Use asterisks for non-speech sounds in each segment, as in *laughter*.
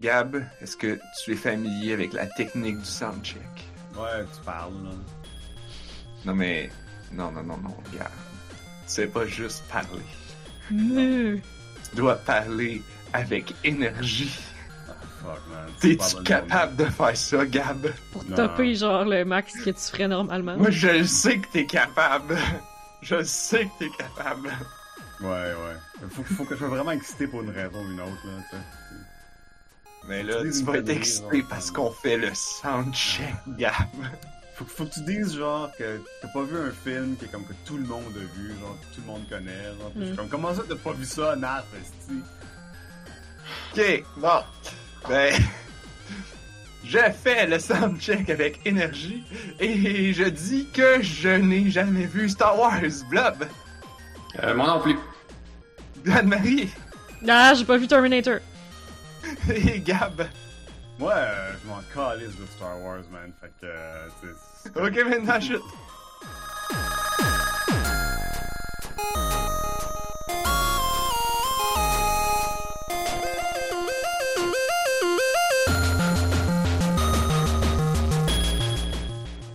Gab, est-ce que tu es familier avec la technique du soundcheck? Ouais, tu parles, là. Non, mais. Non, non, non, non, Gab. Tu sais pas juste parler. Meuh. Tu dois parler avec énergie. Ah, fuck, man. T'es-tu capable de faire ça, Gab? Pour Non. topper, genre, le max que tu ferais normalement. Moi, je le sais que t'es capable. Je sais que t'es capable. Ouais, ouais. Faut, faut que je sois vraiment excité pour une raison ou une autre, là, tu sais. Mais là, Tu vas être excité genre. parce qu'on fait le soundcheck, Gab. Faut, faut que tu dises, genre, que t'as pas vu un film qui est comme que tout le monde a vu, genre, que tout le monde connaît, genre. Mm. Comme, comment ça t'as pas vu ça, Nat, esti? Ok, bon. Ben. *laughs* Je fais le soundcheck avec énergie et je dis que je n'ai jamais vu Star Wars, Blob. Euh, moi non plus. Anne-Marie Ah, j'ai pas vu Terminator. *laughs* et Gab. Moi, euh, je m'en calisse de Star Wars, man. Fait que, euh, c'est- *laughs* Ok, maintenant, chute.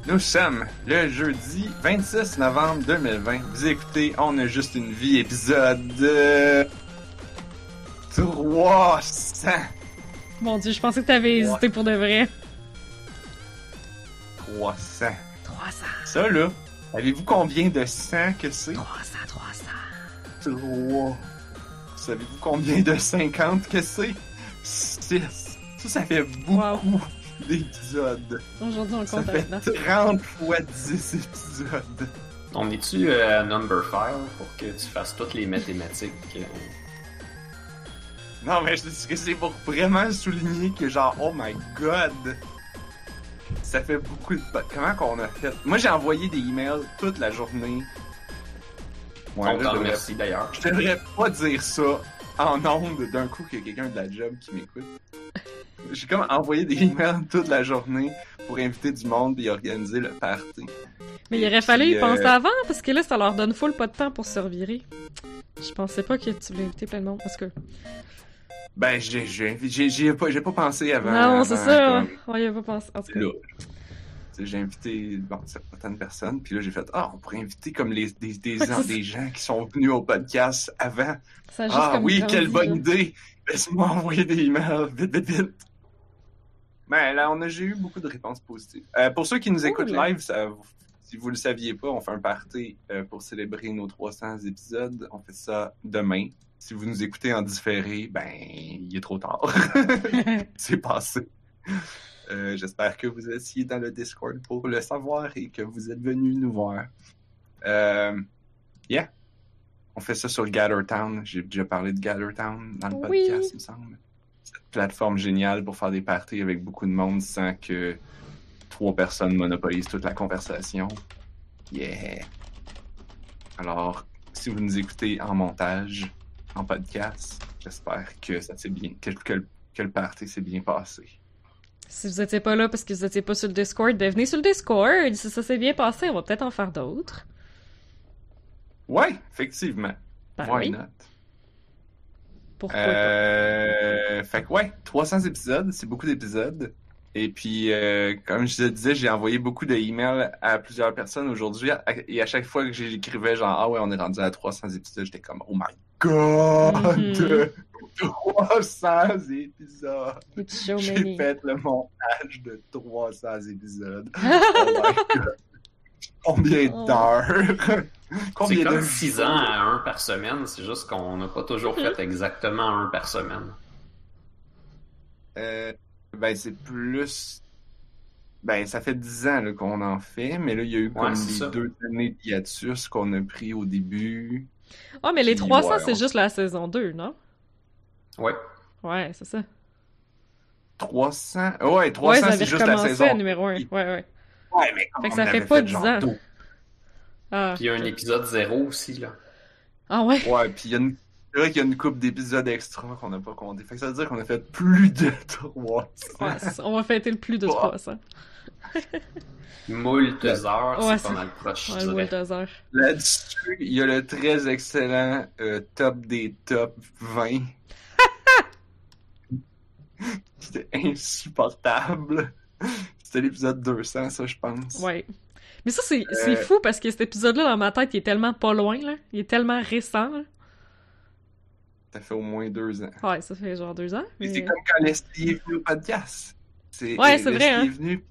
Nous sommes le jeudi 26 novembre 2020. Vous écoutez On a juste une vie, épisode euh, 300. Mon dieu, je pensais que t'avais hésité pour de vrai. 300. 300, Ça là, savez-vous combien de 100 que c'est? 300, 300. 3. Savez-vous combien de 50 que c'est? 6. Ça, ça fait beaucoup d'épisodes. Aujourd'hui, on Ça compte fait maintenant. 30 fois 10 épisodes. On est-tu euh, à number file pour que tu fasses toutes les mathématiques? Non, mais je dis que c'est pour vraiment souligner que genre, oh my god! Ça fait beaucoup de... Comment qu'on a fait? Moi, j'ai envoyé des emails toute la journée. Ouais, On t'en devrais- remercie d'ailleurs. Je devrais pas dire ça en ondes d'un coup qu'il y a quelqu'un de la job qui m'écoute. J'ai comme envoyé des emails toute la journée pour inviter du monde et organiser le party. Mais il aurait fallu y euh, penser avant, parce que là, ça leur donne full pas de temps pour se revirer. Je pensais pas que tu voulais inviter plein de monde, parce que... Ben, j'ai, j'ai, j'ai, j'y ai pas, j'ai pas pensé avant. non, c'est ça. On y a pas pensé. En tout cas. là. J'ai invité bon, certaines personnes, puis là j'ai fait Ah, on pourrait inviter comme les, des, des, des gens qui sont venus au podcast avant. Ça Ah oui, quelle bonne là. idée! Laisse-moi envoyer des emails, vite, vite, vite! Ben là, on a, j'ai eu beaucoup de réponses positives. Euh, pour ceux qui nous Cool. écoutent live, ça, si vous le saviez pas, on fait un party euh, pour célébrer nos 300 épisodes. On fait ça demain. Si vous nous écoutez en différé, ben, il est trop tard. *laughs* C'est passé. Euh, J'espère que vous étiez dans le Discord pour le savoir et que vous êtes venus nous voir. Euh, yeah. On fait ça sur Gathertown. J'ai déjà parlé de Gathertown dans le Oui. podcast, il me semble. Cette plateforme géniale pour faire des parties avec beaucoup de monde sans que trois personnes monopolisent toute la conversation. Yeah. Alors, si vous nous écoutez en montage, en podcast, j'espère que ça s'est bien, que, que le- que le party s'est bien passé. Si vous étiez pas là parce que vous étiez pas sur le Discord, ben venez sur le Discord. Si ça s'est bien passé, on va peut-être en faire d'autres. Ouais, effectivement. Ben Why oui. not? Pourquoi pas? Euh, fait que ouais, 300 épisodes, c'est beaucoup d'épisodes. Et puis, euh, comme je te disais, j'ai envoyé beaucoup d'emails à plusieurs personnes aujourd'hui. Et à chaque fois que j'écrivais genre, ah ouais, on est rendu à 300 épisodes, j'étais comme, oh my god! Mhm. 300 épisodes! It's so J'ai fait le montage de 300 épisodes. *laughs* Oh my god! Combien Oh. d'heures? C'est Combien comme de 6 jours? ans à un par semaine, c'est juste qu'on n'a pas toujours Mm-hmm. fait exactement un par semaine. Euh, ben, c'est plus. Ben, ça fait 10 ans là, qu'on en fait, mais là, il y a eu comme des ça. deux années de hiatus qu'on a pris au début. Ah, mais les Puis, 300, ouais, c'est on- juste la saison 2, non? Ouais. Ouais, c'est ça. 300. Ouais, Ouais, 300, ça avait c'est juste la saison. à numéro 1. Ouais, ouais. Ouais, mais Fait que on ça fait avait pas 10 genre ans. Ah, Puis il y a un épisode zéro aussi, là. ah ouais? Ouais, puis il y a une. C'est vrai qu'il y a une coupe d'épisodes extra qu'on n'a pas compté. Fait que ça veut dire qu'on a fait plus de *laughs* 300. Ouais, c'est ça. on va fêter le plus de *laughs* Ouais. 300. Moult heures, Ouais, c'est pas mal proche, Ouais. Bulldozer. Là-dessus, il y a le très excellent euh, top des top 20. *laughs* c'était insupportable. C'était l'épisode 200, ça, je pense. Ouais. Mais ça, c'est c'est Euh. fou parce que cet épisode-là, dans ma tête, il est tellement pas loin, là. Il est tellement récent, là. Ça fait au moins deux ans. Ouais, ça fait genre deux ans. Mais c'est comme quand Leslie est venu au podcast. C'est, Ouais, c'est vrai, hein. est venu,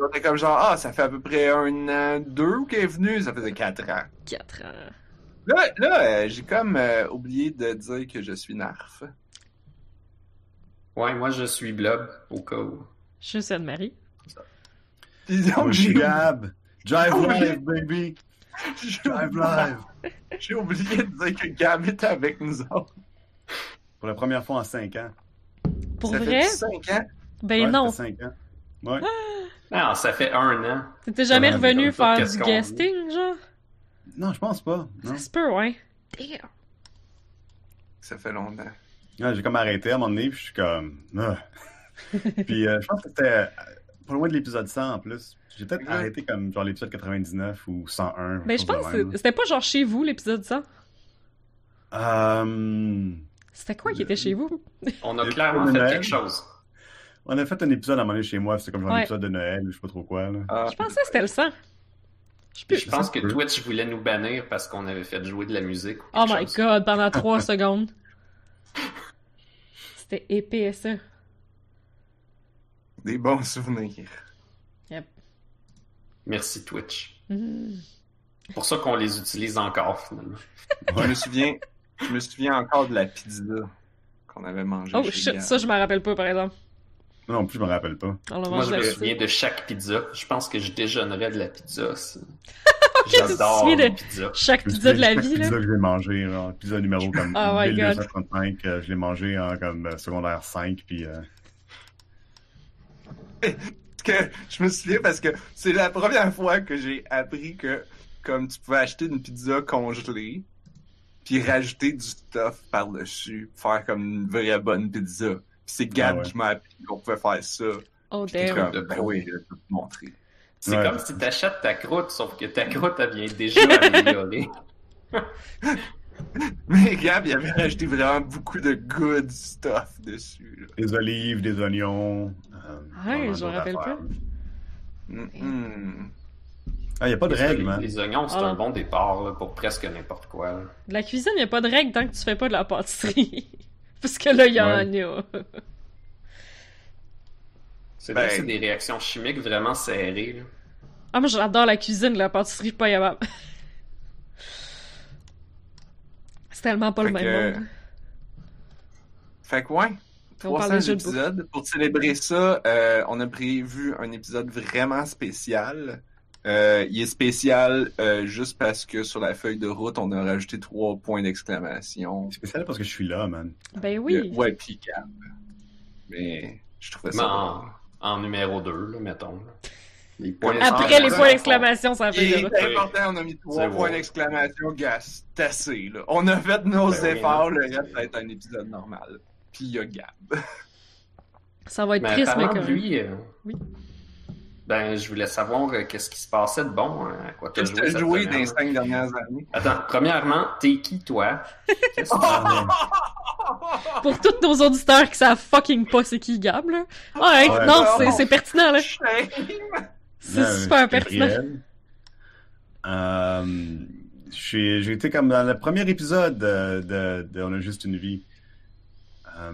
on était comme genre, ah, ça fait à peu près un an, deux qu'elle est venue, ça faisait quatre ans. Quatre ans. Là, là euh, j'ai comme euh, oublié de dire que je suis Narf. Ouais, moi je suis Blob, au cas où. Je suis Anne-Marie. Suis j'ai, Gab. Drive Oh, live, baby. j'ai Drive oublié- live. j'ai oublié de dire que Gab était avec nous autres. Pour la première fois en 5 ans. Pour ça vrai? fait cinq ans. Ben Ouais, non. ça fait 5 ans. Ouais. Non, ça fait un an. T'étais jamais revenu faire du guesting, genre? Non, je pense pas. Non. Ça se peut, ouais. Damn. Ça fait longtemps. Ouais, j'ai comme arrêté à un moment donné, puis je suis comme. Ah. *laughs* puis euh, je pense que c'était euh, pas loin de l'épisode 100 en plus. J'ai peut-être Ouais. arrêté comme genre l'épisode 99 ou 101. Ben, je de pense que c'était pas genre chez vous, l'épisode 100. Euh, C'était quoi qui était chez vous? *laughs* On a clairement fait Noël. quelque chose. On a fait un épisode à un moment donné chez moi, c'était comme genre Ouais. un épisode de Noël ou je sais pas trop quoi. Là. Ah, Je pensais que c'était le 100. Je pense que. Twitch voulait nous bannir parce qu'on avait fait jouer de la musique. ou Oh quelque my chose. god, pendant 3 *laughs* secondes. *laughs* C'était épais, ça. des bons souvenirs. Merci Twitch. C'est pour ça qu'on les utilise encore finalement. Je me souviens, je me souviens encore de la pizza qu'on avait mangée Oh chez shit, Gab. ça je m'en rappelle pas par exemple. Non plus, je me rappelle pas. Moi, je me souviens de chaque pizza. Je pense que je déjeunerais de la pizza. *laughs* te J'adore souviens de- pizzas. Chaque pizza de la souviens vie, là. Pizza que j'ai mangé, genre, pizza numéro *laughs* comme Oh my God. 1235, euh, je l'ai mangé en comme euh, secondaire 5, puis euh, *laughs* que je me souviens parce que c'est la première fois que j'ai appris que comme tu pouvais acheter une pizza congelée puis rajouter du stuff par-dessus, faire comme une vraie bonne pizza. Puis c'est Gab Ah ouais. qui m'a appris qu'on pouvait faire ça. Oh damn. comme, de ben oui, je vais te montrer. C'est Ouais. comme si t'achètes ta croûte, sauf que ta croûte, elle vient déjà améliorée. *laughs* Mais Gab, il avait rajouté vraiment beaucoup de good stuff dessus. là. des olives, des oignons. euh, vraiment je me rappelle pas. Mhm. Ah, y a pas de Les- règles, man. Les oignons, c'est Ah. un bon départ là, pour presque n'importe quoi. là. De la cuisine, y a pas de règle tant que tu fais pas de la pâtisserie. *laughs* Parce que là, y en a. C'est vrai Ben- que c'est des réactions chimiques vraiment serrées. là. Ah, moi j'adore la cuisine, la pâtisserie, pas capable. *laughs* C'est tellement pas le même que- monde. Fait que ouais, On parle 300 de jeux de bouffe. épisodes. Pour célébrer ça, euh, on a prévu un épisode vraiment spécial. Euh, il est spécial euh, juste parce que sur la feuille de route, on a rajouté trois points d'exclamation. C'est spécial parce que je suis là, man. Ben oui. Euh, ouais, puis Gab. Mais je trouvais ça en, numéro 2, là, mettons. Les points Après les points d'exclamation, ça fait est important, on a mis trois C'est points d'exclamation, gars, c'est assez, là. On a fait nos Ben oui, efforts, le reste va être un épisode normal. Puis il y a Gab. Ça va être Mais triste, mais comme. lui, euh, Oui. Ben, je voulais savoir euh, qu'est-ce qui se passait de bon, hein, à quoi Qu'est-ce que joué t'as cette joué dans les cinq dernières années? Attends, premièrement, t'es qui, toi? Que tu *laughs* Pour tous nos auditeurs qui savent fucking pas c'est qui Gab, là. Ouais, Ouais. non, c'est- c'est pertinent, là. C'est Euh, super pertinent. Euh, j'ai j'ai été comme dans le premier épisode de, de, de On a juste une vie. Euh,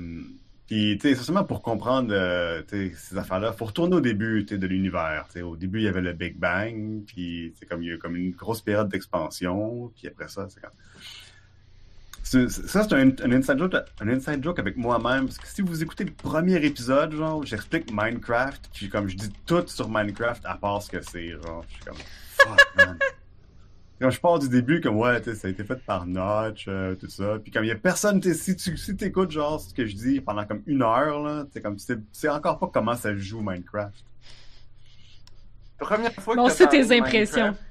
Puis, tu sais, c'est seulement pour comprendre euh, ces affaires-là. faut retourner au début de l'univers. Au début, il y avait le Big Bang, puis c'est comme il y a eu comme une grosse période d'expansion, puis après ça, c'est comme. Ça, c'est un, un, inside joke, un inside joke avec moi-même, parce que si vous écoutez le premier épisode, genre, j'explique Minecraft, puis comme je dis tout sur Minecraft, à part ce que c'est, genre, je suis comme, fuck, man. Quand je pars du début, comme, ouais, ça a été fait par Notch, euh, tout ça, puis comme il y a personne, si tu si t'écoutes, genre, ce que je dis pendant comme une heure, là, tu sais, comme, tu sais- encore pas comment ça joue Minecraft. Première fois que Bon, t'as c'est tes impressions. Minecraft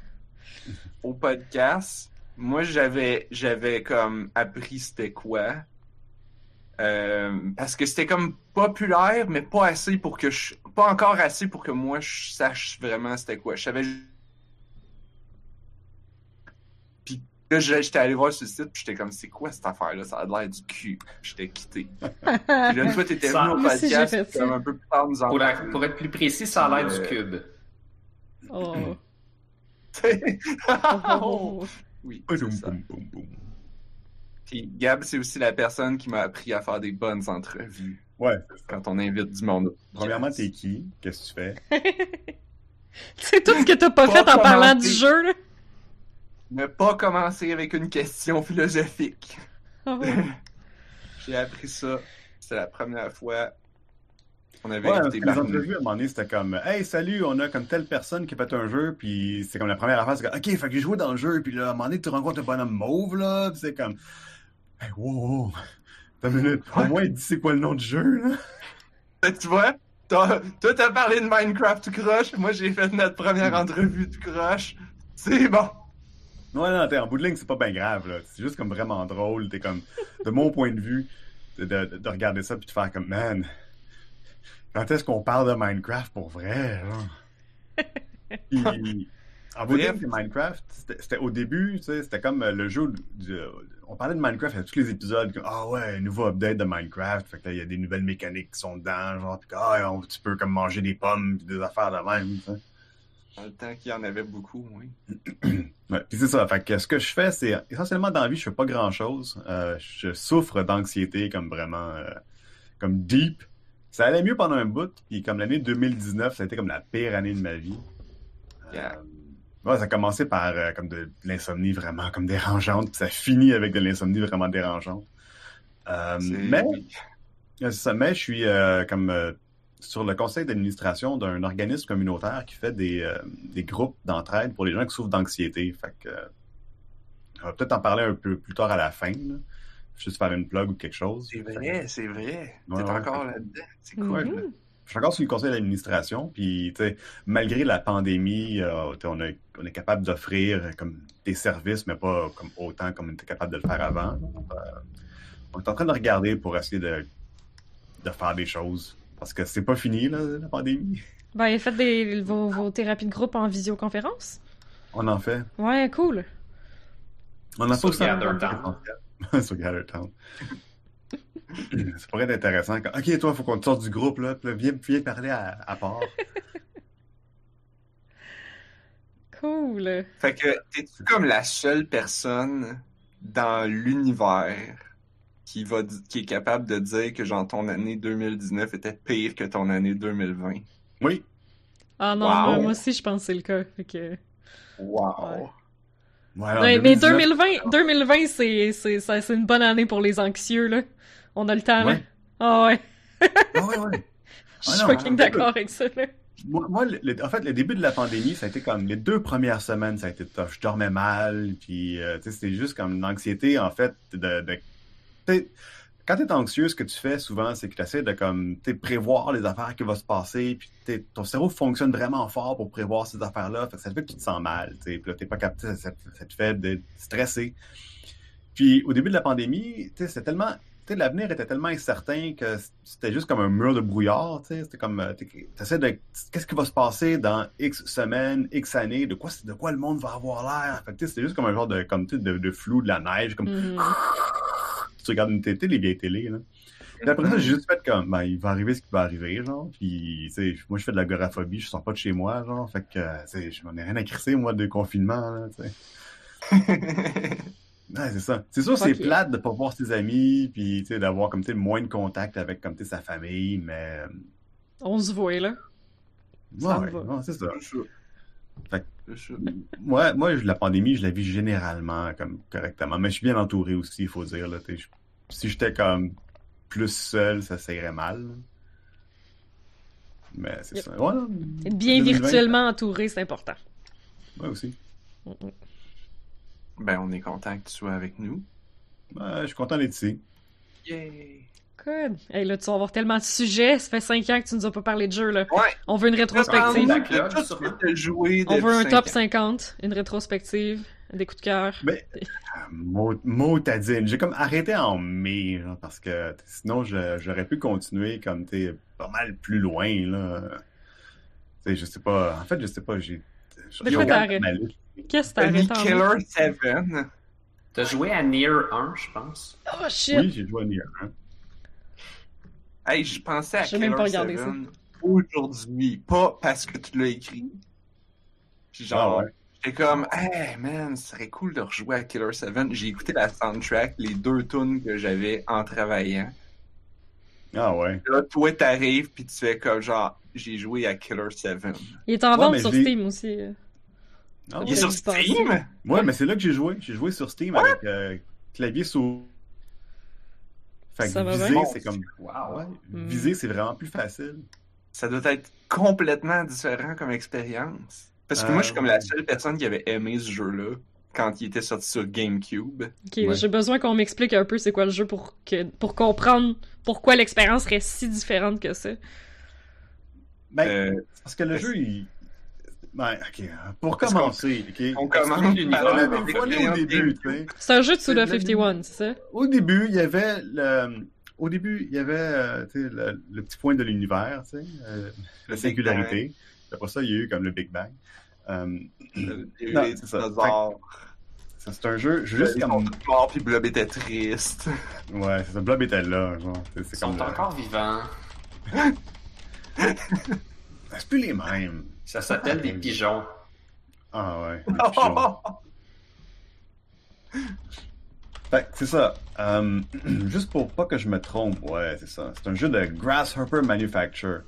Au podcast, moi, j'avais, j'avais comme appris c'était quoi. Euh, parce que c'était comme populaire, mais pas assez pour que je, pas encore assez pour que moi je sache vraiment c'était quoi. Je savais. Puis Là, je- j'étais allé voir sur le site, puis j'étais comme, c'est quoi cette affaire-là? Ça a l'air du cul. J'étais quitté. Puis là, une fois, t'étais venu au podcast, comme un peu plus tard, nous en Pour, la- pour être plus précis, ça a l'air Euh, du cube. Oh. Oh. *laughs* Oui, ça. Puis Gab, c'est aussi la personne qui m'a appris à faire des bonnes entrevues Ouais. quand on invite du monde. Premièrement, t'es qui? Qu'est-ce que tu fais? *laughs* C'est tout ce que t'as pas Pas fait en parlant du jeu, là. Ne pas commencer avec une question philosophique. Oh. *laughs* J'ai appris ça. C'était la première fois qu'on avait Ouais, invité les Barney. entrevues, à un moment donné, c'était comme Hey, salut, on a comme telle personne qui a fait un jeu, puis c'est comme la première affaire, c'est comme Ok, fait que j'ai joué dans le jeu, puis là, à un moment donné, tu rencontres un bonhomme mauve, là, puis c'est comme Hey, wow, wow, t'as une minute, au moins, dis c'est quoi le nom du jeu, là. Tu vois, toi t'as parlé de Minecraft croche, moi j'ai fait notre première Hmm. entrevue tout croche. C'est bon. Non, non, t'es en bout de ligne, c'est pas bien grave, là. C'est juste comme vraiment drôle, t'es comme, de mon point de vue, de, de- de regarder ça, puis de faire comme Man, quand est-ce qu'on parle de Minecraft pour vrai, là? Puis, *laughs* en bout de ligne, c'est Minecraft, c'était au début, tu sais, c'était comme le jeu. du- on parlait de Minecraft à tous les épisodes, comme Ah ouais, nouveau update de Minecraft, fait que là, il y a des nouvelles mécaniques qui sont dedans, genre, puis ah, on- tu peux comme manger des pommes, puis des affaires de même. Dans le temps qu'il y en avait beaucoup, oui. *clears throat* Ouais, puis c'est ça. Fait que ce que je fais, c'est essentiellement dans la vie, je fais pas grand chose. je souffre d'anxiété comme vraiment euh, comme deep. Ça allait mieux pendant un bout, puis comme l'année 2019, ça a été comme la pire année de ma vie. Yeah. Euh, ouais, ça a commencé par euh, comme de, de l'insomnie vraiment comme dérangeante, puis ça finit avec de l'insomnie vraiment dérangeante. Euh, mais euh, ça, mais je suis euh, comme euh, sur le conseil d'administration d'un organisme communautaire qui fait des, euh, des groupes d'entraide pour les gens qui souffrent d'anxiété. Fait que, euh, on va peut-être en parler un peu plus tard à la fin. là. Juste faire une plug ou quelque chose. C'est vrai, c'est vrai. Ouais, T'es ouais. encore là-dedans. C'est cool. Mhm. Je suis encore sur le conseil d'administration, puis tu sais, malgré la pandémie, euh, on, a- on est capable d'offrir comme des services, mais pas comme autant comme on était capable de le faire avant. Euh, on est en train de regarder pour essayer de, de faire des choses. Parce que c'est pas fini, là, la pandémie. Ben, faites des, vos, vos thérapies de groupe en visioconférence. On en fait. Ouais, cool. On en fait *laughs* Sur aussi en Gathertown. sur *laughs* Gathertown. ça pourrait être intéressant. Quand- Ok, toi, il faut qu'on te sorte du groupe, là. Puis viens parler à, à part. *laughs* Cool. Fait que t'es-tu comme la seule personne dans l'univers qui va qui est capable de dire que genre ton année 2019 était pire que ton année 2020? Oui. Ah non, Wow. moi, moi aussi, je pense que c'est le cas. Fait que... Wow! Ouais, alors, Ouais, mais 2019, 2020, 2020 c'est, c'est, ça- c'est une bonne année pour les anxieux, là. On a le temps. Ouais. Ah ouais. Ah ouais, ouais. *laughs* Je Ah suis fucking d'accord avec ça, là. Moi, moi, le- le- en fait, le début de la pandémie, ça a été comme les deux premières semaines, ça a été tough. Je dormais mal, puis euh, tu sais, c'était juste comme une anxiété, en fait, de. de- tu quand t'es anxieux, ce que tu fais souvent, c'est que tu de comme, tu prévoir les affaires qui vont se passer, puis tu ton cerveau fonctionne vraiment fort pour prévoir ces affaires-là, fait que ça fait que tu te sens mal, tu puis là, t'es pas capté, ça, te fait d'être stressé. Puis au début de la pandémie, tu c'était tellement tu l'avenir était tellement incertain que c'était juste comme un mur de brouillard, tu c'était comme, euh, tu essaies de, qu'est-ce qui va se passer dans X semaines, X années, de quoi, de le monde va avoir l'air, fait que, tu c'était juste comme un genre de, comme, tu de, de flou, de la neige, comme, Mhm. Tu regardes une télé, les vieilles télés, là. Puis après ça, j'ai juste fait comme, ben, il va arriver ce qui va arriver, genre, puis, tu sais, moi, je fais de l'agoraphobie, je sors pas de chez moi, genre, fait que, euh, tu sais, je m'en ai rien à crisser, moi, de confinement, là, tu sais. *laughs* Ouais, c'est ça. C'est sûr, c'est plate de pas voir ses amis, puis tu sais, d'avoir comme tu sais, moins de contact avec comme tu sais, sa famille, mais On se voit, là. Ça ouais, c'est ça. C'est ça. Fait que-. Moi, moi, je- la pandémie, je la vis généralement comme correctement, mais je suis bien entouré aussi, il faut dire là. je- Si j'étais comme plus seul, ça serait mal. Mais c'est Yep. ça. Ouais, Être bien 2020, virtuellement entouré, c'est important. Ouais, aussi. Ben, on est content que tu sois avec nous. Ouais, je suis content d'être ici. Yay! Good. Hey, là, tu vas avoir tellement de sujets. Ça fait 5 ans que tu nous as pas parlé de jeu, là. Ouais! On veut une rétrospective. On veut un top ans. 50, une rétrospective, des coups de cœur. Mais, mot, mot tadine. J'ai comme arrêté en mai, genre, parce que sinon, je- j'aurais pu continuer comme, tu sais, pas mal plus loin, là. Tu sais, je sais pas. En fait, je sais pas, j'ai. Mais quoi, regarde t'arrêtes? Qu'est-ce que arrêté en mai? Killer 7. T'as joué à Nier 1, je pense. Oh shit! Oui, j'ai joué à Nier. hein. Hey, je pensais à J'ai même pas Killer regardé 7 aujourd'hui, pas parce que tu l'as écrit. Puis genre, Ah ouais. j'étais comme, hey man, ce serait cool de rejouer à Killer 7. J'ai écouté la soundtrack, les deux tunes que j'avais en travaillant. Ah ouais. Là, toi, t'arrives, puis tu fais comme genre, j'ai joué à Killer 7. Il est en Ouais, vente sur j'ai- Steam aussi. Ah Il est ouais. sur. Steam? Ouais, mais c'est là que j'ai joué. J'ai joué sur Steam avec euh, clavier sous. Fait que viser, c'est comme. Wow. Ouais, Hmm. viser, c'est vraiment plus facile. Ça doit être complètement différent comme expérience. Parce que Euh, moi, je suis comme la ouais. seule personne qui avait aimé ce jeu-là quand il était sorti sur GameCube. Ok, Ouais. j'ai besoin qu'on m'explique un peu c'est quoi le jeu pour que pour comprendre pourquoi l'expérience serait si différente que ça. Ben, Euh, parce que le jeu, il. Ben, ok. Pour commencer, ok. on commence l'univers, est au début, tu sais. C'est un jeu de Suda C'est le- 51, c'est ça? Au début, il y avait le. Au début, il y avait euh, tu sais, le, le petit point de l'univers, tu sais, euh, la singularité. Après ça, il y a eu comme le Big Bang. Euh, Il y a eu Non, les c'est dinosaures. un jeu juste Ils sont comme. morts, puis Blob était triste. *laughs* Ouais, c'est ça. Blob était là. Genre, c'est Ils sont le- encore vivants. *laughs* C'est plus les mêmes. Ça s'appelle des pigeons. Ah ouais. *laughs* pigeons. Fait que c'est ça. Euh, *clears throat* juste pour pas que je me trompe, ouais, c'est ça. C'est un jeu de Grasshopper Manufacture.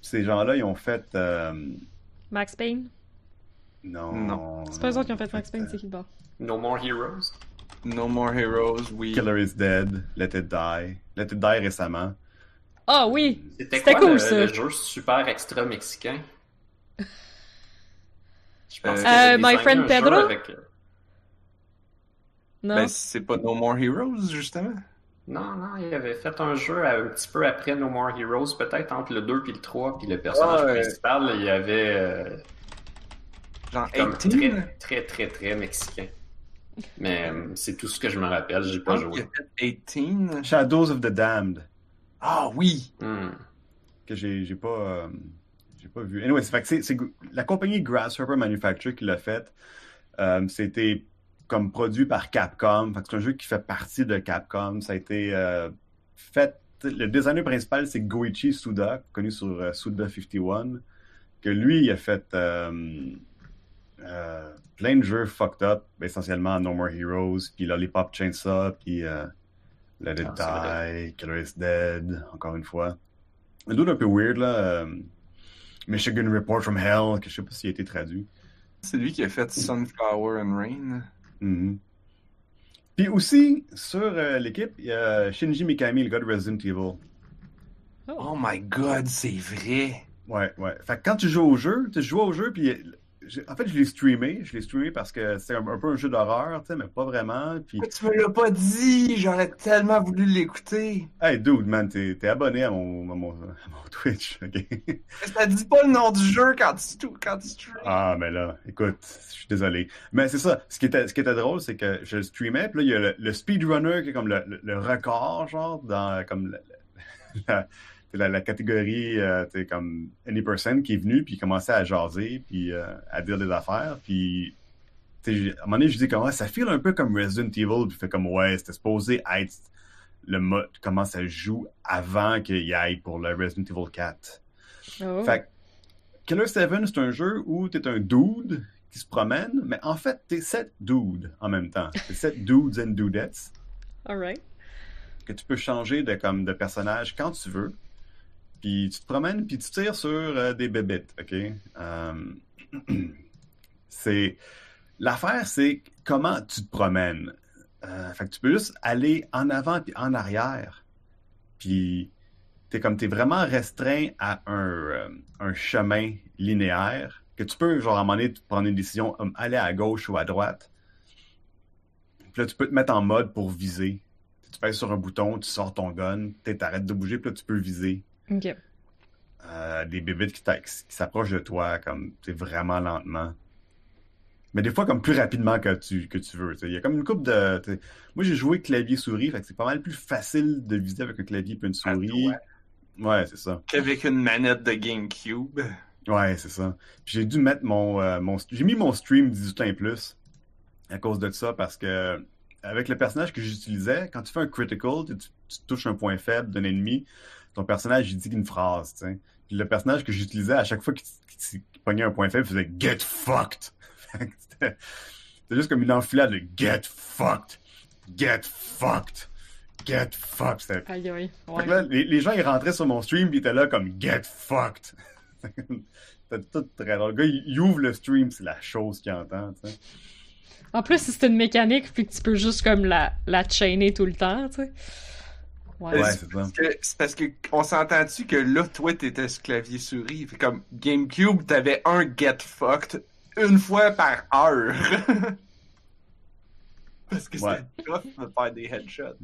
Ces gens-là, ils ont fait. euh, Max Payne? Non. Non. C'est pas eux autres qui ont fait Max Payne, c'est qui le bord? No More Heroes? No More Heroes, oui. Killer is Dead, Let It Die. Let It Die récemment. Ah oui! C'était cool, le, ça. le jeu super extra mexicain? Je pense Euh, Euh, My Friend un jeu Pedro? avec- Non? Ben, c'est pas No More Heroes, justement? Non, non, il avait fait un jeu un petit peu après No More Heroes, peut-être entre le 2 et le 3, puis le personnage Ah, ouais. principal, il y avait euh, Genre comme 18. très, très, très, très mexicain. Mais euh, c'est tout ce que je me rappelle, j'ai pas qu'il joué. a fait 18. Shadows of the Damned, Ah oui! Hmm. que j'ai, j'ai pas. euh, pas vu. Anyway, c'est, la compagnie Grasshopper Manufacture qui l'a fait. Euh, c'était comme produit par Capcom. Fait que c'est un jeu qui fait partie de Capcom. Ça a été euh, fait. Le designer principal, c'est Goichi Suda, connu sur euh, Suda 51, que lui, il a fait plein de jeux fucked up, essentiellement No More Heroes, puis Lollipop Chainsaw, puis Let It Ah, Die, Killer is Dead, encore une fois. Un doute un peu weird, là. Michigan Report from Hell, que je sais pas s'il a été traduit. C'est lui qui a fait Sunflower and Rain. Mhm. Puis aussi, sur euh, l'équipe, il y a Shinji Mikami, le gars de Resident Evil. Oh my god, c'est vrai! Ouais, ouais. Fait que quand tu joues au jeu, tu joues au jeu, puis en fait, je l'ai streamé. Je l'ai streamé parce que c'est un, un peu un jeu d'horreur, tu sais, mais pas vraiment. Puis, tu me l'as pas dit? J'aurais tellement voulu l'écouter. hey, dude, man, t'es t'es abonné à mon, à mon, à mon Twitch, *laughs* ok? Ça dit pas le nom du jeu quand tu, quand tu stream. Ah, mais là, écoute, je suis désolé. Mais c'est ça. Ce qui était, ce qui était drôle, c'est que je le streamais, puis là, il y a le, le speedrunner qui est comme le, le- le record, genre, dans comme *laughs* la, la- la- la catégorie, euh, tu comme Any Person qui est venu, puis commençait à jaser, puis euh, à dire des affaires, puis. tu À un moment donné, je dis comment ça file un peu comme Resident Evil, puis fait comme ouais, c'était supposé être le mode, comment ça joue avant qu'il y aille pour le Resident Evil 4. Oh. Fait que Killer 7, c'est un jeu où t'es un dude qui se promène, mais en fait, t'es sept dudes en même temps. T'es sept *laughs* dudes and dudettes Alright. que tu peux changer de, comme, de personnage quand tu veux. Puis tu te promènes, puis tu tires sur euh, des bébites, OK? Euh, *clears throat* c'est... L'affaire, c'est comment tu te promènes. Euh, fait que tu peux juste aller en avant puis en arrière. Puis t'es comme t'es vraiment restreint à un, chemin linéaire que tu peux, genre, à un moment donné, prendre une décision, aller à gauche ou à droite. Puis là, tu peux te mettre en mode pour viser. Tu pèses sur un bouton, tu sors ton gun, t'arrêtes de bouger, puis là, tu peux viser. Ok. Euh, des bébites qui, s'approchent de toi, comme, tu vraiment lentement. Mais des fois, comme plus rapidement que tu, que tu veux. Il y a comme une coupe de. Moi, j'ai joué clavier-souris, fait que c'est pas mal plus facile de viser avec un clavier et une Ah, souris. ouais. C'est ça. Qu'avec une manette de GameCube. Ouais, c'est ça. Puis j'ai dû mettre mon, euh, mon j'ai mis mon stream 18 ans et plus à cause de ça parce que avec le personnage que j'utilisais, quand tu fais un critical, tu, tu touches un point faible d'un ennemi, ton personnage, il dit une phrase, tu sais. Puis le personnage que j'utilisais, à chaque fois qu'il qu'il pognait un point faible, il faisait Get fucked! *laughs* C'était juste comme une enfilade de Get fucked! Get fucked! Get fucked! Aïe, aïe. Ouais. là, les, les gens, ils rentraient sur mon stream, puis ils étaient là comme Get fucked! *laughs* C'était tout très drôle. Le gars, il, il ouvre le stream, c'est la chose qu'il entend, tu sais. En plus, si c'est une mécanique, puis que tu peux juste comme la, la chaîner tout le temps, tu sais. Ouais. Ouais, c'est parce que, c'est parce que on s'entend-tu que là, toi, t'étais sur clavier souris. Fait comme GameCube, t'avais un get fucked une fois par heure. *laughs* parce que Ouais. c'est tough de faire des headshots.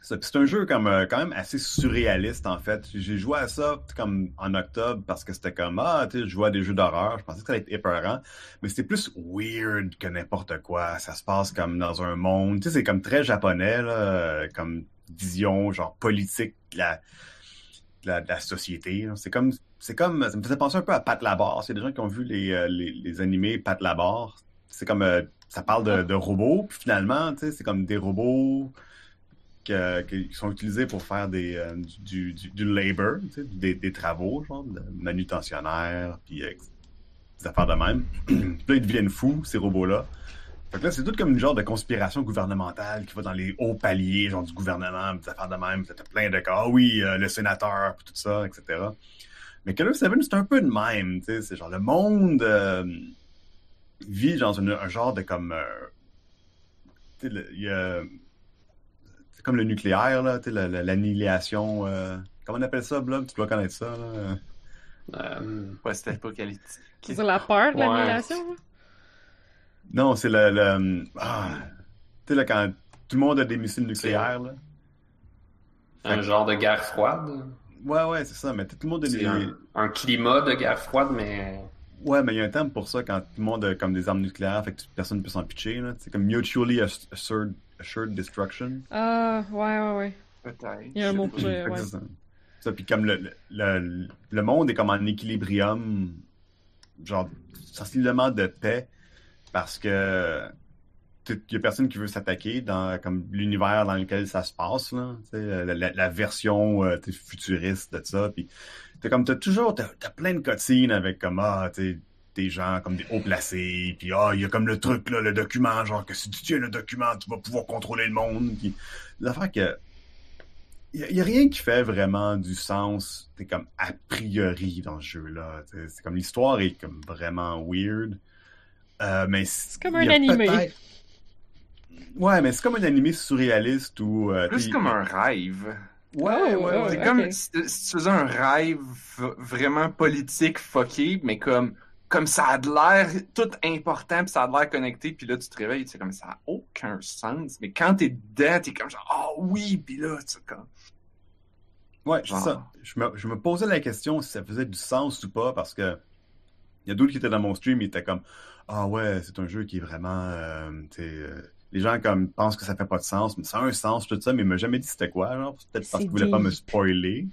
C'est un jeu comme euh, quand même assez surréaliste en fait. J'ai joué à ça comme en octobre parce que c'était comme ah tu sais je jouais à des jeux d'horreur. Je pensais que ça allait être épeurant, mais c'était plus weird que n'importe quoi. Ça se passe comme dans un monde. Tu sais c'est comme très japonais là, comme vision genre politique de la la, société. C'est comme c'est comme ça me faisait penser un peu à Pat Labarre. C'est des gens qui ont vu les euh, les, les animés Pat Labarre. C'est comme euh, ça parle de, de robots puis finalement c'est comme des robots qui sont utilisés pour faire des, euh, du, du, labor, des, des travaux, genre, de puis des affaires de même. *clears throat* puis là, ils deviennent fous, ces robots-là. Fait que là, c'est tout comme une genre de conspiration gouvernementale qui va dans les hauts paliers, genre du gouvernement, des affaires de même. T'as plein de cas, ah oui, euh, le sénateur, puis tout ça, etc. Mais Killer Seven, c'est un peu de même, tu sais, c'est genre le monde euh, vit dans une- un genre de comme... euh, tu sais, le- il y a c'est comme le nucléaire, là, tu sais, la- la- l'annihilation. euh, comment on appelle ça, Blob? Tu dois connaître ça, là. Euh, Post-apocalyptique. C'est la peur de l'annihilation, là? Non, c'est le. le- ah, tu sais, là, quand tout le monde a des missiles nucléaires, là. un genre de guerre froide? Ouais, ouais, c'est ça, mais tout le monde a des. un, un climat de guerre froide, mais Ouais, mais il y a un terme pour ça quand tout le monde a comme des armes nucléaires, fait que personne ne peut s'en pitcher. C'est comme mutually ass- assured, assured destruction. Ah, ouais, ouais, ouais. Peut-être. Il y a un mot pour ouais. ça. Ça, puis comme le, le, le monde est comme en équilibrium, genre sensiblement de paix, parce que il y a personne qui veut s'attaquer dans comme l'univers dans lequel ça se passe, là, la, version euh, futuriste de ça. Puis t'as comme t'as toujours t'as plein de cutscenes avec comme ah des gens comme des hauts placés, puis ah il y a comme le truc là, le document, genre que si tu tiens le document, tu vas pouvoir contrôler le monde. L'affaire que il n'y a, rien qui fait vraiment du sens, c'est comme a priori dans ce jeu-là. C'est comme l'histoire est comme vraiment weird. Euh, mais c'est comme un animé. Ouais, mais c'est comme un animé surréaliste ou. euh, Plus comme un rêve. Ouais, ouais, ouais. C'est ok. comme si, si tu faisais un rêve vraiment politique fucké, mais comme, comme ça a de l'air tout important, puis ça a de l'air connecté, puis là tu te réveilles, c'est comme ça a aucun sens. Mais quand t'es dedans, t'es comme genre, ah oui, puis là, tu sais, comme. Ouais, c'est Genre. ça. Je me, je me posais la question si ça faisait du sens ou pas, parce que il y a d'autres qui étaient dans mon stream, ils étaient comme Ah ouais, c'est un jeu qui est vraiment. euh, euh, les gens comme pensent que ça fait pas de sens, mais ça a un sens, tout ça, mais ils m'ont jamais dit c'était quoi, genre. Peut-être parce C'est qu'ils voulaient pas me spoiler.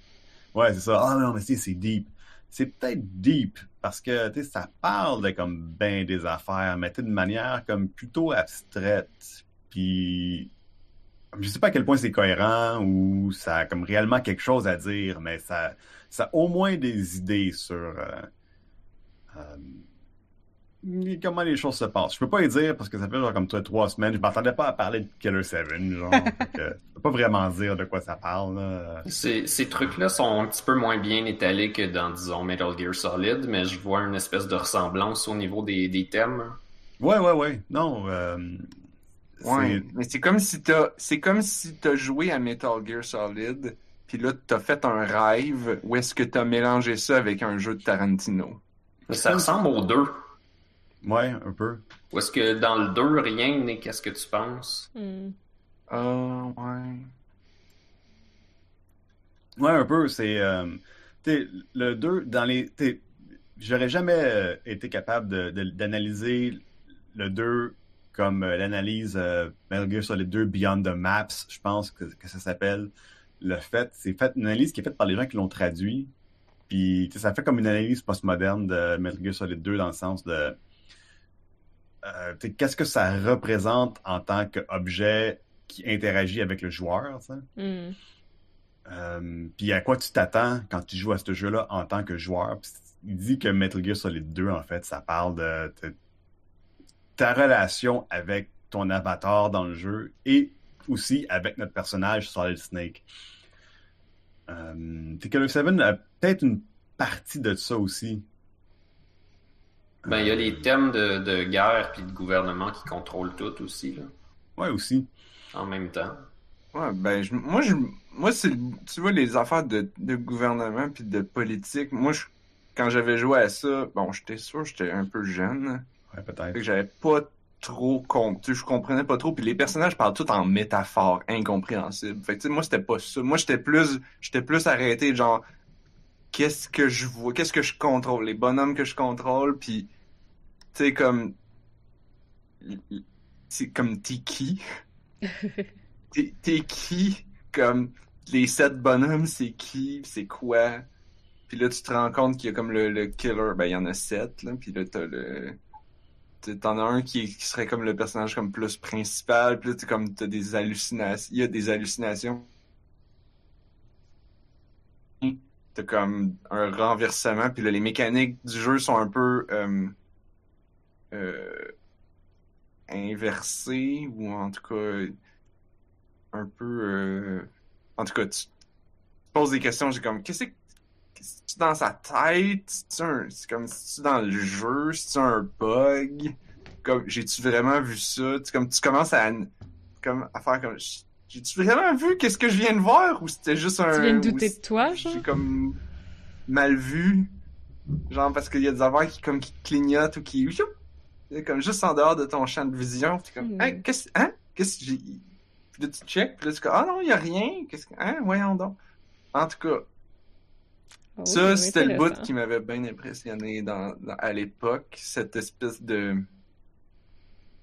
Ouais, c'est ça. Ah non, mais c'est c'est deep. C'est peut-être deep parce que tu sais, ça parle de comme ben des affaires, mais d'une manière comme plutôt abstraite. Puis je sais pas à quel point c'est cohérent ou ça a comme réellement quelque chose à dire, mais ça, ça a au moins des idées sur euh, euh, comment les choses se passent? Je peux pas y dire parce que ça fait genre comme toi trois semaines. Je m'attendais pas à parler de Killer 7, genre. *laughs* Que je peux pas vraiment dire de quoi ça parle. Là. ces, ces trucs-là sont un petit peu moins bien étalés que dans, disons, Metal Gear Solid, mais je vois une espèce de ressemblance au niveau des, des thèmes. Ouais, ouais, ouais. Non. euh, Ouais, c'est- mais c'est comme si t'as, c'est comme si t'as joué à Metal Gear Solid, puis là t'as fait un rêve, où est-ce que t'as mélangé ça avec un jeu de Tarantino? Ça ressemble aux deux. Ouais, un peu. Ou est-ce que dans le 2, rien n'est qu'est-ce que tu penses? Hmm. Ah, ouais. Ouais, un peu. C'est. euh, le 2, dans les. J'aurais jamais euh, été capable de- de- d'analyser le 2 comme euh, l'analyse euh, Metal Gear Solid 2 Beyond the Maps, je pense que, que ça s'appelle. Le fait, c'est fait une analyse qui est faite par les gens qui l'ont traduit. Puis ça fait comme une analyse postmoderne de Metal Gear Solid 2 dans le sens de. Euh, qu'est-ce que ça représente en tant qu'objet qui interagit avec le joueur. Hmm. Euh, puis à quoi tu t'attends quand tu joues à ce jeu-là en tant que joueur? Il dit que Metal Gear Solid 2, en fait, ça parle de, de ta relation avec ton avatar dans le jeu et aussi avec notre personnage Solid Snake. Euh, Tekken 7 a peut-être une partie de ça aussi. Ben, il y a les thèmes de, de guerre puis de gouvernement qui contrôlent tout aussi, là, Ouais, aussi. en même temps. Ouais, ben, je- moi, je, moi, c'est, tu vois, les affaires de, de gouvernement puis de politique, moi, je, quand j'avais joué à ça, bon, j'étais sûr, j'étais un peu jeune, Ouais, fait peut-être. que j'avais pas trop compris, je comprenais pas trop, puis les personnages parlent tout en métaphores incompréhensibles. Fait que, tu sais, moi, c'était pas ça. Moi, j'étais plus, j'étais plus arrêté, genre, qu'est-ce que je vois, qu'est-ce que je contrôle, les bonhommes que je contrôle, puis, sais, comme, c'est comme t'es qui? *laughs* T'es qui? Comme, les sept bonhommes, c'est qui? C'est quoi? Puis là, tu te rends compte qu'il y a comme le, le killer, ben, il y en a sept, là, puis là, t'as le... T'en as un qui, qui serait comme le personnage comme plus principal, puis là, t'es comme, t'as des hallucinations, il y a des hallucinations. T'as comme un renversement, puis là, les mécaniques du jeu sont un peu euh, euh, inversées, ou en tout cas, un peu... euh, En tout cas, tu, tu poses des questions, j'ai comme, qu'est-ce que c'est dans sa tête? C'est un... comme, c'est dans le jeu? C'est un bug? Comme, j'ai-tu vraiment vu ça? Tu, comme, tu commences à, comme, à faire comme, j'ai-tu vraiment vu qu'est-ce que je viens de voir? Ou c'était juste un... Tu viens de ou douter de toi, genre? j'ai comme mal vu? Genre parce qu'il y a des affaires qui comme qui clignotent ou qui comme juste en dehors de ton champ de vision. Puis comme Hmm. hein, qu'est-ce hein qu'est-ce que j'ai puis là tu check, puis là tu comme ah non, il y a rien. Qu'est-ce que hein, voyons donc. En tout cas, Oh, ça c'était le bout qui m'avait bien impressionné dans, dans- à l'époque, cette espèce de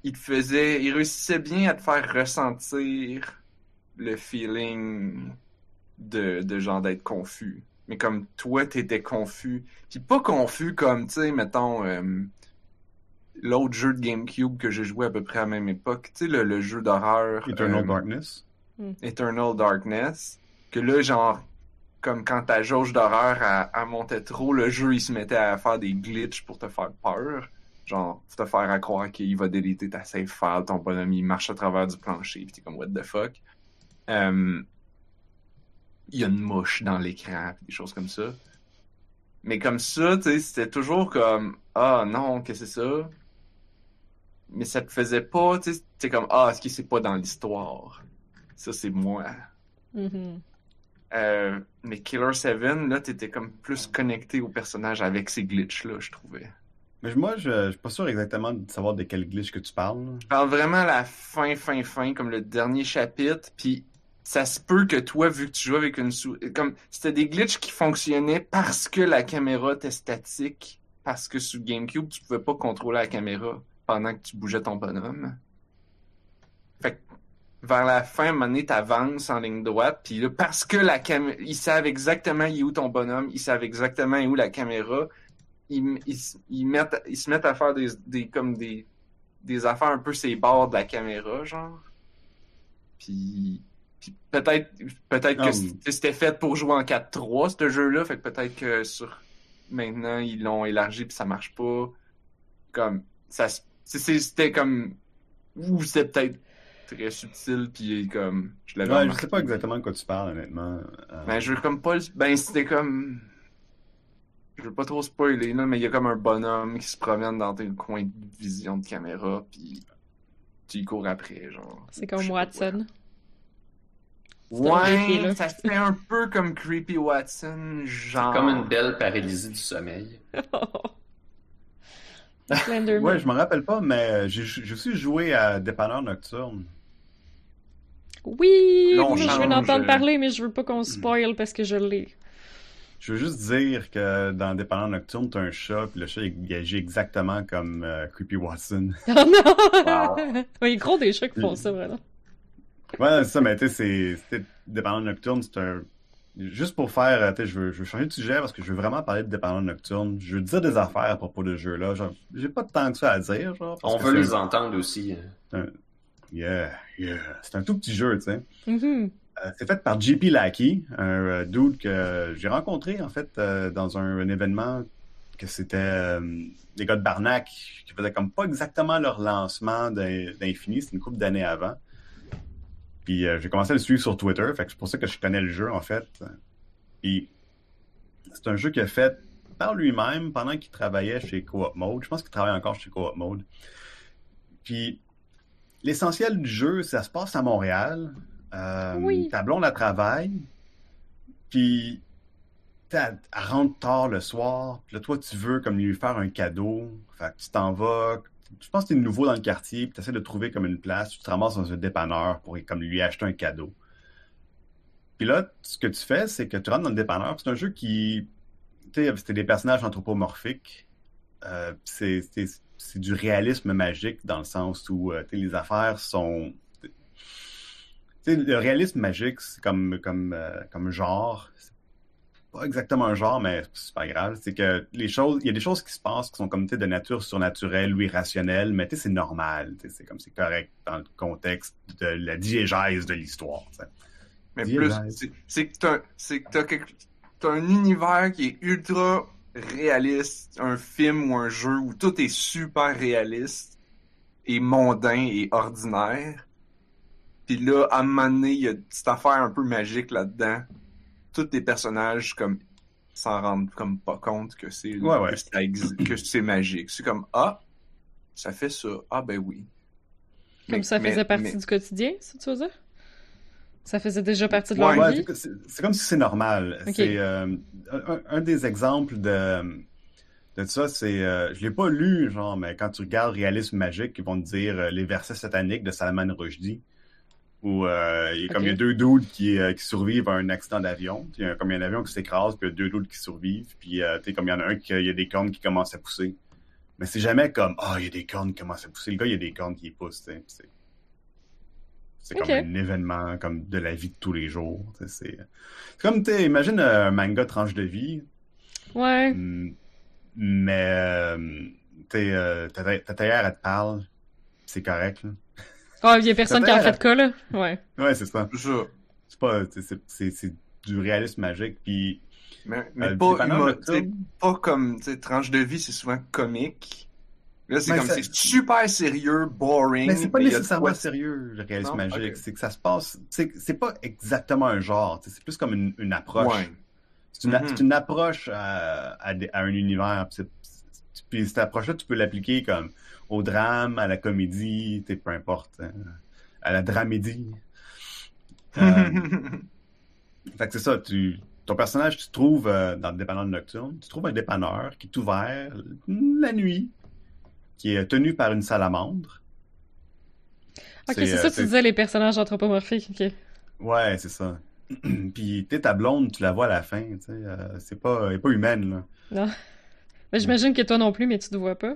il te faisait il réussissait bien à te faire ressentir le feeling de, de genre d'être confus. Mais comme toi, t'étais confus. Puis pas confus comme, tu sais, mettons, euh, l'autre jeu de GameCube que j'ai joué à peu près à la même époque. Tu sais, le, le jeu d'horreur. Eternal euh, Darkness. Eternal Darkness. Que là, genre, comme quand ta jauge d'horreur elle, elle montait trop, le jeu, il se mettait à faire des glitches pour te faire peur. Genre, pour te faire à croire qu'il va déliter ta save file, ton bonhomme, il marche à travers du plancher, pis t'es comme, what the fuck? Euh, Il y a une mouche dans l'écran, pis des choses comme ça. Mais comme ça, tu sais, c'était toujours comme, ah non, qu'est-ce que c'est ça? Mais ça te faisait pas, tu sais, comme, ah, est-ce que c'est pas dans l'histoire? Ça, c'est moi. Mhm. Euh, mais Killer 7, là, t'étais comme plus connecté au personnage avec ces glitches-là, je trouvais. Mais moi, je, je suis pas sûr exactement de savoir de quel glitch que tu parles. là. Je parle vraiment à la fin, fin, fin, comme le dernier chapitre, puis ça se peut que toi, vu que tu joues avec une souris, comme c'était des glitches qui fonctionnaient parce que la caméra était statique, parce que sur GameCube, tu pouvais pas contrôler la caméra pendant que tu bougeais ton bonhomme. Fait que vers la fin, à un moment donné, t'avances en ligne droite, puis là, parce que la caméra, ils savent exactement où ton bonhomme, ils savent exactement où la caméra, ils, ils, ils mettent, ils se mettent à faire des, des comme des, des affaires un peu ces bords de la caméra, genre. Puis, puis peut-être peut-être que oui. c'était fait pour jouer en 4-3, ce jeu-là, fait que peut-être que sur maintenant, ils l'ont élargi puis ça marche pas. Comme, ça, se- c'était comme, ou c'était peut-être très subtil puis comme, je l'avais Ouais, je sais pas exactement de quoi tu parles, honnêtement. Euh, Ben, je veux comme pas. le- Ben, c'était comme. Je veux pas trop spoiler, là, mais il y a comme un bonhomme qui se promène dans tes coins de vision de caméra, puis tu y cours après, genre. C'est comme Watson. C'est Ouais, là. ça fait un peu comme Creepy Watson, genre. Comme une belle paralysie du sommeil. *laughs* Slenderman. Ouais, je m'en rappelle pas, mais j'ai j'ai aussi joué à Dépanneur Nocturne. Oui, je veux change, en entendre euh. parler, mais je veux pas qu'on spoil parce que je l'ai. Je veux juste dire que dans Dépanneur Nocturne, t'as un chat, puis le chat il agit exactement comme euh, Creepy Watson. *laughs* Oh non! Wow. *laughs* Oui, gros des chats qui font ça, vraiment. Ouais, c'est ça, mais tu sais, Dépanneur Nocturne, c'est un juste pour faire, euh, tu sais, je veux, je veux changer de sujet parce que je veux vraiment parler de dépendant nocturne. Je veux dire des affaires à propos de ce jeu-là. J'ai pas tant que ça à dire, genre. parce On que veut les entendre aussi. un- Yeah, yeah. C'est un tout petit jeu, tu sais. Mhm. Euh, c'est fait par JP Lackey, un euh, dude que j'ai rencontré en fait euh, dans un, un événement que c'était euh, des gars de Barnac qui faisaient comme pas exactement leur lancement d'In- d'Infini, c'est une couple d'années avant. Puis euh, j'ai commencé à le suivre sur Twitter, fait que c'est pour ça que je connais le jeu en fait. Puis c'est un jeu qu'il a fait par lui-même pendant qu'il travaillait chez Co-op Mode. Je pense qu'il travaille encore chez Co-op Mode. Puis l'essentiel du jeu, ça se passe à Montréal. Euh, Oui. Ta blonde, elle travaille. Puis, elle rentre tard le soir. Puis là, toi, tu veux comme lui faire un cadeau. Fait que tu t'en vas. Je pense que tu es nouveau dans le quartier. Puis tu essaies de trouver comme une place. Tu te ramasses dans un dépanneur pour comme lui acheter un cadeau. Puis là, ce que tu fais, c'est que tu rentres dans le dépanneur. C'est un jeu qui. Tu sais, c'était des personnages anthropomorphiques. Euh, c'est du réalisme magique dans le sens où euh, les affaires sont. Tu sais, le réalisme magique, c'est comme, comme, euh, comme genre. Pas exactement un genre, mais c'est pas grave. C'est que les choses. Il y a des choses qui se passent qui sont comme de nature surnaturelle ou irrationnelle, mais tu sais, c'est normal. C'est comme c'est correct dans le contexte de la diégèse de l'histoire. Mais plus, c'est- que t'as, t'as un univers qui est ultra réaliste, un film ou un jeu où tout est super réaliste et mondain et ordinaire. Puis là, à un moment donné, il y a une petite affaire un peu magique là-dedans. Tous les personnages, comme, s'en rendent comme pas compte que c'est, Ouais, ouais. que ça exi- que c'est magique. C'est comme, ah, ça fait ça. Ah, ben oui. Comme Mais- ça mais- faisait partie mais- du quotidien, ça, tu veux dire? Ça faisait déjà partie de Ouais, leur Ouais, vie? c'est- comme si c'est normal. C'est euh, un, un des exemples de, de ça, c'est euh, je l'ai pas lu, genre, mais quand tu regardes Réalisme magique, ils vont te dire euh, les versets sataniques de Salman Rushdie, où euh, il y a comme il y a deux dudes qui, euh, qui survivent à un accident d'avion. Il y a comme il y a un avion qui s'écrase, puis il y a deux dudes qui survivent, puis euh, comme il y en a un qui il y a des cornes qui commencent à pousser. Mais c'est jamais comme ah il y a des cornes qui commencent à pousser. Le gars il y a des cornes qui poussent. C'est c'est comme un événement comme de la vie de tous les jours. C'est c'est comme tu imagine un manga tranche de vie, Ouais. mm, mais euh, tu euh, ta ta elle te parle, c'est correct. Là. Ah, il y a personne qui en fait de cas, là. Ouais. Ouais c'est ça. C'est pas c'est- c'est c'est du réalisme magique puis Mais, mais Euh, pas, comme tu sais, tranche de vie, c'est souvent comique. Là, c'est Mais comme ça- c'est super sérieux, boring. Mais c'est pas mais il y a de nécessairement quoi- sérieux, le réalisme Non? magique. C'est que ça se passe. C'est c'est pas exactement un genre. C'est plus comme une, une approche. Ouais. C'est une, c'est une approche à, à des- à un univers. Puis, c'est- c'est- puis cette approche-là, tu peux l'appliquer comme au drame, à la comédie, peu importe, hein, à la dramédie. Euh, *laughs* fait que c'est ça. Tu, ton personnage, tu trouves euh, dans le dépanneur nocturne, tu trouves un dépanneur qui est ouvert la nuit, qui est tenu par une salamandre. Ok, c'est euh, ça, tu disais les personnages anthropomorphiques. Ok. Ouais, c'est ça. *clears throat* Puis, tu ta blonde, tu la vois à la fin, tu sais, euh, c'est pas, elle est pas humaine, là. Non. Mais j'imagine que toi non plus, mais tu te vois pas.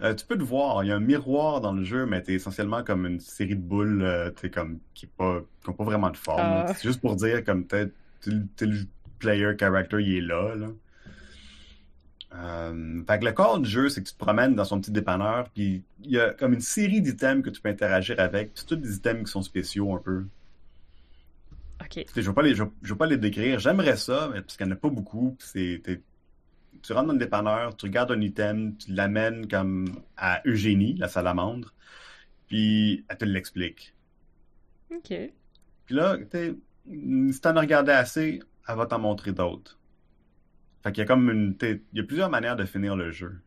Euh, tu peux te voir, il y a un miroir dans le jeu, mais t'es essentiellement comme une série de boules, euh, t'es comme, qui n'ont pas, pas vraiment de forme. Ah. C'est juste pour dire, comme, t'es, le- player character, il est là, là. Euh, fait que le corps du jeu, c'est que tu te promènes dans son petit dépanneur, puis il y a comme une série d'items que tu peux interagir avec, puis c'est tous des items qui sont spéciaux un peu. Ok. Je je vais pas les décrire. J'aimerais ça, mais parce qu'il n'y en a pas beaucoup. puis C'est, tu rentres dans le dépanneur, tu regardes un item, tu l'amènes comme à Eugénie, la salamandre, puis elle te l'explique. Ok. Puis là, tu si t'en as regardé assez, elle va t'en montrer d'autres. Fait qu'il y a comme une, il y a plusieurs manières de finir le jeu.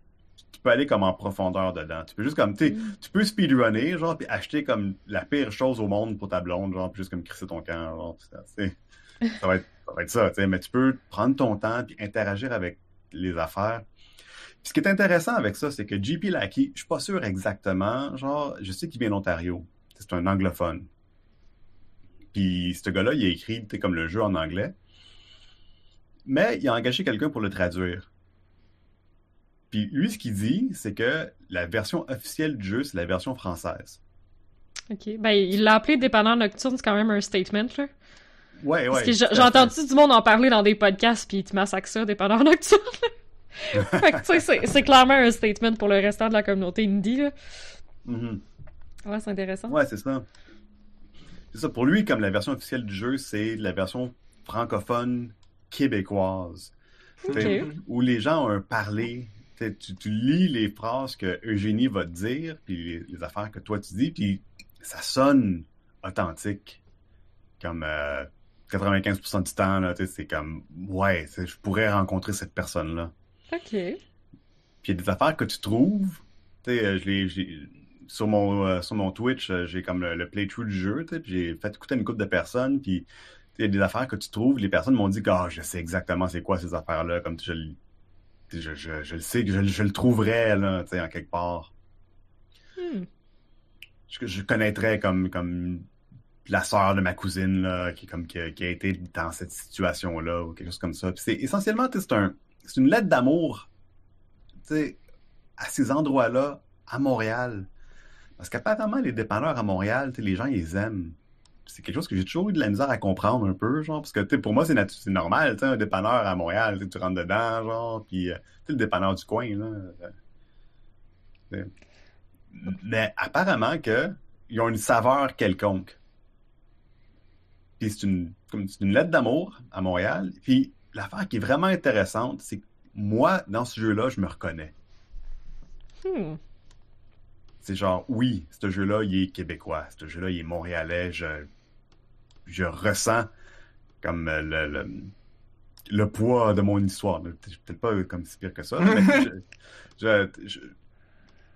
Tu peux aller comme en profondeur dedans. Tu peux juste comme, Mm. tu peux speedrunner, genre, puis acheter comme la pire chose au monde pour ta blonde, genre, puis juste comme crisser ton camp, genre, *laughs* ça, va être, ça va être ça, tu sais, mais tu peux prendre ton temps puis interagir avec les affaires. Puis ce qui est intéressant avec ça, c'est que JP Lackey, je suis pas sûr exactement, genre, je sais qu'il vient d'Ontario, c'est un anglophone. Puis ce gars-là, il a écrit, comme le jeu en anglais, mais il a engagé quelqu'un pour le traduire. Puis lui, ce qu'il dit, c'est que la version officielle du jeu, c'est la version française. Ok. Ben, il l'a appelé dépanneur nocturne, c'est quand même un statement, là. Ouais, ouais. Parce que j'ai entendu du monde en parler dans des podcasts, puis tu massacres ça, dépendant nocturne. *laughs* fait que, tu sais, c'est- clairement un statement pour le restant de la communauté indie, là. Mhm. Ouais, c'est intéressant. Ouais, c'est ça. C'est ça. Pour lui, comme la version officielle du jeu, c'est la version francophone québécoise. Ok. T'sais, Où les gens ont un parler. Tu, tu lis les phrases que Eugénie va te dire, puis les, les affaires que toi tu dis, puis ça sonne authentique. Comme euh, 95% du temps, là, c'est comme, ouais, je pourrais rencontrer cette personne-là. Ok. Puis il y a des affaires que tu trouves. Tu sais, euh, je sur mon, euh, sur mon Twitch, euh, j'ai comme le, le playthrough du jeu. puis J'ai fait écouter une couple de personnes. Puis il y a des affaires que tu trouves. Les personnes m'ont dit que ah, je sais exactement c'est quoi ces affaires-là. Comme je, le- je, je, je le sais, que je, je le trouverais là, tu sais, en quelque part. Hmm. Je, je connaîtrais comme, comme la sœur de ma cousine là, qui, comme, qui, a, été dans cette situation-là ou quelque chose comme ça. Puis c'est essentiellement, c'est un, une lettre d'amour à ces endroits-là, à Montréal. Parce qu'apparemment, les dépanneurs à Montréal, les gens, ils aiment. C'est quelque chose que j'ai toujours eu de la misère à comprendre un peu, genre, parce que, pour moi, c'est normal, un dépanneur à Montréal, tu rentres dedans, genre, puis, euh, le dépanneur du coin, là. euh. Mais apparemment que ils ont une saveur quelconque. Puis c'est une, comme c'est une lettre d'amour à Montréal. Puis l'affaire qui est vraiment intéressante, c'est que moi, dans ce jeu-là, je me reconnais. Hmm. C'est genre, oui, ce jeu-là, il est québécois. Ce jeu-là, il est montréalais. Je, je ressens comme euh, le, le, le poids de mon histoire. Peut-être pas comme si pire que ça, mais je, *laughs* je, je,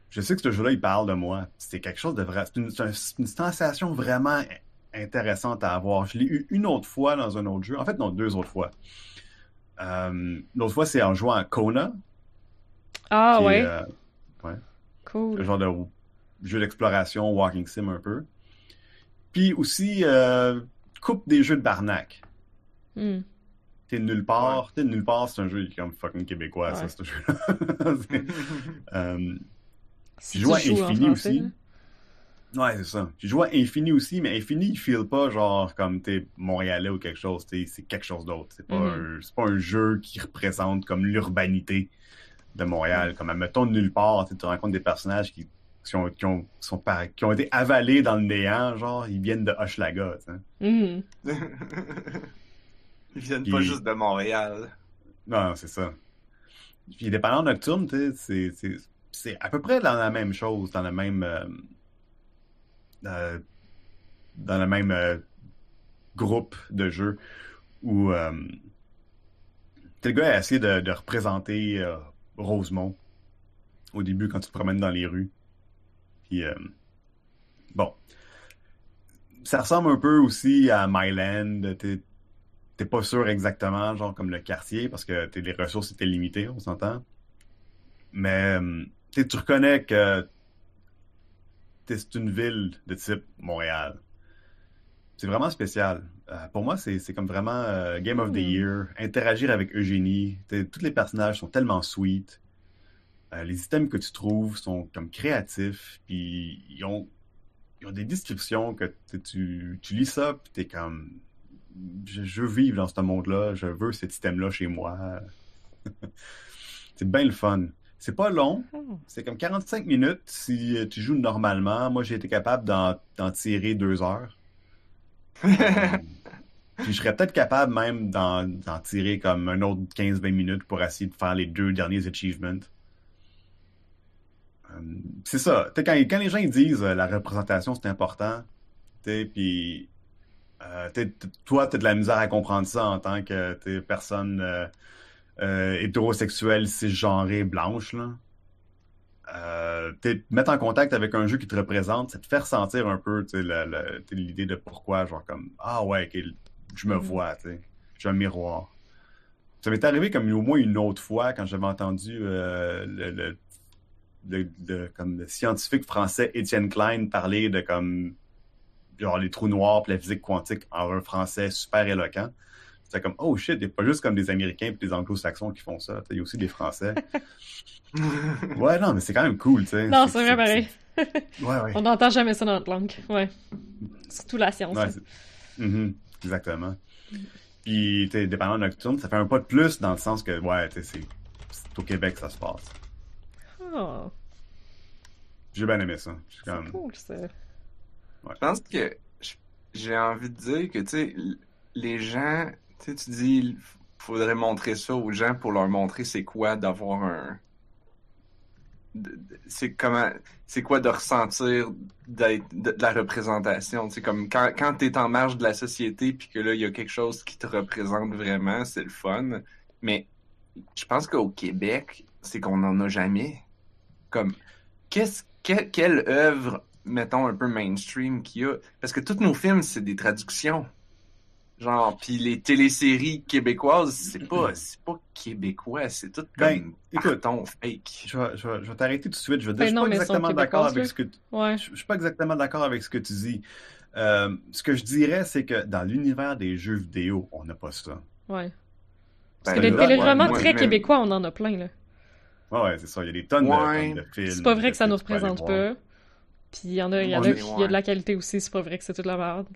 je sais que ce jeu-là, il parle de moi. C'est quelque chose de vrai. Une, c'est une sensation vraiment intéressante à avoir. Je l'ai eu une autre fois dans un autre jeu. En fait, non, deux autres fois. Euh, L'autre fois, c'est en jouant à Kona. Ah qui est, ouais, euh, le cool. genre de jeu d'exploration, walking sim un peu. Puis aussi, euh, coupe des jeux de barnac. Hmm. T'es nulle part. T'es nulle part, c'est un jeu qui est comme fucking québécois, ça, Ouais. ce jeu-là. *laughs* C'est- *laughs* euh, Si Je joue à tu joues Infini aussi. là. Ouais, c'est ça. J'ai joué à Infini aussi, mais Infini, il feel pas genre comme t'es montréalais ou quelque chose. C'est quelque chose d'autre. C'est pas, Mhm. un- c'est pas un jeu qui représente comme l'urbanité de Montréal. Comme, admettons, nulle part, tu rencontres des personnages qui, qui, ont, qui, ont, sont par- qui ont été avalés dans le néant, genre, ils viennent de Hochelaga, sais. Hmm. *laughs* Ils viennent Puis- pas juste de Montréal. Non, c'est ça. Puis Dépendant nocturne, c'est- c'est c'est à peu près dans la même chose, dans le même euh, euh, dans le même euh, groupe de jeux où euh, le gars a essayé de, représenter euh, Rosemont au début quand tu te promènes dans les rues. Puis bon, ça ressemble un peu aussi à Myland. T'es t'es pas sûr exactement, genre comme le quartier, parce que les ressources étaient limitées, on s'entend. Mais tu reconnais que c'est une ville de type Montréal. C'est vraiment spécial. Euh, pour moi, c'est comme vraiment euh, Game of the Mm. Year. Interagir avec Eugénie. Tous les personnages sont tellement sweet. Euh, les items que tu trouves sont comme créatifs. Puis ils ont, ils ont des descriptions que tu, tu lis ça, puis t'es comme je, je veux vivre dans ce monde-là, je veux cet item-là chez moi. *laughs* c'est bien le fun. C'est pas long, Oh. c'est comme 45 minutes si euh, tu joues normalement. Moi, j'ai été capable d'en tirer deux heures. *laughs* Euh, Puis je serais peut-être capable même d'en tirer comme un autre 15-20 minutes pour essayer de faire les deux derniers achievements. Euh, c'est ça. Quand, quand les gens ils disent la représentation c'est important, puis euh, toi, tu as de la misère à comprendre ça en tant que personne euh, euh, hétérosexuelle, cisgenrée, blanche. Là. Euh, mettre en contact avec un jeu qui te représente, ça te fait ressentir un peu l'idée de pourquoi, genre comme Ah ouais, je me Mhm. vois, tu sais, j'ai un miroir. Ça m'est arrivé comme au moins une autre fois quand j'avais entendu euh, le, le- le- le- comme le scientifique français Étienne Klein parler de comme genre les trous noirs et la physique quantique en un français super éloquent. C'était comme oh shit, il n'y a pas juste comme des Américains et des Anglo-Saxons qui font ça. Il y a aussi des Français. *laughs* ouais, non, mais c'est quand même cool, tu sais. Non, c'est vrai pareil. c'est- Ouais, ouais. On n'entend jamais ça dans notre langue. Ouais. Surtout la science. Ouais, c'est- Mhm, exactement. Puis, tu sais, dépendant nocturne, ça fait un pas de plus dans le sens que, ouais, tu sais, c'est c'est au Québec que ça se passe. Ah, J'ai bien aimé ça. C'est comme, cool, ça. Je pense que j'ai envie de dire que, tu sais, les gens, tu sais, tu dis, il faudrait montrer ça aux gens pour leur montrer c'est quoi d'avoir un. C'est comment. C'est quoi de ressentir d'être de, la représentation. Tu sais, comme quand, quand t'es en marge de la société puis que là, il y a quelque chose qui te représente vraiment, c'est le fun. Mais je pense qu'au Québec, c'est qu'on n'en a jamais. Comme, qu'est-ce, que- quelle œuvre, mettons, un peu mainstream qu'il y a? Parce que tous nos films, c'est des traductions. Genre, puis les téléséries québécoises, c'est pas, c'est pas québécois, c'est tout comme Ben, écoute, carton fake. je vais, je vais- je vais t'arrêter tout de suite. Je vais Ben dire, je suis non, pas exactement d'accord avec ce que tu- Ouais. je je suis pas exactement d'accord avec ce que tu dis. Euh, ce que je dirais, c'est que dans l'univers des jeux vidéo, on n'a pas ça. Ouais. Parce Ben que les téléromans ouais, très québécois, on en a plein, là. Ouais, ouais, c'est ça. Il y a des tonnes, de- Ouais. de, films. C'est pas vrai que ça nous représente pas. Puis il y en a, il y en a, il y a de la qualité aussi, c'est pas vrai que c'est toute la merde.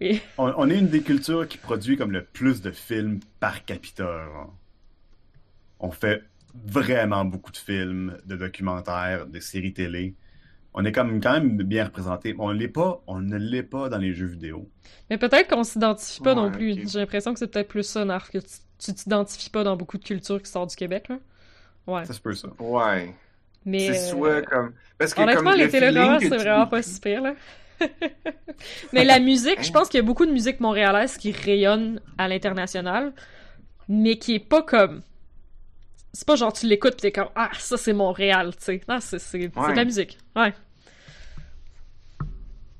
Oui. On, on est une des cultures qui produit comme le plus de films par capita. genre. On fait vraiment beaucoup de films, de documentaires, de séries télé. On est comme quand même bien représenté. On l'est pas, on ne l'est pas dans les jeux vidéo. Mais peut-être qu'on s'identifie pas non plus. J'ai l'impression que c'est peut-être plus ça, Narf, que tu t'identifies pas dans beaucoup de cultures qui sortent du Québec, là. Ouais. Ça se peut ça. Ouais. Mais. C'est euh, soit comme. Parce que Honnêtement, comme les téléromans, c'est tu- vraiment pas si pire, là. *laughs* Mais la musique, je pense qu'il y a beaucoup de musique montréalaise qui rayonne à l'international, mais qui est pas comme. C'est pas genre tu l'écoutes pis t'es comme Ah, ça c'est Montréal, tu sais. Non, c'est c'est- c'est de la musique. Ouais.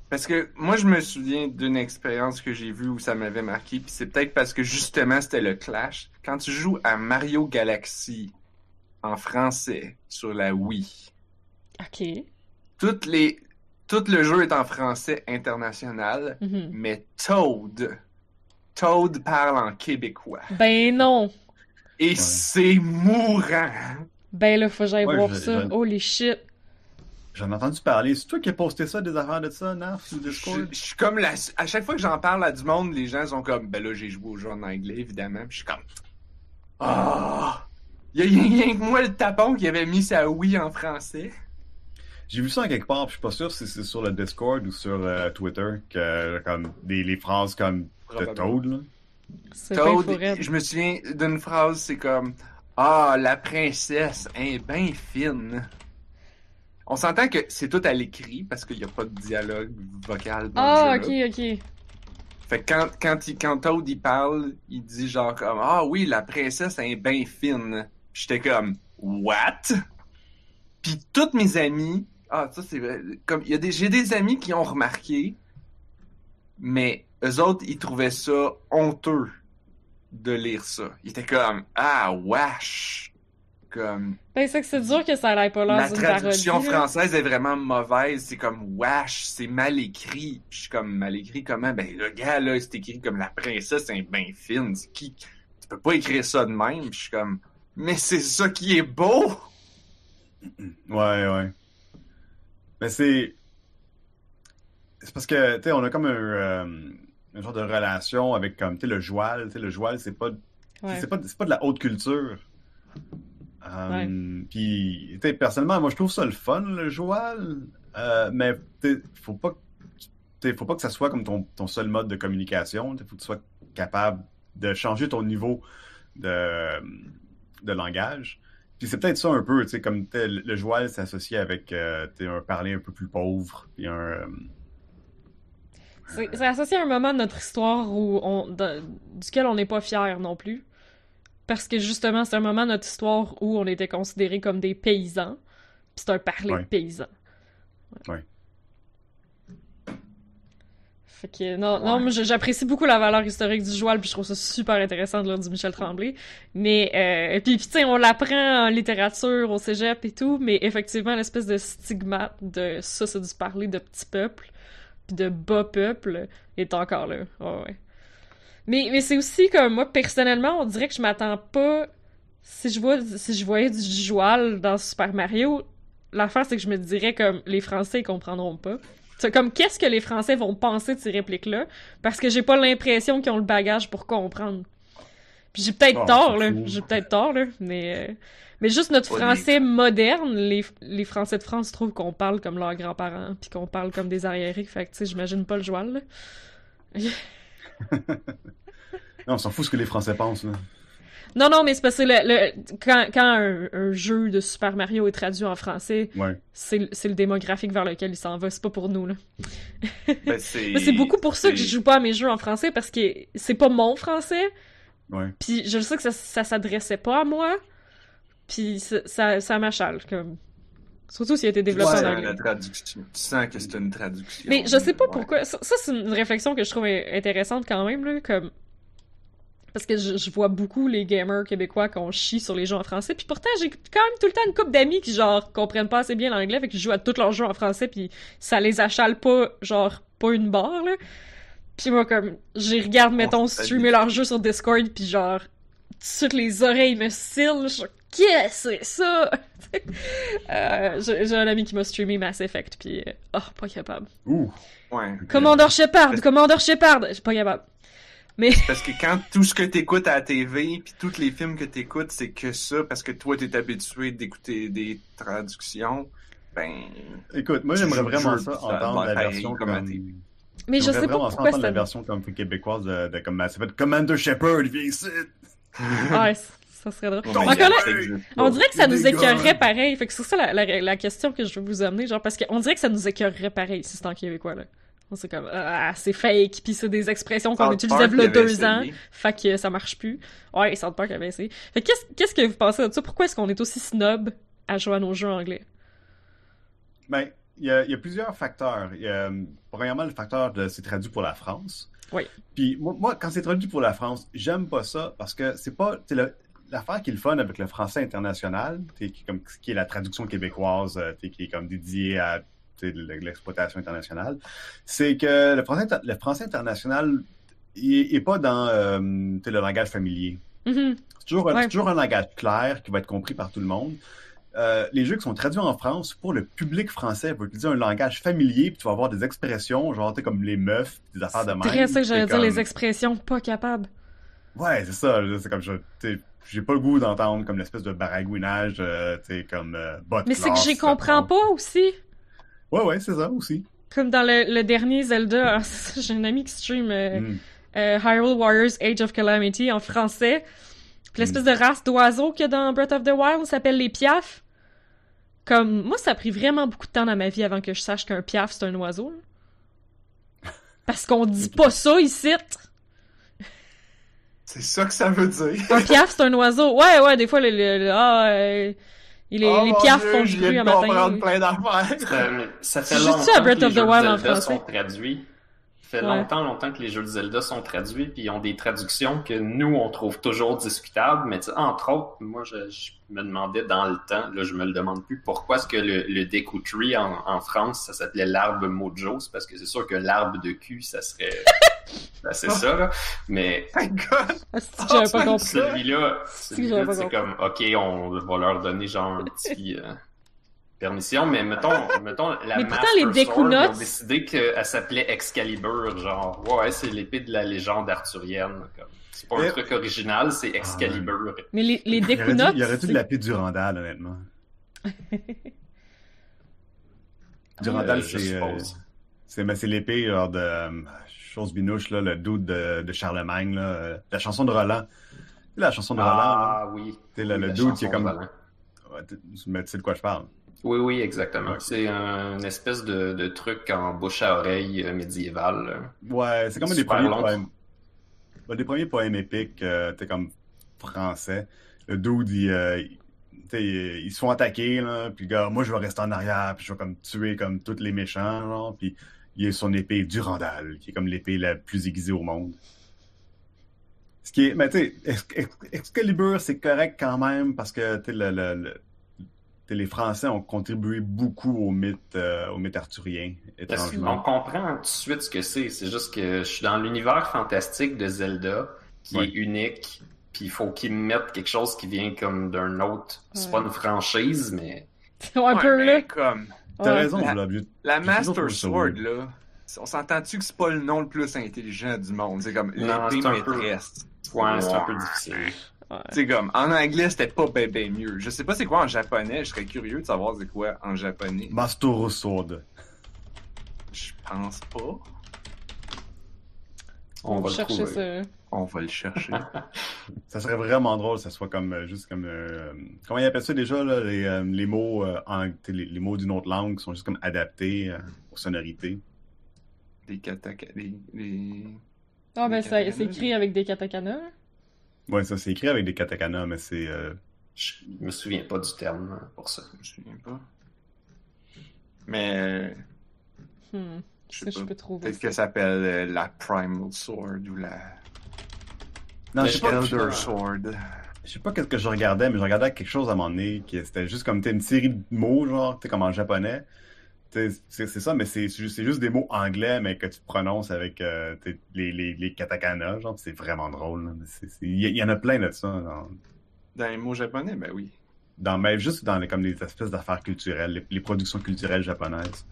Parce que moi, je me souviens d'une expérience que j'ai vue où ça m'avait marqué, puis c'est peut-être parce que justement c'était le clash. Quand tu joues à Mario Galaxy en français sur la Wii, Ok. toutes les, tout le jeu est en français international, Mhm. mais Toad, Toad parle en québécois. Ben non! Et c'est mourant. Ben là, faut que j'aille Ouais, voir je- ça. je- Holy shit. J'en ai entendu parler. C'est toi qui as posté ça, des affaires de ça, Narf, sur Je, Discord? je suis comme la... À chaque fois que j'en parle à du monde, les gens sont comme, ben là, j'ai joué au jeu en anglais, évidemment. Puis je suis comme, ah, il y a rien que moi le tapon qui avait mis sa oui en français. J'ai vu ça en quelque part, puis je suis pas sûr si c'est sur le Discord ou sur euh, Twitter, que comme des, les phrases comme de. Toad, là. Toad, je me souviens d'une phrase, c'est comme, ah, la princesse est bien fine. On s'entend que c'est tout à l'écrit parce qu'il n'y a pas de dialogue vocal dans Ah, le ok, ok. Fait que quand, quand, il, quand Toad il parle, il dit genre comme Ah oui, la princesse est bien fine. J'étais comme What? Puis toutes mes amis, ah ça c'est vrai, comme il y a des j'ai des amis qui ont remarqué, mais eux autres ils trouvaient ça honteux de lire ça. Ils étaient comme Ah wesh. Comme Ben, c'est que c'est dur que ça aille pas là la parodie. traduction là. française est vraiment mauvaise. C'est comme wesh, c'est mal écrit. Puis je suis comme mal écrit comment? Ben le gars là, c'est écrit comme la princesse est bien fine. C'est qui? Tu peux pas écrire ça de même. Puis je suis comme mais c'est ça qui est beau. Ouais, ouais. Mais c'est. C'est parce que, tu sais, on a comme un, euh, un genre de relation avec, comme, tu sais, le joual. Tu sais, le joual, c'est pas, Ouais. c'est pas, pas de la haute culture. Euh, Puis, tu sais, personnellement, moi, je trouve ça le fun, le joual. Euh, mais, tu faut pas, faut pas que ça soit comme ton, ton seul mode de communication. Il faut que tu sois capable de changer ton niveau de, de langage. Puis c'est peut-être ça un peu, tu sais, comme le joual s'associe avec euh, un parler un peu plus pauvre, puis un... euh, C'est associé à un moment de notre histoire où on, de- duquel on n'est pas fier non plus. Parce que justement, c'est un moment de notre histoire où on était considérés comme des paysans. Puis c'est un parler Ouais. de paysans. Ouais. Fait que non, Ouais. j'apprécie beaucoup la valeur historique du joual, puis je trouve ça super intéressant de lire du Michel Tremblay. Mais euh, puis, puis tu sais, on l'apprend en littérature au cégep et tout, mais effectivement l'espèce de stigmate de ça, c'est du parler de petit peuple, puis de bas peuple est encore là. Ouais, ouais. Mais mais c'est aussi comme moi personnellement, on dirait que je m'attends pas si je vois si je voyais du joual dans Super Mario, l'affaire c'est que je me dirais comme les Français ils comprendront pas. C'est comme qu'est-ce que les Français vont penser de ces répliques-là, parce que j'ai pas l'impression qu'ils ont le bagage pour comprendre. Puis j'ai peut-être Oh, tort, là. J'ai peut-être tort, là. Mais, euh, mais juste notre français moderne, les, les Français de France trouvent qu'on parle comme leurs grands-parents, puis qu'on parle comme des arriérés. Fait que, tu sais, j'imagine pas le joual, là. *laughs* Non, on s'en fout ce que les Français pensent, là. Non, non, mais c'est parce que le, le- quand, quand un, un jeu de Super Mario est traduit en français, Ouais. c'est le- démographique vers lequel il s'en va. C'est pas pour nous, là. Ben, *laughs* c'est beaucoup pour ça que je joue pas à mes jeux en français, parce que c'est pas mon français, Ouais. puis je sais que ça, ça s'adressait pas à moi, puis ça, ça, ça m'achale, comme... Surtout s'il a été développé en anglais. la traduction. Tu sens que c'est une traduction. Mais je sais pas pourquoi. Ça, ça, c'est une réflexion que je trouve intéressante quand même, là, comme. Parce que je, je vois beaucoup les gamers québécois qu'on chie sur les jeux en français, puis pourtant j'ai quand même tout le temps une couple d'amis qui genre comprennent pas assez bien l'anglais, fait qu'ils jouent à tous leurs jeux en français, puis ça les achale pas, genre pas une barre là. Puis moi comme, j'y regarde mettons streamer leurs jeux sur Discord, puis genre toutes les oreilles me cillent, je qu'est-ce que c'est ça? *laughs* Euh, j'ai un ami qui m'a streamé Mass Effect, puis euh, oh pas capable. Ouh. Ouais. Commandeur Shepard, Commandeur Shepard, je suis pas capable. Parce que quand tout ce que t'écoutes à la TV, puis tous les films que t'écoutes, c'est que ça, parce que toi, t'es habitué d'écouter des traductions, ben... Écoute, moi, j'aimerais vraiment ça ça entendre la version comme comme... à TV. Mais je sais pas ça pourquoi entendre la c'est version comme québécoise de, de comme ça fait Commander Shepard, viens ici. *laughs* Ouais, ça serait drôle. Encore là, ça on dirait que ça nous écœurerait pareil. Fait que c'est ça la, la, la question que je veux vous amener, genre, parce qu'on dirait que ça nous écœurerait pareil si c'était en québécois, là. C'est comme, ah, c'est fake, puis c'est des expressions qu'on utilisait il y a deux ans, fait que ça marche plus. Ouais, South Park avait essayé. Fait que qu'est-ce qu'est-ce que vous pensez de ça? Pourquoi est-ce qu'on est aussi snob à jouer à nos jeux anglais? Ben, il y a, il y a plusieurs facteurs. Il y a, euh, premièrement, le facteur de c'est traduit pour la France. Oui. Puis moi, moi, quand c'est traduit pour la France, j'aime pas ça parce que c'est pas. le- L'affaire qui est le fun avec le français international, qui, est comme, qui est la traduction québécoise, euh, qui est comme dédiée à l'exploitation internationale, c'est que le français, le français international, il est pas dans euh, le langage familier. Mhm. C'est toujours, Ouais. c'est toujours un langage clair qui va être compris par tout le monde. Euh, les jeux qui sont traduits en France, pour le public français, va utiliser un langage familier, puis tu vas avoir des expressions, genre, comme les meufs, des affaires de même. Très ça que j'allais C'est dire, comme- les expressions pas capables. Ouais, c'est ça, c'est comme, je, j'ai pas le goût d'entendre comme l'espèce de baragouinage, euh, tu sais, comme euh, bot Mais c'est que j'y comprends pas aussi. Ouais, ouais, c'est ça aussi. Comme dans le, le dernier Zelda, *laughs* ah, j'ai un ami qui stream euh, Mm. euh, Hyrule Warriors Age of Calamity en français. Puis l'espèce Hmm. de race d'oiseaux qu'il y a dans Breath of the Wild s'appelle les piafs. Comme, moi, ça a pris vraiment beaucoup de temps dans ma vie avant que je sache qu'un piaf, c'est un oiseau. là. *laughs* Parce qu'on dit pas ça ici. C'est ça que ça veut dire. Un piaf, c'est un oiseau. Ouais, ouais, des fois, le, le- le- ah, euh, les, Oh les mon piafs Dieu, font je du bruit un matin. comprendre plein d'affaires. Euh, ça fait C'est juste longtemps ça, Breath que of les the jeux Wild de en Zelda sont traduits. Ça fait Ouais. longtemps, longtemps que les jeux de Zelda sont traduits, puis ils ont des traductions que nous, on trouve toujours discutables. Mais tu sais, entre autres, moi, je, je me demandais dans le temps, là, je me le demande plus, pourquoi est-ce que le, le Deku Tree en, en France, ça s'appelait l'arbre Mojo? C'est parce que c'est sûr que l'arbre de cul, ça serait... *laughs* ben, c'est ça, là. Mais Thank God. Ah, c'est que j'avais pas Oh, compris? celui-là, celui-là, c'est comme, OK, on va leur donner genre un petit... euh, permission, mais mettons, *laughs* mettons la Mais pourtant, Master les Sword, Deku ils ont décidé qu'elle s'appelait Excalibur, genre, ouais, ouais, c'est l'épée de la légende arthurienne. comme. C'est pas un Mais- truc original, c'est Excalibur. Mais les, les Il aurait il aurait dû c'est- l'appeler Durandal, honnêtement. *laughs* Durandal, Euh, c'est, euh, suppose. c'est, mais c'est l'épée genre de euh, chose binouche, là, le doute de, de Charlemagne, là, euh, la chanson de Roland. Tu sais, La chanson de Roland, là. Ah oui. C'est le, Oui, le la dude qui est comme. de. Ouais, mais tu sais de quoi je parle. Oui, oui, exactement. Ouais. C'est un une espèce de, de truc en bouche à oreille euh, médiéval. là. Ouais, c'est comme un des premiers poèmes. Un des premiers poèmes épiques, euh, t'es comme français. Le dude, euh, il- ils, se font attaquer, là, puis gars, moi je vais rester en arrière, puis je vais comme tuer comme tous les méchants, puis il a son épée Durandal, qui est comme l'épée la plus aiguisée au monde. Ce qui est, mais tu sais, c'est correct quand même, parce que, tu le, les Français ont contribué beaucoup au mythe, euh, au mythe arthurien, étrangement. comprend tout de suite ce que c'est. C'est juste que je suis dans l'univers fantastique de Zelda, qui Ouais. est unique, puis il faut qu'ils mettent quelque chose qui vient comme d'un autre. C'est Ouais. pas une franchise, mais *laughs* un Ouais, peu mais là. comme... T'as raison, La- j'ai- La Master Sword, là, on s'entend-tu que c'est pas le nom le plus intelligent du monde? C'est comme Non, l'épée c'est un peu- maîtresse. Ouais, c'est un peu difficile. Ouais. C'est comme, en anglais, c'était pas ben, ben mieux. Je sais pas c'est quoi en japonais, je serais curieux de savoir c'est quoi en japonais. Master Sword. Je pense pas. On On va chercher trouver. ça. On va le chercher. *laughs* Ça serait vraiment drôle que ça soit comme euh, juste comme euh, comment ils appellent ça déjà là, les, euh, les mots euh, en- les, les mots d'une autre langue qui sont juste comme adaptés euh, aux sonorités. des kataka... Les. Ah, ben, ça- katakana, c'est écrit avec des katakana. Ouais, ça c'est écrit avec des katakana, mais c'est euh, Je me souviens pas du terme euh, pour ça. Je me souviens pas. Mais... Hmm. Je Ça, sais je pas. peux trouver Peut-être que ça s'appelle euh, la Primal Sword ou la non, je sais pas, Elder je- Sword. je sais pas qu'est-ce que je regardais, mais je regardais quelque chose à un moment donné qui c'était juste comme une série de mots genre, t'sais, comme en japonais. C'est ça, mais c'est juste, des mots anglais, mais que tu prononces avec euh, les, les, les katakana, genre, c'est vraiment drôle. Il y, en a plein de ça. Dans, Dans les mots japonais, ben oui. dans même juste dans les, comme les espèces d'affaires culturelles, les, les productions culturelles japonaises.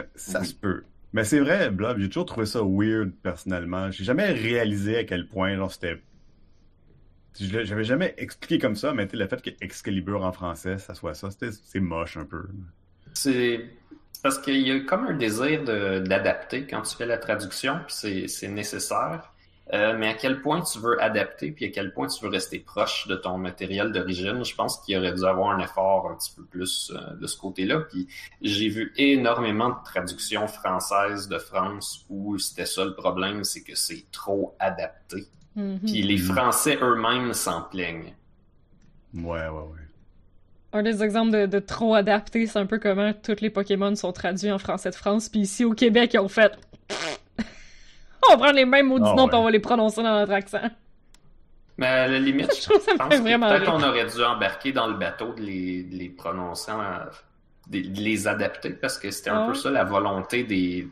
Euh, Ça Oui. se peut. Mais c'est vrai, Blob, j'ai toujours trouvé ça weird personnellement. J'ai jamais réalisé à quel point genre c'était. J'avais jamais expliqué comme ça, mais le fait que Excalibur en français, ça soit ça, c'était- c'est moche un peu. C'est parce qu'il y a comme un désir de- d'adapter quand tu fais la traduction, puis c'est- c'est nécessaire. Euh, mais à quel point tu veux adapter, puis à quel point tu veux rester proche de ton matériel d'origine, je pense qu'il aurait dû avoir un effort un petit peu plus euh, de ce côté-là. Puis j'ai vu énormément de traductions françaises de France où c'était ça le problème, c'est que c'est trop adapté. Mhm. Puis les. Français eux-mêmes s'en plaignent. Ouais, ouais, ouais. Un des exemples de, de trop adapté, c'est un peu comment tous les Pokémon sont traduits en français de France, puis ici au Québec, ils ont fait. *laughs* on prend les mêmes mots du Ah nom, ouais. puis on va les prononcer dans notre accent. Mais à la limite, *laughs* Je trouve ça me pense vraiment peut-être on rire. aurait dû embarquer dans le bateau de les, de les prononcer, en- de, de les adapter parce que c'était un Ah. peu ça la volonté des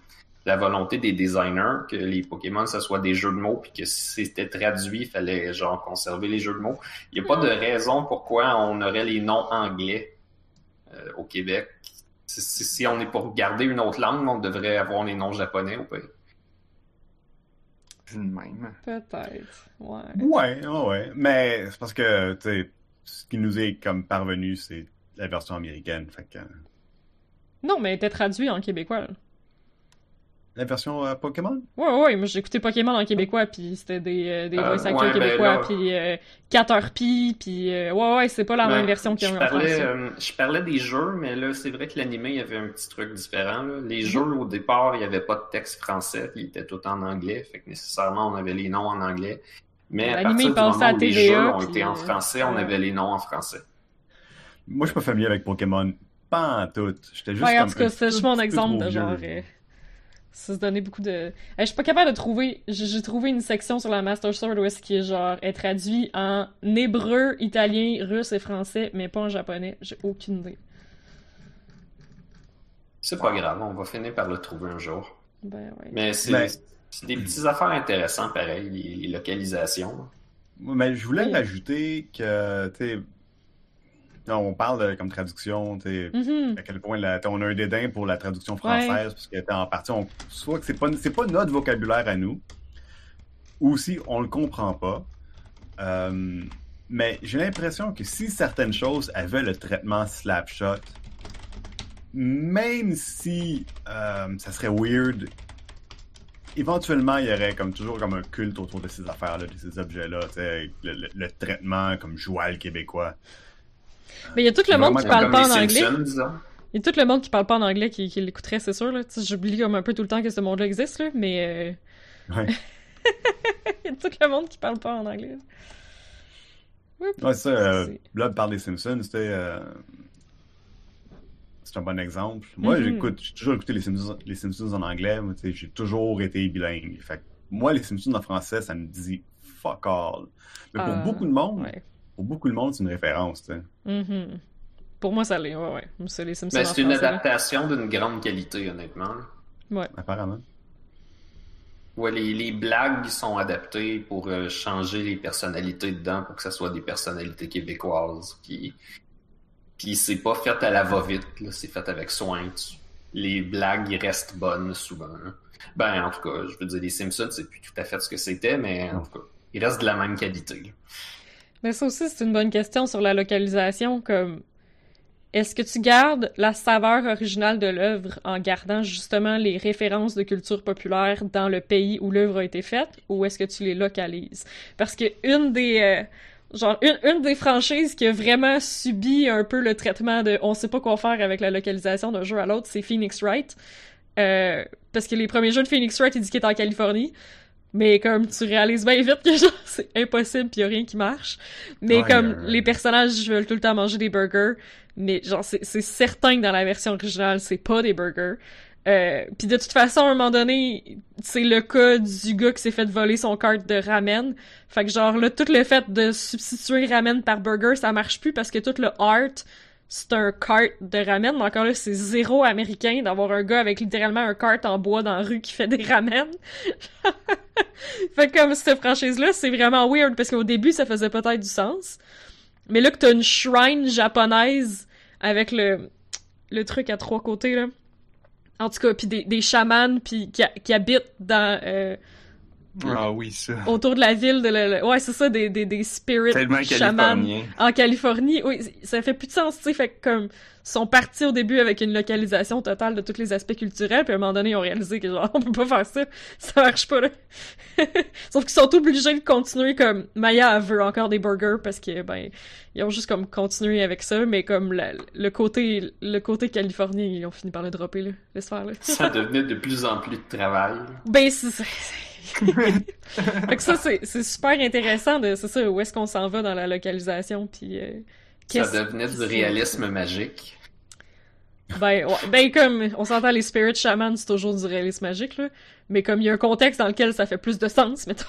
la volonté des designers que les Pokémon ce soit des jeux de mots puis que si c'était traduit il fallait genre conserver les jeux de mots. Il n'y a pas de raison pourquoi on aurait les noms anglais euh, au Québec. Si, si- si on est pour garder une autre langue, on devrait avoir les noms japonais au pays. Même. Peut-être. Ouais. Ouais, ouais, ouais. Mais c'est parce que, tu sais, ce qui nous est comme parvenu, c'est la version américaine. Fait que, Non, mais elle était traduit en québécois. là. La version euh, Pokémon? Ouais, ouais, moi écouté Pokémon en québécois, puis c'était des, euh, des Euh, voice actors ouais, ben québécois, là- puis euh, 4RP, puis euh, ouais, ouais, c'est pas la Ben, même version qu'ils je ont eu en parlais, français. euh, je parlais des jeux, mais là, c'est vrai que l'animé, il y avait un petit truc différent. là. Mhm. Les jeux, au départ, il n'y avait pas de texte français, puis il était tout en anglais. Fait que nécessairement, on avait les noms en anglais. Mais à partir il du moment à où les TVA, jeux ont puis, été en français, on avait les noms en français. Moi, je suis pas familier avec Pokémon. Pas en tout. J'étais juste Ouais, en tout cas, c'est mon exemple de genre. Ça se donnait beaucoup de. Euh, je suis pas capable de trouver. J'ai trouvé une section sur la Master Sword où est-ce qui est genre est traduit en hébreu, italien, russe et français, mais pas en japonais. J'ai aucune idée. C'est pas grave, on va finir par le trouver un jour. Ben ouais. Mais c'est Ben- des petites affaires intéressantes, pareil, les, localisations. Mais je voulais Oui. rajouter que, tu sais, non, on parle de, comme traduction, tu sais, Mhm. à quel point la- on a un dédain pour la traduction française, parce que en partie, on, soit que c'est pas, notre vocabulaire à nous, ou aussi on le comprend pas. Euh, mais j'ai l'impression que si certaines choses avaient le traitement slapshot, même si euh, ça serait weird, éventuellement il y aurait comme toujours comme un culte autour de ces affaires-là, de ces objets-là, le traitement comme joual québécois. Mais il y a tout le monde qui parle pas les en anglais. Il y a tout le monde qui parle pas en anglais qui, qui l'écouterait, c'est sûr. Là. J'oublie comme un peu tout le temps que ce monde-là existe, là, mais euh, Ouais. *laughs* il y a tout le monde qui parle pas en anglais. Oups. Ouais, ça. euh, Blob parle des Simpsons, c'était. euh, C'est un bon exemple. Moi, Mhm. j'écoute, j'ai toujours écouté les Simpsons, les Simpsons en anglais. J'ai toujours été bilingue. Fait moi, les Simpsons en français, ça me dit fuck all. Mais pour Ah, beaucoup de monde, Ouais. Pour beaucoup de monde, c'est une référence. tu sais. Mhm. Pour moi, ça l'est, ouais, ouais. C'est une adaptation d'une grande qualité, honnêtement. Apparemment. Ouais, les, les blagues sont adaptées pour euh, changer les personnalités dedans pour que ce soit des personnalités québécoises. Puis Puis c'est pas fait à la va-vite, là, c'est fait avec soin. Tu- Les blagues, ils restent bonnes souvent. là. Ben, en tout cas, je veux dire, les Simpsons, c'est plus tout à fait ce que c'était, mais en tout cas, ils restent de la même qualité. là. Mais ça aussi, c'est une bonne question sur la localisation, comme est-ce que tu gardes la saveur originale de l'œuvre en gardant justement les références de culture populaire dans le pays où l'œuvre a été faite, ou est-ce que tu les localises? Parce que une des euh, genre une, une des franchises qui a vraiment subi un peu le traitement de on sait pas quoi faire avec la localisation d'un jeu à l'autre, c'est Phoenix Wright. Euh, parce que les premiers jeux de Phoenix Wright, étaient en Californie. Mais comme tu réalises bien vite que genre *laughs* c'est impossible pis y a rien qui marche. Mais Ouais, comme euh, les personnages veulent tout le temps manger des burgers, mais genre c'est c'est certain que dans la version originale c'est pas des burgers. Euh, puis de toute façon à un moment donné c'est le cas du gars qui s'est fait voler son cart de ramen. Fait que genre là tout le fait de substituer ramen par burger ça marche plus parce que tout le art c'est un cart de ramen, mais encore là, c'est zéro américain d'avoir un gars avec littéralement un cart en bois dans la rue qui fait des ramen. *laughs* fait comme cette franchise-là, c'est vraiment weird parce qu'au début, ça faisait peut-être du sens. Mais là que t'as une shrine japonaise avec le, le truc à trois côtés, là. En tout cas, puis des, des chamans qui habitent dans euh, Ah oui, ça. autour de la ville de la- la- ouais c'est ça des des des spirit Tellement chamans californien. en Californie, oui, ça fait plus de sens, tu sais, fait que comme ils sont partis au début avec une localisation totale de tous les aspects culturels, puis à un moment donné, ils ont réalisé que genre *laughs* on peut pas faire ça, ça marche pas là. *laughs* Sauf qu'ils sont obligés de continuer comme Maya veut encore des burgers parce que ben ils ont juste comme continué avec ça, mais comme la- le côté le côté californien, ils ont fini par le dropper là, laisse faire là. Ça devenait de plus en plus de travail. Ben, c'est ça. *laughs* fait que ça, c'est c'est super intéressant de, c'est ça, où est-ce qu'on s'en va dans la localisation, puis euh, Ça devenait du réalisme magique. Ben, ouais, ben, comme, on s'entend, les Spirit Shamans, c'est toujours du réalisme magique, là, mais comme il y a un contexte dans lequel ça fait plus de sens, *laughs* mettons,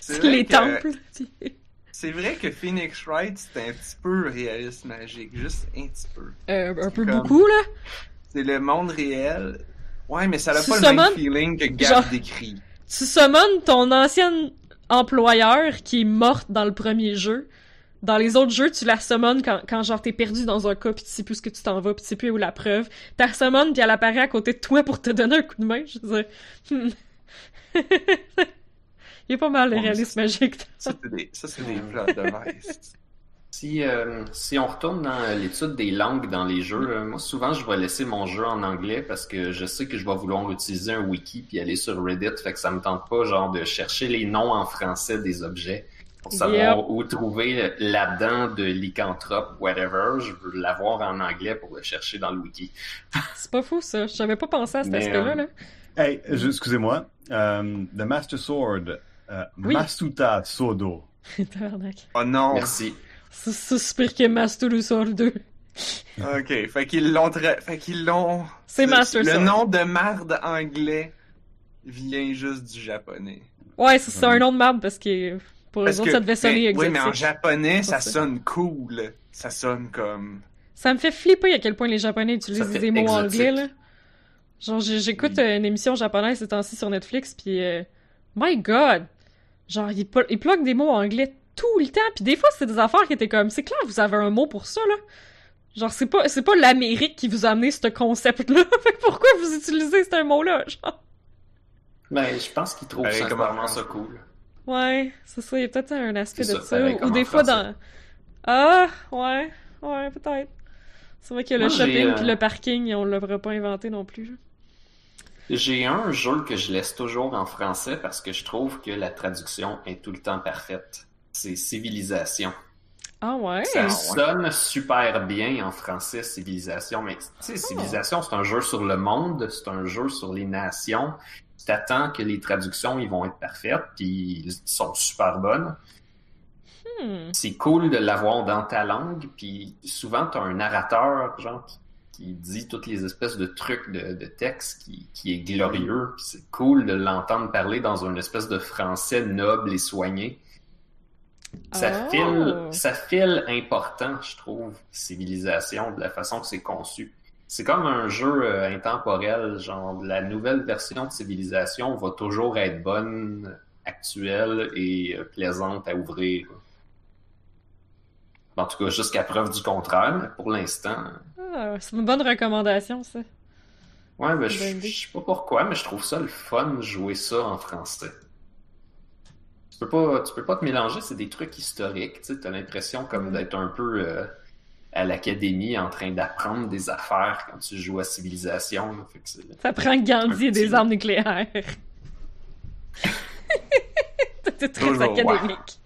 C'est les que- temples. puis- C'est vrai que Phoenix Wright, c'est un petit peu réaliste magique, juste un petit peu. Euh, un peu comme- beaucoup, là. C'est le monde réel. Ouais, mais ça n'a pas le même feeling que Gab genre- décrit. Tu summons ton ancien employeur qui est morte dans le premier jeu. Dans les autres jeux, tu la summons quand, quand genre t'es perdu dans un cas pis tu sais plus ce que tu t'en vas pis tu sais plus où la preuve. T'as summon pis elle apparaît à côté de toi pour te donner un coup de main. Je veux dire... *laughs* Il y a pas mal mais réalisme magique. Ça, c'est des, ça, c'est des de. Si, euh, si on retourne dans euh, l'étude des langues dans les jeux, euh, moi souvent je vais laisser mon jeu en anglais parce que je sais que je vais vouloir utiliser un wiki puis aller sur Reddit, fait que ça me tente pas genre de chercher les noms en français des objets pour savoir Yep. où trouver la dent de lycanthrope, whatever. Je veux l'avoir en anglais pour le chercher dans le wiki. *laughs* C'est pas fou ça. J'avais pas pensé à cet aspect-là. euh, Là. Hey, excusez-moi. The Master Sword, Oui. Masuta Sodo. *laughs* Oh non! Merci. C'est c'est super que Master Sol 2. Ok, fait qu'ils l'ont tra- fait qu'ils l'ont. C'est Master Le nom de marde anglais vient juste du japonais. Ouais, c'est un nom de merde parce que pour Parce eux autres, que- ça devait sonner mais- exotique. Oui, mais en japonais, ça sonne cool. Ça sonne comme. Ça me fait flipper à quel point les Japonais utilisent des mots exotique. anglais, là. Genre, j'écoute Oui. euh, une émission japonaise ces temps-ci sur Netflix, puis euh, my god! Genre, ils, ils pluguent des mots anglais tout le temps, puis des fois, c'est des affaires qui étaient comme, c'est clair, vous avez un mot pour ça, là. Genre, c'est pas, c'est pas l'Amérique qui vous a amené ce concept-là. *laughs* Fait que pourquoi vous utilisez ce mot-là, genre? Ben, je pense qu'ils trouvent Pareil comme sincèrement en ça cool. Ouais, c'est ça, il y a peut-être un aspect C'est de ça, ça. Ou des fois dans. Ah, ouais, ouais, peut-être. C'est vrai que le Moi, shopping euh, puis le parking, on l'aurait pas inventé non plus. J'ai un jeu que je laisse toujours en français parce que je trouve que la traduction est tout le temps parfaite. C'est Civilisation. Ah ouais? Ça sonne super bien en français, Civilisation, mais tu sais, Civilisation, c'est un jeu sur le monde, c'est un jeu sur les nations. Tu t'attends que les traductions, ils vont être parfaites, puis ils sont super bonnes. Hmm. C'est cool de l'avoir dans ta langue, puis souvent, tu as un narrateur, genre, qui, dit toutes les espèces de trucs de, de texte qui, qui est glorieux, c'est cool de l'entendre parler dans une espèce de français noble et soigné. Ça Oh. file, ça file important, je trouve, civilisation, de la façon que c'est conçu. C'est comme un jeu euh, intemporel, genre la nouvelle version de civilisation va toujours être bonne, actuelle et euh, plaisante à ouvrir. En tout cas, jusqu'à preuve du contraire, mais pour l'instant. Ah, c'est une bonne recommandation, ça. Ouais, ben, je, je sais pas pourquoi, mais je trouve ça le fun de jouer ça en français. Tu peux pas, tu peux pas te mélanger, c'est des trucs historiques, tu t'as l'impression comme d'être un peu euh, à l'académie en train d'apprendre des affaires quand tu joues à Civilisation. Fait que Ça prend Gandhi et des armes nucléaires. *laughs* C'était très Toujours, académique.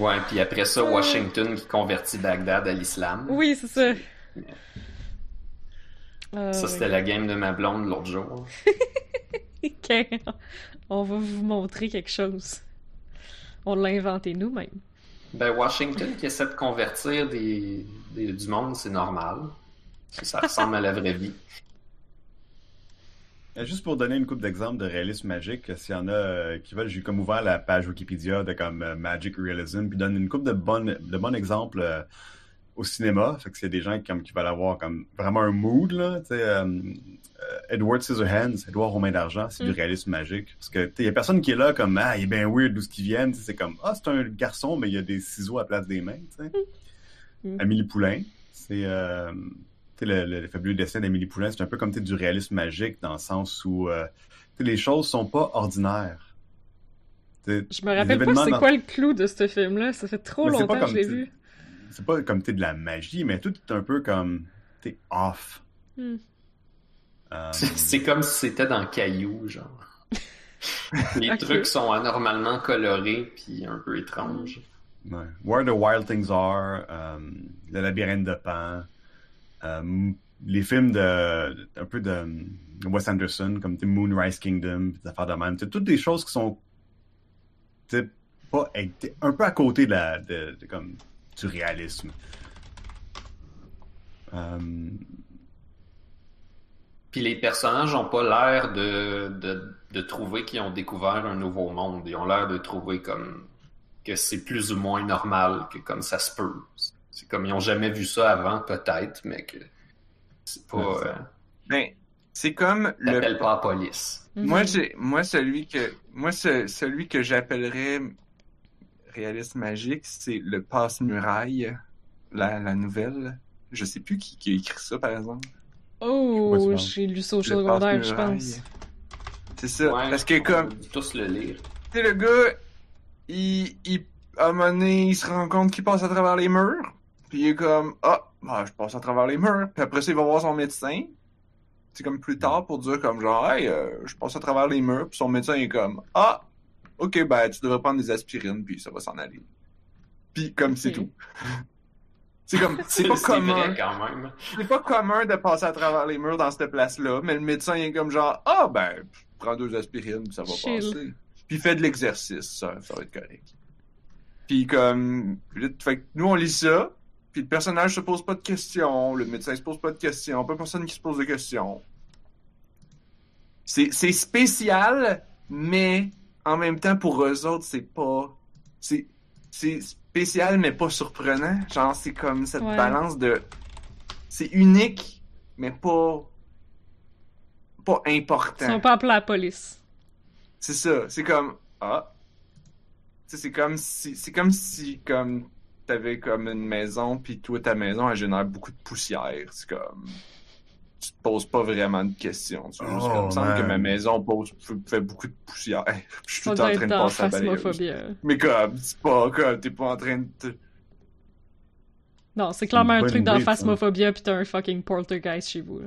Ouais, puis après ça, Washington qui convertit Bagdad à l'islam. Oui, c'est ça. Ah, Ça, oui. c'était la game de ma blonde l'autre jour. *laughs* On va vous montrer quelque chose. On l'a inventé nous-mêmes. Ben, Washington qui essaie de convertir des, des- du monde, c'est normal. Ça, ressemble à la vraie vie. Euh, Juste pour donner une coupe d'exemples de réalisme magique, s'il y en a euh, qui veulent, j'ai comme ouvert la page Wikipédia de comme euh, Magic Realism, puis donne une coupe de bonnes de bons exemples euh, au cinéma. Fait que c'est des gens qui, comme, qui veulent avoir comme vraiment un mood là. Euh, Edward Scissorhands, Edouard Romain d'argent, c'est du Mm. réalisme magique. Parce que il y a personne qui est là comme ah il est bien weird d'où ce qu'ils viennent. C'est comme ah c'est un garçon mais il y a des ciseaux à la place des mains. Tu sais. Mm. Amélie Poulain, c'est euh, le, le- le fabuleux dessin d'Amélie Poulain, c'est un peu comme du réalisme magique dans le sens où euh, les choses sont pas ordinaires. Je me rappelle pas c'est dans- quoi le clou de ce film-là. Ça fait trop Mais longtemps que je l'ai vu. C'est pas comme tu sais, de la magie, mais tout est un peu comme t'es off. Hmm. Euh, C'est *laughs* c'est comme si c'était dans Caillou, genre. *laughs* Les trucs sont anormalement colorés puis un peu étranges. ouais. Where the Wild Things Are, euh, Le Labyrinthe de Pan, euh, les films de un peu de Wes Anderson, comme Moonrise Kingdom, des affaires de même. Sais, toutes des choses qui sont pas un peu à côté de la de, de comme du réalisme. Puis les personnages ont pas l'air de, de, de trouver qu'ils ont découvert un nouveau monde. Ils ont l'air de trouver comme que c'est plus ou moins normal, que comme ça se peut. C'est comme ils ont jamais vu ça avant, peut-être, mais que c'est pas. Euh, Ben, c'est comme le. Pas la police. Mhm. Moi, j'ai, moi, celui que, moi, ce- celui que j'appellerais réalisme magique, c'est le passe-muraille, la, la nouvelle. Je sais plus qui, qui a écrit ça, par exemple. Oh, j'ai lu ça au secondaire, je pense. C'est ça. Ouais, Parce que comme, tous le lire. tu sais, le gars, il, il, à un moment donné, il se rend compte qu'il passe à travers les murs. Puis il est comme, ah, bah, je passe à travers les murs. Puis après ça, il va voir son médecin. C'est comme plus tard pour dire comme genre, hey, euh, je passe à travers les murs. Puis son médecin est comme, ah, ok, ben, tu devrais prendre des aspirines, puis ça va s'en aller. Puis comme c'est tout. C'est comme, c'est pas commun. vrai quand même. C'est pas commun de passer à travers les murs dans cette place-là, mais le médecin est comme genre Ah ben, prends deux aspirines, puis ça va Chill. passer. Puis fais de l'exercice, ça, ça va être correct. Puis comme fait que nous on lit ça, puis le personnage se pose pas de questions, le médecin se pose pas de questions, pas personne qui se pose de questions. C'est c'est spécial, mais en même temps pour eux autres c'est pas c'est c'est spécial mais pas surprenant. Genre c'est comme cette Ouais. balance de c'est unique mais pas pas Ils important. sont pas appelés à la police. C'est ça. C'est comme ah. C'est comme si c'est comme si comme t'avais comme une maison puis toi ta maison elle génère beaucoup de poussière. C'est comme tu te poses pas vraiment de questions. Tu juste Oh, comme, il me semble que ma maison pose, fait, beaucoup de poussière. *laughs* Je suis tout en train de passer à la hein. Mais comme, c'est pas comme, t'es pas en train de te... Non, c'est clairement un truc dans. Phasmophobia pis t'as un fucking poltergeist chez vous.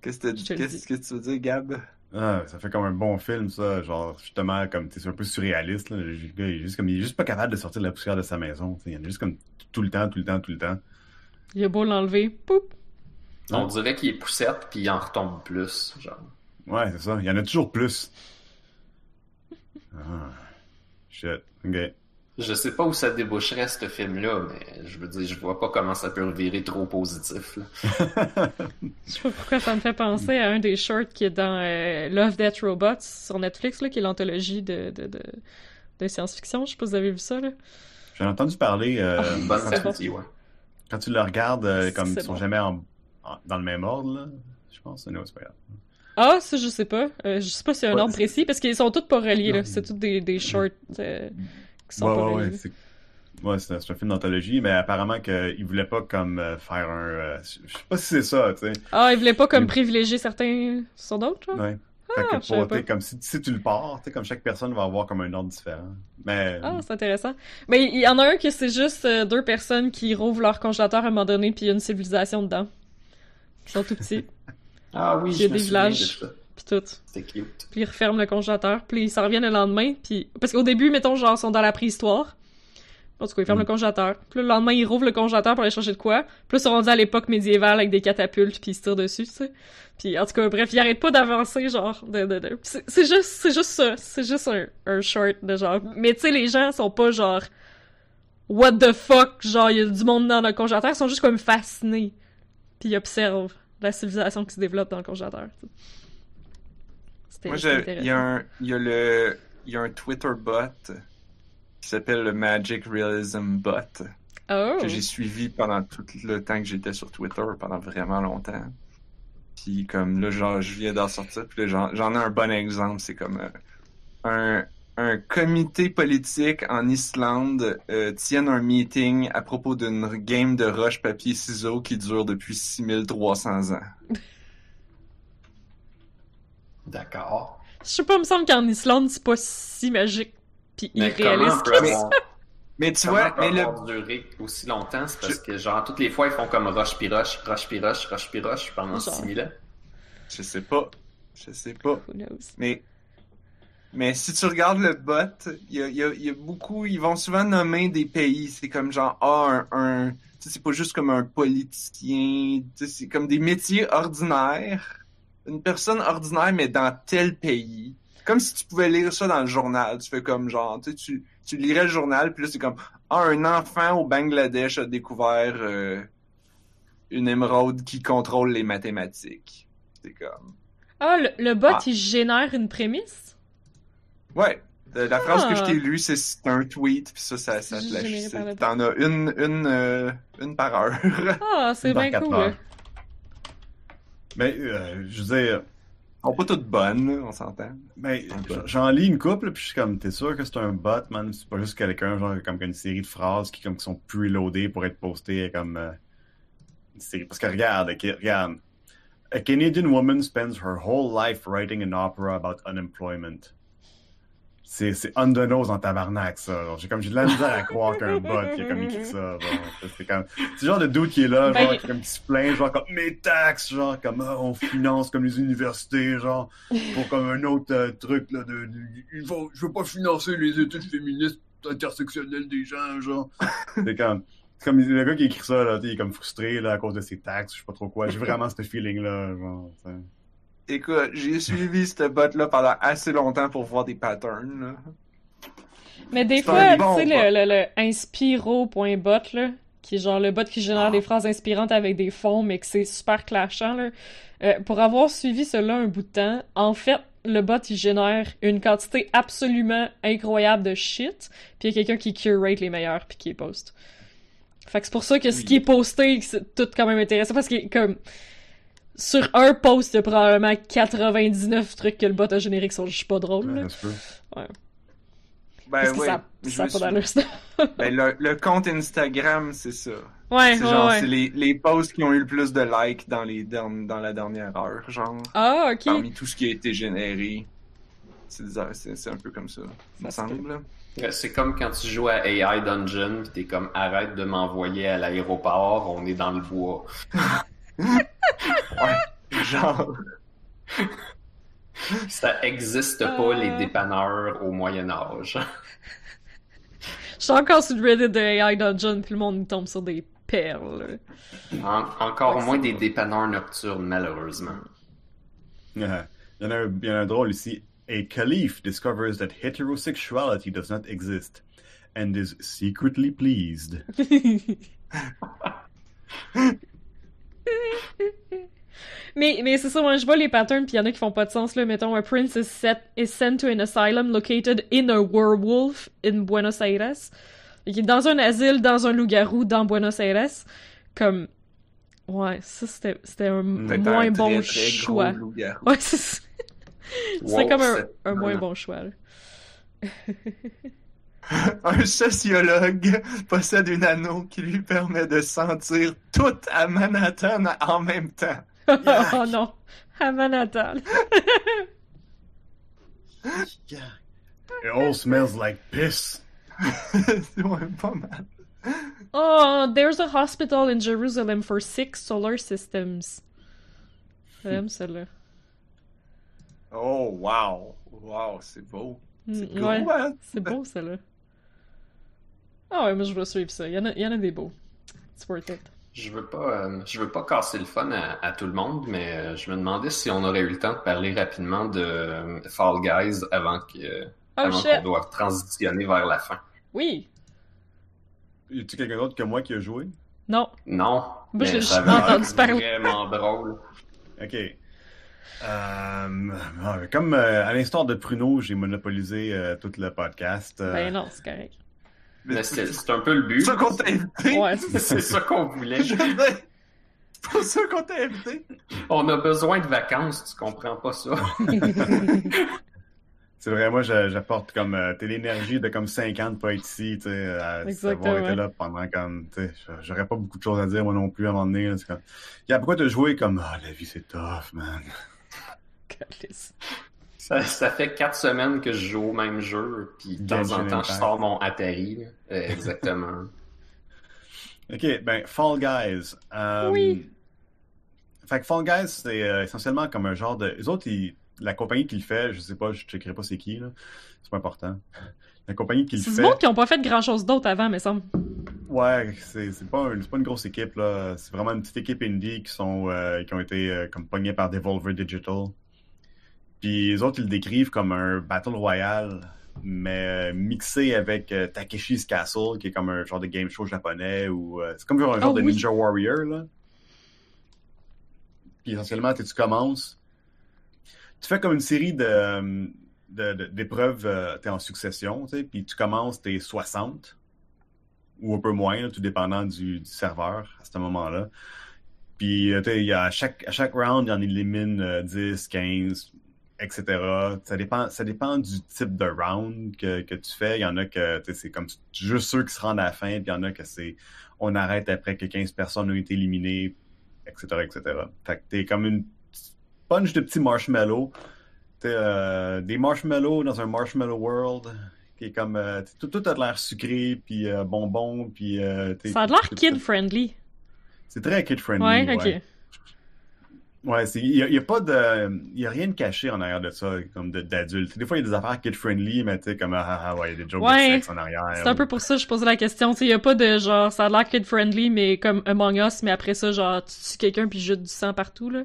Qu'est-ce que, tu veux dire, Gab? Ah, ça fait comme un bon film, ça. Genre, justement, comme, tu sais, c'est un peu surréaliste, là. Le gars, il est juste comme, il est juste pas capable de sortir de la poussière de sa maison. tu sais. Il y en a juste comme tout le temps, tout le temps, tout le temps. Il a beau l'enlever, poup! On Ouais. dirait qu'il est poussette puis il en retombe plus. Genre. Ouais, c'est ça. Il y en a toujours plus. Ah. Shit. Ok. Je sais pas où ça déboucherait ce film-là, mais je veux dire, je vois pas comment ça peut revirer trop positif. là. *laughs* Je sais pas pourquoi ça me fait penser à un des shorts qui est dans euh, Love, Death, Robots sur Netflix, là, qui est l'anthologie de, de, de, de science-fiction. Je sais pas si vous avez vu ça, là. J'en ai entendu parler, euh, Ah, bon. ouais. quand tu le regardes, euh, comme C'est ils sont bon. jamais en- dans le même ordre, là. Je pense. Non, c'est pas grave. Ah, ça, je sais pas. Euh, je sais pas s'il y a un Ouais, ordre c'est- précis, parce qu'ils sont tous pas reliés, là. C'est tous des, des shorts euh, qui sont Ouais, pas ouais, ouais. reliés. C'est ouais, c'est un, c'est un film d'anthologie, mais apparemment qu'il voulait pas comme euh, faire un. euh, je sais pas si c'est ça, tu sais. Ah, ils voulaient pas comme Mais- privilégier certains sur d'autres? Ouais. Fait Ah, que je savais pour, comme si, si tu le pars, t'sais, comme chaque personne va avoir comme un ordre différent. Mais Ah, c'est intéressant. Mais il y en a un que c'est juste euh, deux personnes qui rouvrent leur congélateur à un moment donné, puis il y a une civilisation dedans. Ils sont tout petits, *laughs* Ah oui, me des villages. puis tout. C'était cute. Puis ils referment le congélateur, puis ils s'en reviennent le lendemain, puis... Parce qu'au début, mettons, genre, ils sont dans la préhistoire. En tout cas, ils ferment Mm. le congélateur. Puis le lendemain, ils rouvrent le congélateur pour aller chercher de quoi. Puis ils sont rendus à l'époque médiévale avec des catapultes, puis ils se tirent dessus, tu sais. Puis en tout cas, bref, ils arrêtent pas d'avancer, genre, de... de, C'est c'est juste, c'est juste ça. C'est juste un, un short de genre... Mais tu sais, les gens sont pas genre... What the fuck? Genre, il y a du monde dans le congélateur. Ils sont juste comme fascinés. Puis ils observent la civilisation qui se développe dans le congélateur. Moi, il y, a un- il y a le, il y a un Twitter bot qui s'appelle le Magic Realism Bot Oh! que j'ai suivi pendant tout le temps que j'étais sur Twitter, pendant vraiment longtemps. Puis comme là, genre, je viens d'en sortir, puis j'en ai un bon exemple. C'est comme euh, un, un comité politique en Islande euh, tienne un meeting à propos d'une game de roche, papier, ciseaux qui dure depuis 6300 ans. D'accord. Je sais pas, il me semble qu'en Islande, c'est pas si magique pis Mais comment irréaliste. ça. avoir, Mais tu comment vois, mais le, avoir duré aussi longtemps? C'est parce que, genre, toutes les fois, ils font comme roche pis roche, roche pis roche, roche pendant Genre. 6000 ans. je sais pas, je sais pas. Who knows? Mais, mais si tu regardes le bot, il y a, il y a- il y a beaucoup, ils vont souvent nommer des pays. C'est comme genre, ah, un, un- tu sais, c'est pas juste comme un politicien, tu sais, c'est comme des métiers ordinaires. Une personne ordinaire, mais dans tel pays. Comme si tu pouvais lire ça dans le journal. Tu fais comme genre, tu sais, tu, tu lirais le journal, puis là, c'est comme, ah, un enfant au Bangladesh a découvert euh, une émeraude qui contrôle les mathématiques. C'est comme... Ah, le, le bot, Ah. il génère une prémisse? Ouais. Euh, La phrase que je Ah. t'ai lue, c'est un tweet, puis ça, ça, ça te lâche. T'en as une, une, euh, une par heure. *laughs* Ah, c'est bien cool. heures. Mais euh, je veux dire, Elles sont pas toutes bonnes, on s'entend. bot. j'en lis une couple, puis je suis comme, t'es sûr que c'est un bot, man? C'est pas juste quelqu'un, genre, comme une série de phrases qui, comme, qui sont preloadées pour être postées comme euh, une série. Parce que regarde, ok, regarde. A Canadian woman spends her whole life writing an opera about unemployment. C'est, c'est on the nose en tabarnak, ça. genre. J'ai comme, j'ai de la misère à croire qu'un bot qui a comme écrit ça. genre. C'est comme, c'est le genre de dude qui est là, Ben, genre, il- qui, comme, qui se plaint, genre, comme, mes taxes, genre, comme, ah, on finance comme les universités, genre, pour comme un autre euh, truc, là, de, de- il faut, je veux pas financer les études féministes intersectionnelles des gens, genre. c'est comme, c'est comme le gars qui écrit ça, là, il est comme frustré, là, à cause de ses taxes, je sais pas trop quoi. J'ai vraiment ce feeling-là, genre. Écoute, j'ai suivi ce bot-là pendant assez longtemps pour voir des patterns, là. Mais des fois, tu sais, le, le, le inspiro.bot, là, qui est genre le bot qui génère Ah. des phrases inspirantes avec des fonds, mais que c'est super clashant, là. Euh, pour avoir suivi cela un bout de temps, en fait, le bot, il génère une quantité absolument incroyable de shit, puis il y a quelqu'un qui curate les meilleurs, puis qui les poste. Fait que c'est pour ça que ce qui est posté, c'est tout quand même intéressant, parce que, comme, sur un post, il y a probablement 99 trucs que le bot a généré qui sont juste pas drôles, là. Ouais. Ben Parce que ouais, ça, ça pas suis-. *laughs* Ben, le, le compte Instagram, c'est ça. Ouais, C'est ouais, genre, ouais. c'est les, les posts qui ont eu le plus de likes dans, les, derni- dans la dernière heure, genre. Ah, ok. Parmi tout ce qui a été généré. C'est des- c'est c'est un peu comme ça, il me Ça semble. C'est comme quand tu joues à AI Dungeon, pis t'es comme arrête de m'envoyer à l'aéroport, on est dans le bois. *laughs* Genre, Ça existe pas Euh. les dépanneurs au Moyen Âge. Je suis encore sur le Reddit de AI Dungeon, puis le monde tombe sur des perles. En- encore Ouais, moins des dépanneurs nocturnes, malheureusement. Yeah. Il, y en a un, il y en a un drôle ici. A caliph discovers that heterosexuality does not exist and is secretly pleased. *laughs* *laughs* *laughs* mais mais c'est ça, moi je vois les patterns, puis il y en a qui font pas de sens. Là. Mettons, un prince is, set, is sent to an asylum located in a werewolf in Buenos Aires. Il est dans un asile, dans un loup-garou, dans Buenos Aires. Comme. Ouais, ça c'était c'était un moins un bon très, très gros choix. Ouais, *laughs* c'est Wow, comme un, un moins bon choix. *laughs* *laughs* Un sociologue possède une anneau qui lui permet de sentir tout à Manhattan en même temps. *laughs* oh non, à Manhattan. It all smells like piss. *laughs* ouais, pas mal. Oh, there's a hospital in Jerusalem for six solar systems. J'aime celle-là. Oh, wow. Wow, c'est beau. C'est Mm, gros, ouais, hein? c'est beau celle-là. Ah ouais, moi je vais suivre ça. Il y en a, il y en a des beaux. It's worth it. Je veux pas, euh, je veux pas casser le fun à, à tout le monde, mais euh, je me demandais si on aurait eu le temps de parler rapidement de euh, Fall Guys avant que, Oh avant qu'on doive transitionner vers la fin. Oui! Y a-tu quelqu'un d'autre que moi qui a joué? Non. Non, Moi, juste ça entendu parler. vraiment drôle. Ok. Euh, comme euh, à l'instar de Pruno, j'ai monopolisé euh, tout le podcast. euh, Ben non, c'est correct. Mais c'est un peu le but. C'est ça qu'on t'a invité. Ouais, *laughs* C'est ça qu'on voulait. C'est pour ça qu'on t'a invité. On a besoin de vacances, tu comprends pas ça? *laughs* C'est vrai, moi j'a- j'apporte comme euh, t'es l'énergie de comme 5 ans de pas être ici, tu sais, à été là pendant comme, tu sais, j'aurais pas beaucoup de choses à dire moi non plus à un moment donné. là, c'est comme, Yeah, pourquoi t'as joué comme, ah la vie c'est tough, man. *laughs* Ça, ça fait quatre semaines que je joue au même jeu, puis de temps en temps, je sors mon Atari. là. Euh, exactement. *laughs* Ok, ben Fall Guys. euh, Oui. Fait que Fall Guys, c'est euh, essentiellement comme un genre de. Les autres, ils- la compagnie qui le fait, je sais pas, je checkerai pas c'est qui, là. C'est pas important. La compagnie qui le C'est fait. monde qui ont pas fait grand chose d'autre avant, mais semble. Ouais, c'est c'est pas, un- c'est pas une grosse équipe, là. C'est vraiment une petite équipe indie qui sont euh, qui ont été euh, comme pognés par Devolver Digital. Puis les autres, ils le décrivent comme un Battle Royale, mais euh, mixé avec euh, Takeshi's Castle, qui est comme un genre de game show japonais, ou euh, c'est comme un genre Oh, de oui. Ninja Warrior, là. Puis essentiellement, tu commences, tu fais comme une série de d'épreuves euh, en succession, tu sais, puis tu commences, t'es 60 ou un peu moins, là, tout dépendant du, du serveur à ce moment-là. Puis, à chaque, à chaque round, il y en élimine euh, 10, 15, etc. Ça dépend, ça dépend du type de round que, que tu fais. Il y en a que c'est comme juste ceux qui se rendent à la fin, puis il y en a que c'est on arrête après que 15 personnes ont été éliminées, etc., etc. Fait que t'es comme une punch de petits marshmallows. T'es, euh, des marshmallows dans un marshmallow world qui est comme euh, tout, tout a de l'air sucré puis euh, bonbon puis euh, Ça a l'air t'es- kid-friendly. c'est très kid friendly Ouais, ok. Ouais il y, a- il y a pas de il a rien de caché en arrière de ça comme de- d'adulte des fois il y a des affaires kid friendly mais tu sais comme ah, ah, ah, ouais il y a des jokes Ouais. de sexe en arrière C'est un peu pour ça que je posais la question. Tu sais, y a pas de genre, ça a l'air kid-friendly, mais comme Among Us, mais après ça, genre, tu tues quelqu'un puis jette du sang partout, là.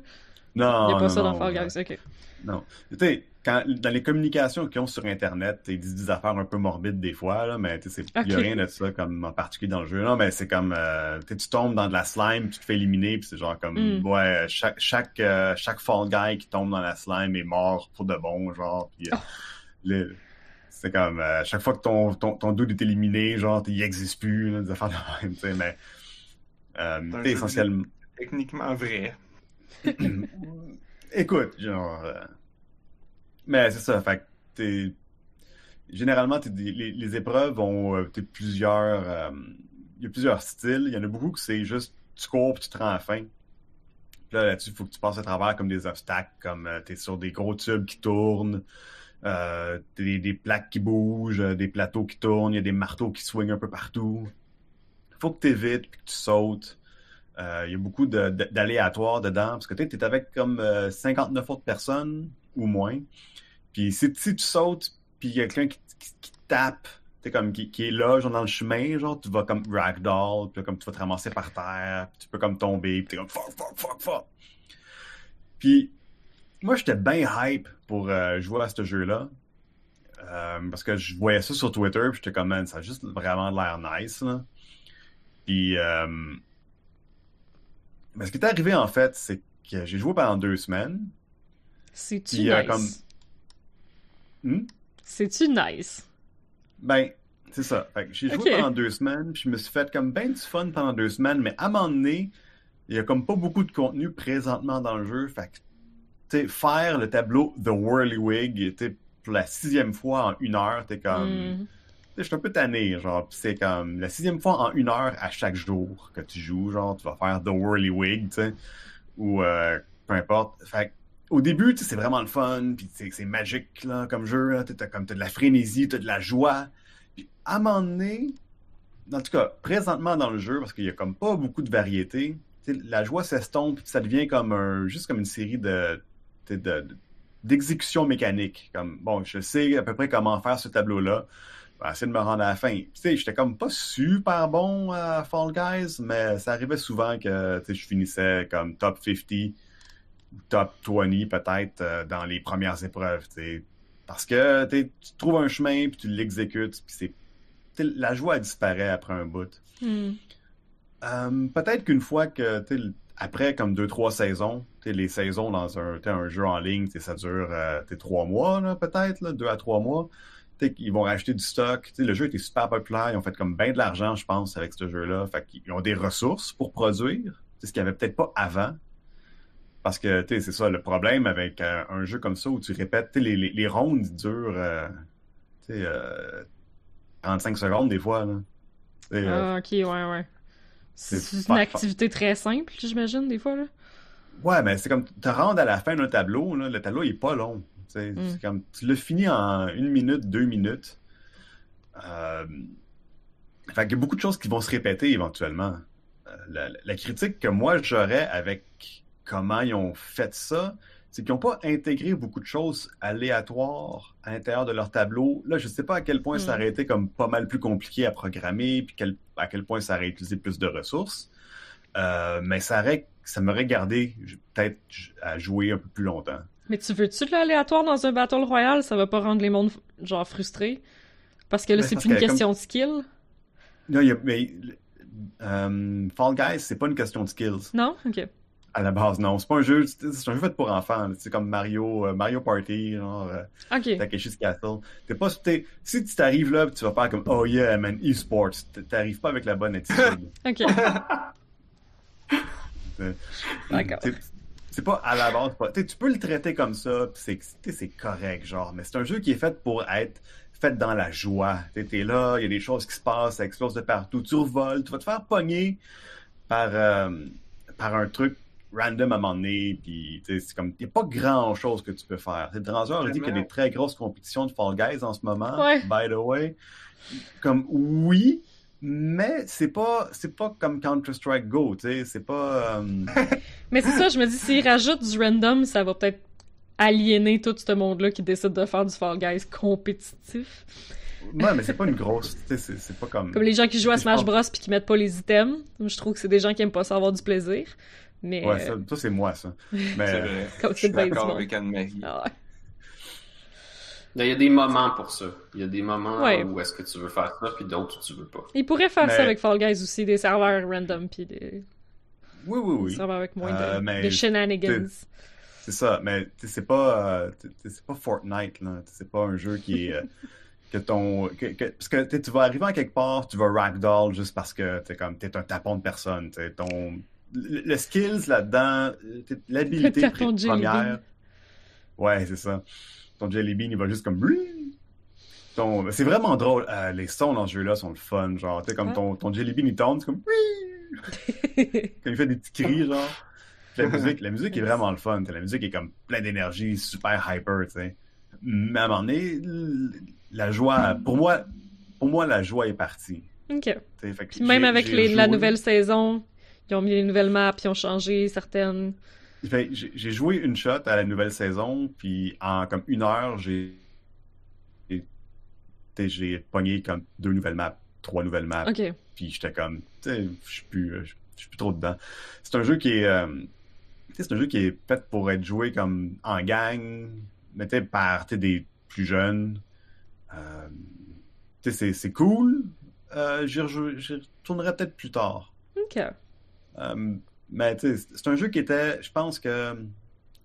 non Y a pas non, ça dans Fall. Guys, ok. Non. Tu sais, quand, dans les communications qu'ils ont sur Internet, ils disent des affaires un peu morbides des fois, là, mais tu sais, il n'y a Ok. rien de ça comme en particulier dans le jeu. Non, mais c'est comme, euh, tu tombes dans de la slime, tu te fais éliminer, puis c'est genre comme, Mm. ouais, chaque, chaque, euh, chaque fall guy qui tombe dans la slime est mort pour de bon, genre, puis euh, Oh. le- c'est comme, euh, chaque fois que ton, ton, ton dude est éliminé, genre, il n'existe plus, là, des affaires de même, tu sais, mais, euh, essentiellement, Techniquement vrai. *clears throat* Écoute, genre. Euh, Mais c'est ça, fait que. Généralement, les, épreuves ont euh, plusieurs. euh, Il y a plusieurs styles. Il y en a beaucoup que c'est juste tu cours puis tu te rends à la fin. Puis là, là-dessus, il faut que tu passes à travers comme des obstacles, comme euh, t'es sur des gros tubes qui tournent, euh, t'as des, plaques qui bougent, euh, des plateaux qui tournent, il y a des marteaux qui swingent un peu partout. Faut que tu évites puis que tu sautes. Euh, Il y a beaucoup de- d'aléatoires dedans, parce que tu es avec comme euh, 59 autres personnes ou moins. Puis si, si tu sautes, puis il y a quelqu'un qui, qui- qui tape, t'es comme qui, est là, genre dans le chemin, genre tu vas comme ragdoll, puis comme tu vas te ramasser par terre, puis tu peux comme tomber, puis t'es comme fuck, fuck, fuck, fuck. Puis moi j'étais bien hype pour euh, jouer à ce jeu-là. Euh, parce que je voyais ça sur Twitter, puis j'étais comme, man, ça a juste vraiment l'air nice, là. Puis, euh, mais ce qui est arrivé, en fait, c'est que j'ai joué pendant deux semaines. C'est-tu euh, nice? comme- Hmm? C'est-tu nice? Ben, c'est ça. Fait que j'ai joué pendant deux semaines, puis je me suis fait comme ben du fun pendant deux semaines, mais à un moment donné, il y a comme pas beaucoup de contenu présentement dans le jeu. Fait que, faire le tableau The Whirlywig, pour la sixième fois en une heure, t'es comme, Hmm. je suis un peu tanné, genre, c'est comme la sixième fois en une heure à chaque jour que tu joues, genre, tu vas faire The Whirlywig, tu sais, ou euh, peu importe. Fait au début, c'est vraiment le fun, puis c'est magique, comme jeu, t'as comme, t'as de la frénésie, t'as de la joie. Puis à un moment donné, en tout cas, présentement dans le jeu, parce qu'il y a comme pas beaucoup de variété, la joie s'estompe, puis ça devient comme juste comme une série de, tu sais, de- de- d'exécutions mécaniques. Comme, bon, je sais à peu près comment faire ce tableau-là. Je essayer de me rendre à la fin. Tu sais, j'étais comme pas super bon à Fall Guys, mais ça arrivait souvent que, je finissais comme top 50 ou top 20 peut-être euh, dans les premières épreuves. Parce que tu trouves un chemin, puis tu l'exécutes, puis c'est... La joie disparaît après un bout. Hmm. Euh, peut-être qu'une fois que, après comme deux, trois saisons, les saisons dans un, un jeu en ligne, ça dure euh, trois mois, là, peut-être, là, deux à trois mois. Ils vont racheter du stock. Le jeu était super populaire. Ils ont fait comme bien de l'argent, je pense, avec ce jeu-là. Fait qu'ils ont des ressources pour produire. C'est ce qu'il n'y avait peut-être pas avant. Parce que, tu sais, c'est ça, le problème avec euh, un jeu comme ça où tu répètes, tu sais, les, les, les rondes durent, euh, tu sais, euh, 35 secondes des fois, là. Euh, Ah, ok, ouais, ouais. c'est une activité très simple, j'imagine, des fois, là. Ouais, mais c'est comme te rendre à la fin d'un tableau, là, le tableau il est pas long. tu sais. Mm. C'est comme tu l'as fini en une minute, deux minutes. Euh... Fait qu'il y a beaucoup de choses qui vont se répéter éventuellement. La, la critique que moi j'aurais avec comment ils ont fait ça, c'est qu'ils n'ont pas intégré beaucoup de choses aléatoires à l'intérieur de leur tableau. Là, je sais pas à quel point ça aurait été comme pas mal plus compliqué à programmer, puis quel- à quel point ça aurait utilisé plus de ressources. Euh, mais ça aurait, ça m'aurait gardé peut-être à jouer un peu plus longtemps. Mais tu veux-tu de l'aléatoire dans un Battle Royale? Ça va pas rendre les mondes, genre, frustrés? Parce que là, Ben, c'est plus une comme- question de skill, Non, il y a- mais euh, Fall Guys, c'est pas une question de skills non? Ok. À la base, non. C'est pas un jeu, c'est un jeu fait pour enfants. C'est comme Mario, euh, Mario Party, genre euh, Ok. Takeshi's Castle. T'es pas, t'es- si tu t'arrives là, pis tu vas faire comme oh yeah man, e-sports, t'arrives pas avec la bonne attitude. *laughs* Ok. D'accord. C'est- pas à la base. Pas... Tu peux le traiter comme ça, pis c'est correct, genre. Mais c'est un jeu qui est fait pour être fait dans la joie. T'es t'es là, il y a des choses qui se passent, ça explose de partout. Tu revoles, tu vas te faire pogner par, euh, par un truc random à un moment donné. Puis c'est comme, il n'y a pas grand chose que tu peux faire. Dranzer a dit qu'il y a des très grosses compétitions de Fall Guys en ce moment. Ouais. By the way. Comme, oui. Mais c'est pas c'est pas comme Counter Strike Go, tu sais, c'est pas euh, *laughs* Mais c'est ça, je me dis, s'ils rajoutent du random, ça va peut-être aliéner tout ce monde-là qui décide de faire du Fall Guys compétitif. Ouais, mais c'est pas une grosse. C'est c'est pas comme. Comme les gens qui jouent à Smash Bros puis qui mettent pas les items. Je trouve que c'est des gens qui aiment pas ça avoir du plaisir. Mais. Ouais, euh, ça, ça, c'est moi, ça. *laughs* C'est Mais. vrai. Comme Je suis d'accord avec Anne-Marie. ah ouais. Il y a des moments pour ça. Il y a des moments Ouais. où est-ce que tu veux faire ça, puis d'autres où tu veux pas. Ils pourraient faire Mais- ça avec Fall Guys aussi, des serveurs random puis des, Oui, oui, des oui. serveurs avec moins Euh, de, mais de shenanigans. C'est ça. Mais tu sais, c'est pas. euh, pas Fortnite, là. Tu sais, C'est pas un jeu qui est. euh, que ton. que- que- parce que tu vas arriver en quelque part, tu vas ragdoll juste parce que t'es comme. T'es un tapon de personne. Ton. Le, le skills là-dedans, euh, l'habilité première. Ouais, c'est ça. Ton Jelly Bean, il va juste comme. Ton... C'est vraiment drôle. Euh, les sons dans ce jeu-là sont le fun. Genre, tu sais, comme ton, ton Jelly Bean, il tombe, c'est comme. Quand *laughs* il fait des petits cris, genre. La musique, la musique est vraiment le fun. La musique est comme plein d'énergie, super hyper, tu sais. Mais à un moment donné, la joie, pour moi, pour moi, la joie est partie. ok. fait que Puis même avec les, la nouvelle saison, ils ont mis les nouvelles maps, ils ont changé certaines. J'ai joué une shot à la nouvelle saison, puis en comme une heure, j'ai j'ai- pogné comme deux nouvelles maps, trois nouvelles maps, Ok. puis j'étais comme, tu sais, je suis plus, trop dedans. C'est un jeu qui est, euh, c'est un jeu qui est fait pour être joué comme en gang, mais tu par des plus jeunes. Euh, tu sais, c'est- cool. Euh, j'y retournerai peut-être plus tard. Ok. Euh, mais tu c'est un jeu qui était, je pense que,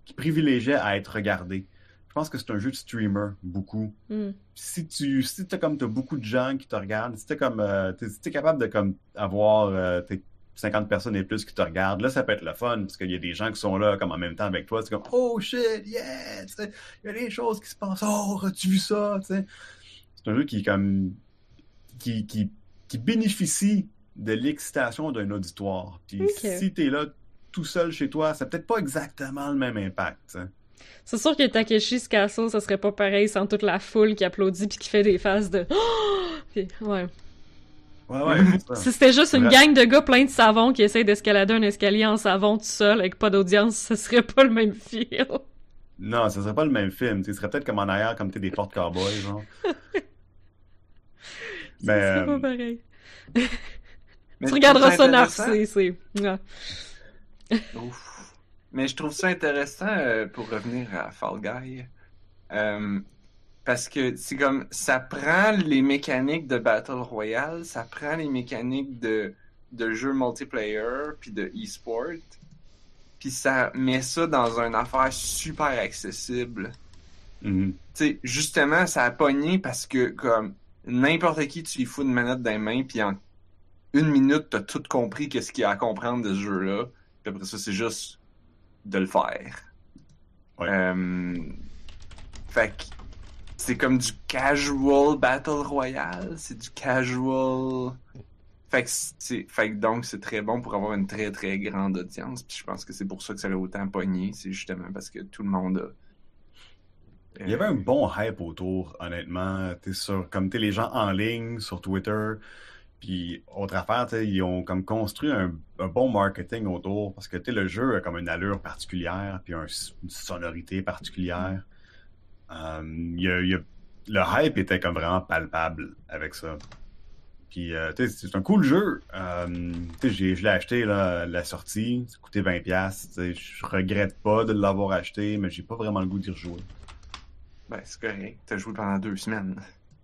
qui privilégiait à être regardé. Je pense que c'est un jeu de streamer, beaucoup Hmm. si tu si t'as comme t'as beaucoup de gens qui te regardent, si t'es comme euh, t'es capable de comme avoir euh, t'es 50 personnes et plus qui te regardent, là ça peut être le fun parce qu'il y a des gens qui sont là comme en même temps avec toi, c'est comme oh shit yeah, tu il y a des choses qui se passent, oh as-tu vu ça, tu. C'est un jeu qui comme qui, qui, qui bénéficie de l'excitation d'un auditoire. Puis si t'es là tout seul chez toi, ça peut-être pas exactement le même impact. hein. C'est sûr que Takeshi's Castle, ça serait pas pareil sans toute la foule qui applaudit puis qui fait des faces de *gasps* Puis, ouais. Ouais, ouais, c'est. Si c'était juste une gang de gars pleins de savon qui essayent d'escalader un escalier en savon tout seul avec pas d'audience, ce serait pas le même feel. Non, ça serait pas le même film. Ce serait peut-être comme en arrière, comme t'es des portes cowboys, genre. *laughs* Ce Mais, serait pas euh, pareil. Mais Tu regarderas ça c'est. Ouf. Mais je trouve ça intéressant euh, pour revenir à Fall Guy. Euh, parce que c'est comme ça prend les mécaniques de Battle Royale, ça prend les mécaniques de, de jeux multiplayer puis de e-sport, puis ça met ça dans une affaire super accessible. Mhm. Tu sais, justement, ça a pogné parce que comme n'importe qui, tu lui fous une manette dans les mains, puis en une minute, t'as tout compris qu'est-ce qu'il y a à comprendre de ce jeu-là. Puis après ça, c'est juste de le faire. Ouais. Euh, Fait que c'est comme du casual battle royale, c'est du casual. Fait que c'est, fait que donc c'est très bon pour avoir une très très grande audience. Puis je pense que c'est pour ça que ça a autant pogné, c'est justement parce que tout le monde a. Il y avait un bon hype autour, honnêtement. T'es sur, comme t'es les gens en ligne sur Twitter. Puis, autre affaire, ils ont comme construit un, bon marketing autour parce que le jeu a comme une allure particulière, puis un- une sonorité particulière. A- le hype était comme vraiment palpable avec ça. Puis, euh, c'est un cool jeu. J'ai- je l'ai acheté là, la sortie, ça coûtait 20$. t'sais, Je regrette pas de l'avoir acheté, mais j'ai pas vraiment le goût d'y rejouer. Ben, c'est correct. T'as joué pendant deux semaines.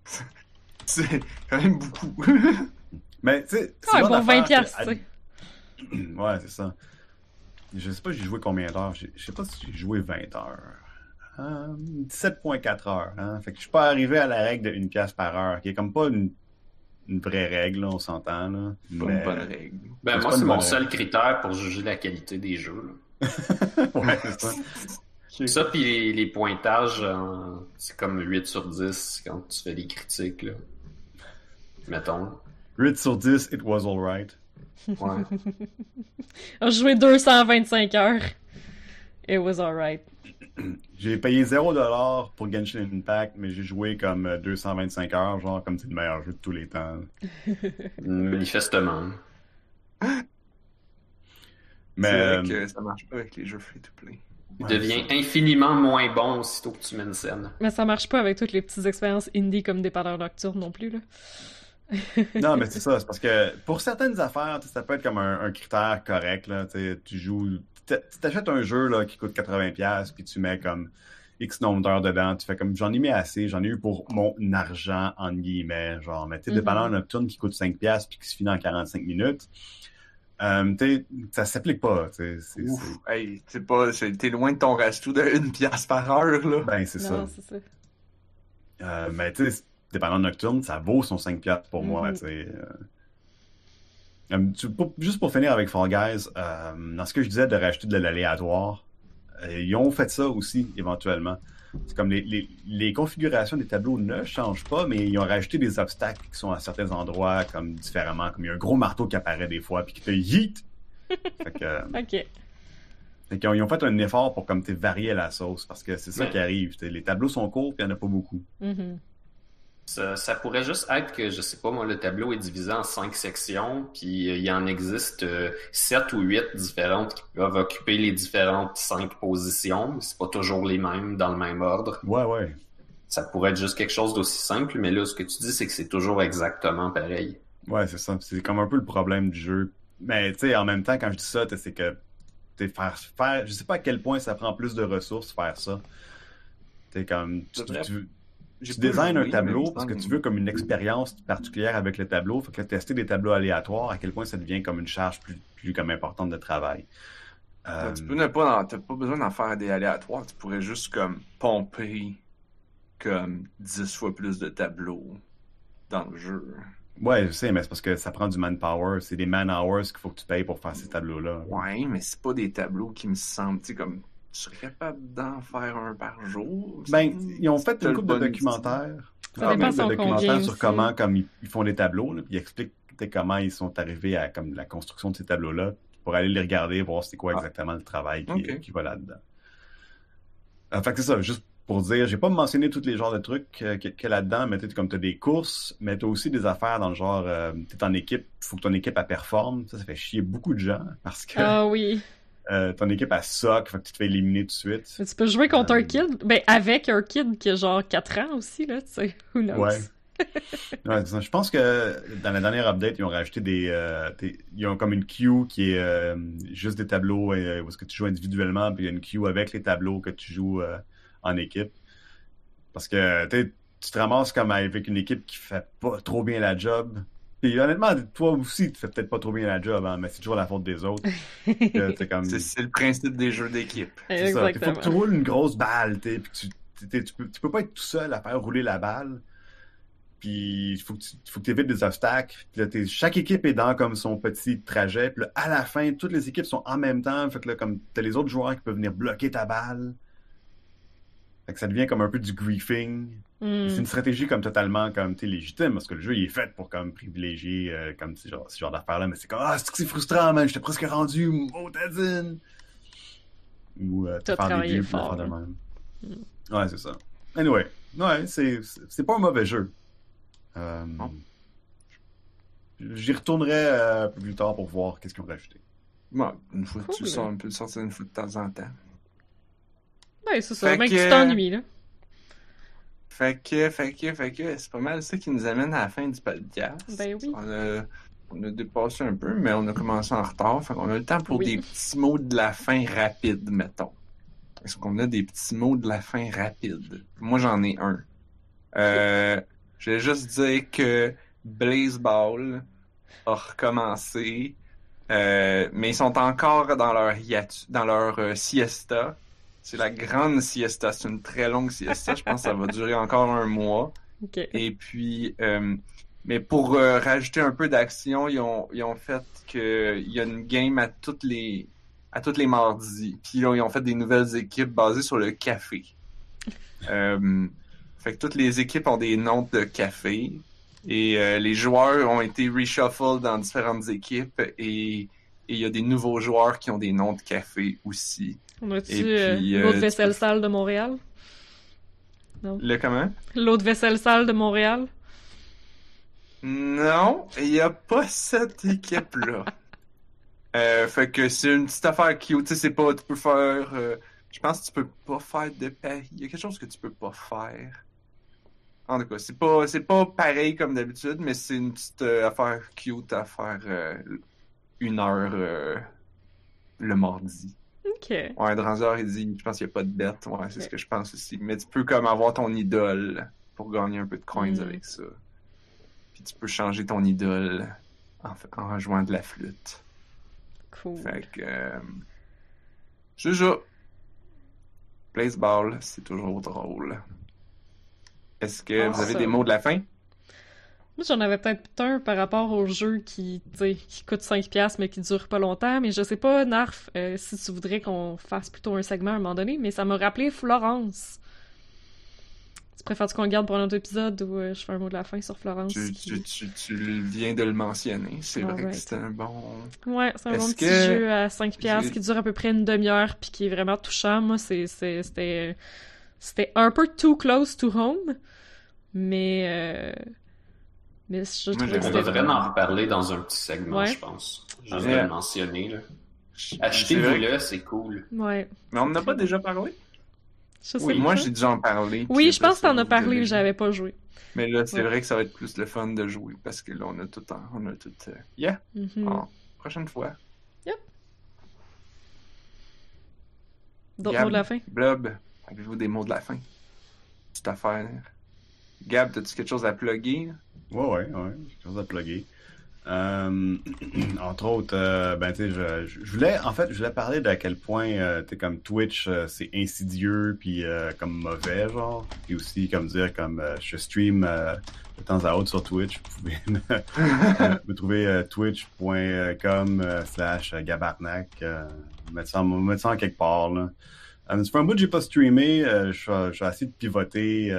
*laughs* c'est quand même beaucoup. *laughs* Mais tu sais, c'est bon, 20 affaire piastres, que- tu sais. *clears throat* Ouais, c'est ça. Je sais pas, j'ai joué combien d'heures? Je sais pas si j'ai joué 20 heures. Euh, 17.4 heures. Hein? Fait que je suis pas arrivé à la règle de 1 pièce par heure, qui est comme pas une, une vraie règle, là, on s'entend. Là. Pas Mais- une bonne règle. Ben, moi, c'est mon seul critère pour juger la qualité des jeux. là. *laughs* ouais, c'est ça. *laughs* Ça, puis les, les pointages, euh, c'est comme 8 sur 10 quand tu fais les critiques. Là. Mettons. 8 sur 10, it was alright. Ouais. J'ai joué 225 heures. It was alright. *clears throat* J'ai payé 0$ pour Genshin Impact, mais j'ai joué comme euh, 225 heures, genre comme c'est le meilleur jeu de tous les temps. *laughs* Manifestement. Mais C'est euh, vrai que ça marche pas avec les jeux free-to-play. Il ouais, devient infiniment moins bon aussitôt que tu mets une scène. Mais ça marche pas avec toutes les petites expériences indie comme dépanneur nocturne non plus, là. Non, mais c'est ça. C'est parce que pour certaines affaires, ça peut être comme un, un critère correct. Là, tu joues. Tu t'achètes un jeu là, qui coûte 80$, puis tu mets comme X nombre d'heures dedans. Tu fais comme j'en ai mis assez, j'en ai eu pour mon argent, entre guillemets. Genre, mais tu sais, Mhm. dépendant nocturne qui coûte 5$ puis qui se finit en 45 minutes. Euh, tu sais, ça s'applique pas. hey, t'es pas, c'est- t'es loin de ton ratio de une pièce par heure, là. Ben, c'est ça. Non, c'est ça. Euh, mais tu sais, dépendant nocturne, ça vaut son 5$ piastres pour moi. Mhm. sais. Euh, euh, tu- pour- juste pour finir avec Fall Guys, euh, dans ce que je disais de rajouter de l'aléatoire, euh, ils ont fait ça aussi éventuellement. C'est comme les, les, les configurations des tableaux ne changent pas, mais ils ont rajouté des obstacles qui sont à certains endroits comme différemment, comme il y a un gros marteau qui apparaît des fois puis qui te yeet. fait que, *laughs* Ok. fait qu'ils ont, ils ont fait un effort pour comme varier la sauce parce que c'est ça Ouais. qui arrive. Les tableaux sont courts puis il n'y en a pas beaucoup. Mhm. Ça, ça pourrait juste être que, je sais pas, moi, le tableau est divisé en cinq sections, puis euh, il y en existe euh, sept ou huit différentes qui peuvent occuper les différentes cinq positions. mais C'est pas toujours les mêmes dans le même ordre. Ouais, ouais. Ça pourrait être juste quelque chose d'aussi simple, mais là, ce que tu dis, c'est que c'est toujours exactement pareil. Ouais, c'est ça. C'est comme un peu le problème du jeu. Mais tu sais, en même temps, quand je dis ça, c'est que t'sais, faire, faire. Je sais pas à quel point ça prend plus de ressources faire ça. T'es comme. Tu, tu- tu designes un tableau parce que tu veux comme une expérience particulière avec le tableau. Fait que là, tester des tableaux aléatoires, à quel point ça devient comme une charge plus, plus comme importante de travail. semble- Euh, Tu peux ne pas, t'as pas besoin d'en faire des aléatoires. Tu pourrais juste comme pomper comme 10 fois plus de tableaux dans le jeu. Ouais, je sais, mais c'est parce que ça prend du manpower. C'est des man hours qu'il faut que tu payes pour faire ces tableaux-là. Ouais, mais c'est pas des tableaux qui me semblent, tu sais, comme tu serais capable d'en faire un par jour. Ben, ils ont fait T'as une le couple de documentaires. Ça Ah, dépend même son le documentaire combien sur aussi. comment comme ils, ils font des tableaux, là, puis ils expliquent comment ils sont arrivés à comme la construction de ces tableaux-là, pour aller les regarder, voir c'est quoi Ah. exactement le travail qui, qui va là-dedans. Euh, fait que c'est ça, juste pour dire, j'ai pas mentionné tous les genres de trucs euh, qu'il y a là-dedans, mais tu sais, comme tu as des courses, mais tu as aussi des affaires dans le genre, euh, tu es en équipe, faut que ton équipe elle performe. Ça, ça fait chier beaucoup de gens parce que Ah oui. Euh, ton équipe elle sock, fait que tu te fais éliminer tout de suite. Mais tu peux jouer contre Euh, un kid, ben avec un kid qui a genre 4 ans aussi, là, tu sais. Who knows? Ouais. *laughs* Ouais, je pense que dans la dernière update, ils ont rajouté des. euh, des- ils ont comme une queue qui est euh, juste des tableaux euh, où est-ce que tu joues individuellement, puis il y a une queue avec les tableaux que tu joues euh, en équipe. Parce que tu te ramasses comme avec une équipe qui fait pas trop bien la job. Puis honnêtement, toi aussi, tu fais peut-être pas trop bien la job, hein, mais c'est toujours la faute des autres. *laughs* Comme... C'est le principe des jeux d'équipe. C'est ça. Il faut que tu roules une grosse balle, tu puis tu, peux, tu peux pas être tout seul à faire rouler la balle. Puis il faut que tu faut que évites des obstacles. Puis là, chaque équipe est dans comme son petit trajet. Puis là, à la fin, toutes les équipes sont en même temps. Fait que là, comme t'as les autres joueurs qui peuvent venir bloquer ta balle. Fait que ça devient comme un peu du griefing. Hmm. C'est une stratégie comme totalement comme t'es légitime parce que le jeu il est fait pour comme privilégier euh, comme ce genre, ce genre d'affaires là mais c'est comme ah c'est que c'est frustrant man j'étais presque rendu motadine ou euh, T'as faire des puis fort, faire de même ouais c'est ça anyway ouais c'est c'est pas un mauvais jeu euh, Non. j'y retournerai euh, un peu plus tard pour voir qu'est-ce qu'ils ont rajouté Bon, une fois que tu Cool. sors, on peut le sortir une fois de temps en temps. Ouais, c'est ça. Fait Mec, que- tu t'ennuies, là. Fait que, fait que, fait que, c'est pas mal ça qui nous amène à la fin du podcast. Ben oui. On a, on a dépassé un peu, mais on a commencé en retard. Fait qu'on a le temps pour Oui. des petits mots de la fin rapides, mettons. Est-ce qu'on a des petits mots de la fin rapides? Moi, j'en ai un. Euh, je vais juste dire que Blazeball a recommencé, euh, mais ils sont encore dans leur, hiatu- dans leur euh, siesta. C'est la grande siesta. C'est une très longue siesta. Je pense que ça va durer encore un mois. Et puis, euh, mais pour euh, rajouter un peu d'action, ils ont, ils ont fait que il y a une game à toutes les à toutes les mardis. Puis là, ils ont fait des nouvelles équipes basées sur le café. *laughs* Euh, fait que toutes les équipes ont des noms de café. Et euh, les joueurs ont été reshuffled dans différentes équipes. Et il y a des nouveaux joueurs qui ont des noms de café aussi. On a-tu euh, euh, l'autre vaisselle sale de Montréal? Le comment? L'autre vaisselle sale de Montréal? Non, il n'y a pas *laughs* cette équipe-là. Euh, fait que c'est une petite affaire cute. Tu sais, c'est pas, tu peux faire. euh, je pense que tu peux pas faire de pari. Il y a quelque chose que tu peux pas faire. En tout cas, c'est pas, c'est pas pareil comme d'habitude, mais c'est une petite euh, affaire cute à faire une heure le mardi. Ok. Ouais, Dranzer, il dit, je pense qu'il n'y a pas de bête. Ouais, c'est ce que je pense aussi. Mais tu peux comme avoir ton idole pour gagner un peu de coins Mm. avec ça. Puis tu peux changer ton idole en, en jouant de la flûte. Cool. Fait que. Euh, c'est ça. Baseball, c'est toujours drôle. Est-ce que vous avez des mots de la fin? Moi, j'en avais peut-être un par rapport au jeu qui, qui coûte 5$ mais qui dure pas longtemps. Mais je sais pas, Narf, euh, si tu voudrais qu'on fasse plutôt un segment à un moment donné, mais ça m'a rappelé Florence. Tu préfères-tu qu'on le garde pour un autre épisode ou euh, je fais un mot de la fin sur Florence? Tu, qui- tu, tu, tu viens de le mentionner. C'est vrai que c'était un bon. Ouais, c'est un bon petit que- jeu à 5$ J'ai- qui dure à peu près une demi-heure puis qui est vraiment touchant. Moi, c'est, c'est- c'était, c'était un peu too close to home, mais, euh, mais je Moi, trouvais j'ai- que On devrait en reparler dans un petit segment, Ouais. je pense. Ouais. de le mentionner. Là. C'est cool. Ouais. Mais on n'a pas déjà parlé? Je sais Oui, moi j'ai déjà en parlé. Oui, je pense que t'en as parlé, mais j'avais pas joué. Mais là, c'est Ouais. vrai que ça va être plus le fun de jouer parce que là, on a tout. en- On a tout euh, Yeah, Mhm. bon, prochaine fois. D'autres Gab, mots de la fin? Blob, avez-vous des mots de la fin? Petite affaire. Gab, as-tu quelque chose à plugger? Ouais, ouais, ouais, quelque chose à plugger. Euh, *clears throat* entre autres, euh, ben, tu je, je- voulais, en fait, je voulais parler d'à quel point, euh, tu comme Twitch, euh, c'est insidieux, puis comme mauvais, genre. Puis aussi, comme dire, comme je stream de temps à autre sur Twitch. Vous pouvez me, *laughs* trouver twitch.com slash gabarnac. Mettre, ça, mettre ça en quelque part, là. Euh, un bout que j'ai pas streamé. je vais essayer de pivoter.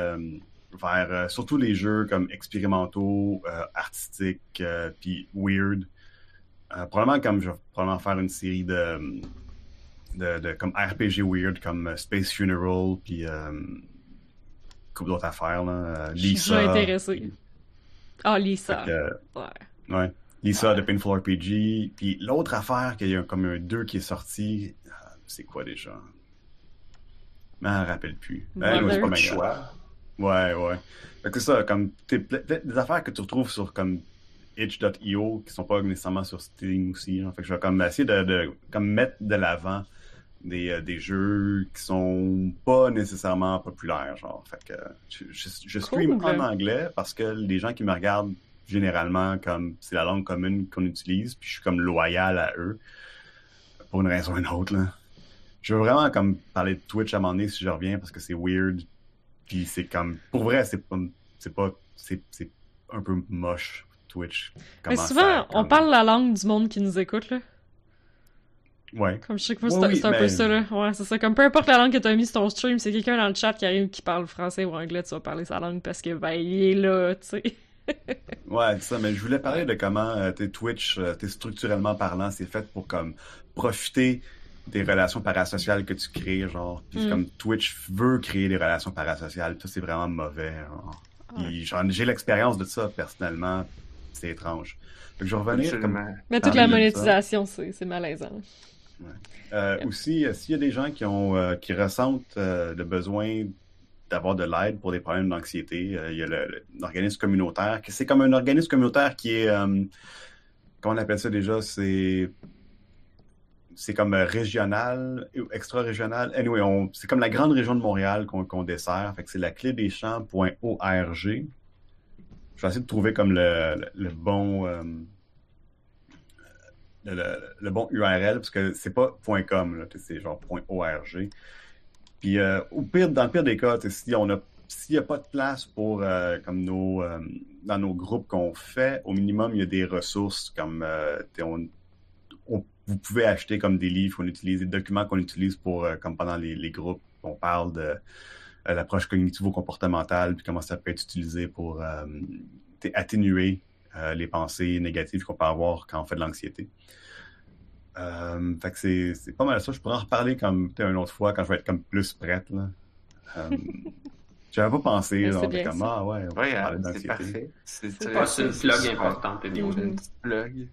Vers euh, surtout les jeux comme expérimentaux, euh, artistiques, euh, puis weird. Euh, probablement comme je vais probablement faire une série de, de, de comme RPG weird comme Space Funeral, puis euh, couple d'autres affaires là. Euh, Je suis Lisa. déjà intéressée. Ah, Lisa. Fait que, Ouais. Ouais. Lisa Ouais. de Painful RPG. Puis l'autre affaire, qu'il y a comme un 2 qui est sorti, c'est quoi déjà? Je m'en rappelle plus. Ben, Mother. c'est pas choix. Ouais, ouais. Fait que c'est ça, comme des affaires que tu retrouves sur comme itch.io qui sont pas nécessairement sur Steam aussi. hein. Fait que je vais comme essayer de, de comme mettre de l'avant des, euh, des jeux qui sont pas nécessairement populaires. Genre. Fait que je, je, je stream Cool. en anglais parce que les gens qui me regardent généralement comme c'est la langue commune qu'on utilise, puis je suis comme loyal à eux pour une raison ou une autre. Là. Je veux vraiment comme parler de Twitch à un moment donné si je reviens parce que c'est weird. Puis c'est comme pour vrai, c'est pas c'est pas c'est c'est un peu moche Twitch. Mais souvent, on comme- parle la langue du monde qui nous écoute, là. Ouais. Comme je sais que Oui, c'est oui, un peu mais- ça, là. Ouais, c'est ça. Comme peu importe la langue que t'as mis sur ton stream, c'est quelqu'un dans le chat qui arrive qui parle français ou anglais, tu vas parler sa langue parce que, ben, il est là, tu sais. *laughs* Ouais, c'est ça, mais je voulais parler de comment euh, t'es Twitch, euh, t'es structurellement parlant, c'est fait pour comme profiter des relations parasociales que tu crées, genre. Puis Mm. comme Twitch veut créer des relations parasociales, ça c'est vraiment mauvais. genre. J'ai l'expérience de ça personnellement, c'est étrange. Fait que je vais revenir comme. Mais toute la monétisation, c'est c'est malaisant. Euh, aussi, euh, s'il y a des gens qui ont euh, qui ressentent euh, le besoin d'avoir de l'aide pour des problèmes d'anxiété, euh, il y a l'organisme communautaire. C'est comme un organisme communautaire qui est euh, comment on appelle ça déjà? C'est c'est comme euh, régional extra-régional. Anyway, c'est comme la grande région de Montréal qu'on dessert. Fait que c'est la clé des champs.org. Je vais essayer de trouver comme le, le- bon euh, le, bon URL parce que c'est pas .com, c'est genre .org. Puis euh, au pire, dans le pire des cas, a s'il n'y a pas de place pour euh, comme nos euh, dans nos groupes qu'on fait, au minimum il y a des ressources comme euh, vous pouvez acheter comme des livres qu'on utilise, des documents qu'on utilise pour euh, comme pendant les, les groupes, on parle de euh, l'approche cognitivo-comportementale puis comment ça peut être utilisé pour euh, atténuer euh, les pensées négatives qu'on peut avoir quand on fait de l'anxiété. Euh, fait que c'est, pas mal ça. Je pourrais en reparler comme peut-être une autre fois quand je vais être comme plus prête. Là. Euh, *laughs* j'avais pas pensé. C'est bien comme, ça. ah ouais, on va Ouais, parler hein, c'est parfait. C'est une plug petite plug.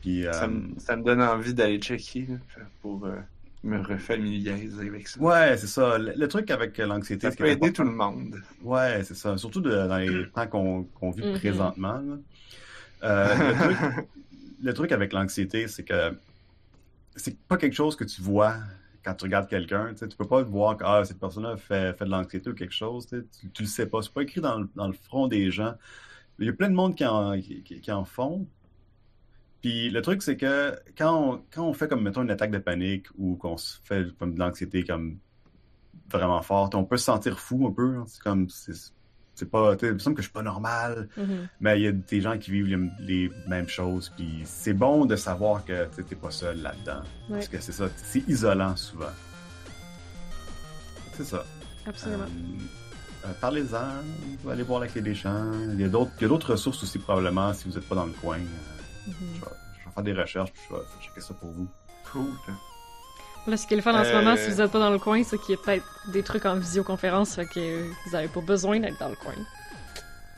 Puis, euh, Ça, me, ça me donne envie d'aller checker là, pour euh, me refamiliariser avec ça. ouais, c'est ça. Le, le truc avec l'anxiété, Ça ce qui peut aider tout le monde. Ouais, c'est ça. Surtout de- dans les temps qu'on, vit Mhm. présentement. Euh, le, truc, *laughs* le truc avec l'anxiété, c'est que c'est pas quelque chose que tu vois quand tu regardes quelqu'un. Tu peux pas voir que ah, cette personne-là fait, fait de l'anxiété ou quelque chose. Tu, tu, le sais pas. C'est pas écrit dans le, dans le front des gens. Il y a plein de monde qui en, qui, qui- qui en font. Puis le truc, c'est que quand on, quand on fait comme, mettons, une attaque de panique ou qu'on se fait comme de l'anxiété comme vraiment forte, on peut se sentir fou un peu. hein. C'est comme, c'est pas, tu sais, il me semble que je suis pas normal, Mhm. mais il y a des gens qui vivent les, les mêmes choses. Puis c'est bon de savoir que tu t'es pas seul là-dedans. Ouais. Parce que c'est ça, c'est isolant souvent. C'est ça. Absolument. Euh, euh, Parlez-en, allez voir la clé des champs. Il y a d'autres il y a d'autres ressources aussi probablement si vous n'êtes pas dans le coin. Euh, Mhm. je, vais, je vais faire des recherches puis je vais checker ça pour vous. Cool. Là, ce qui est le fun en ce Euh, moment, si vous êtes pas dans le coin, c'est qu'il y a peut-être des trucs en visioconférence, fait que euh, vous avez pas besoin d'être dans le coin.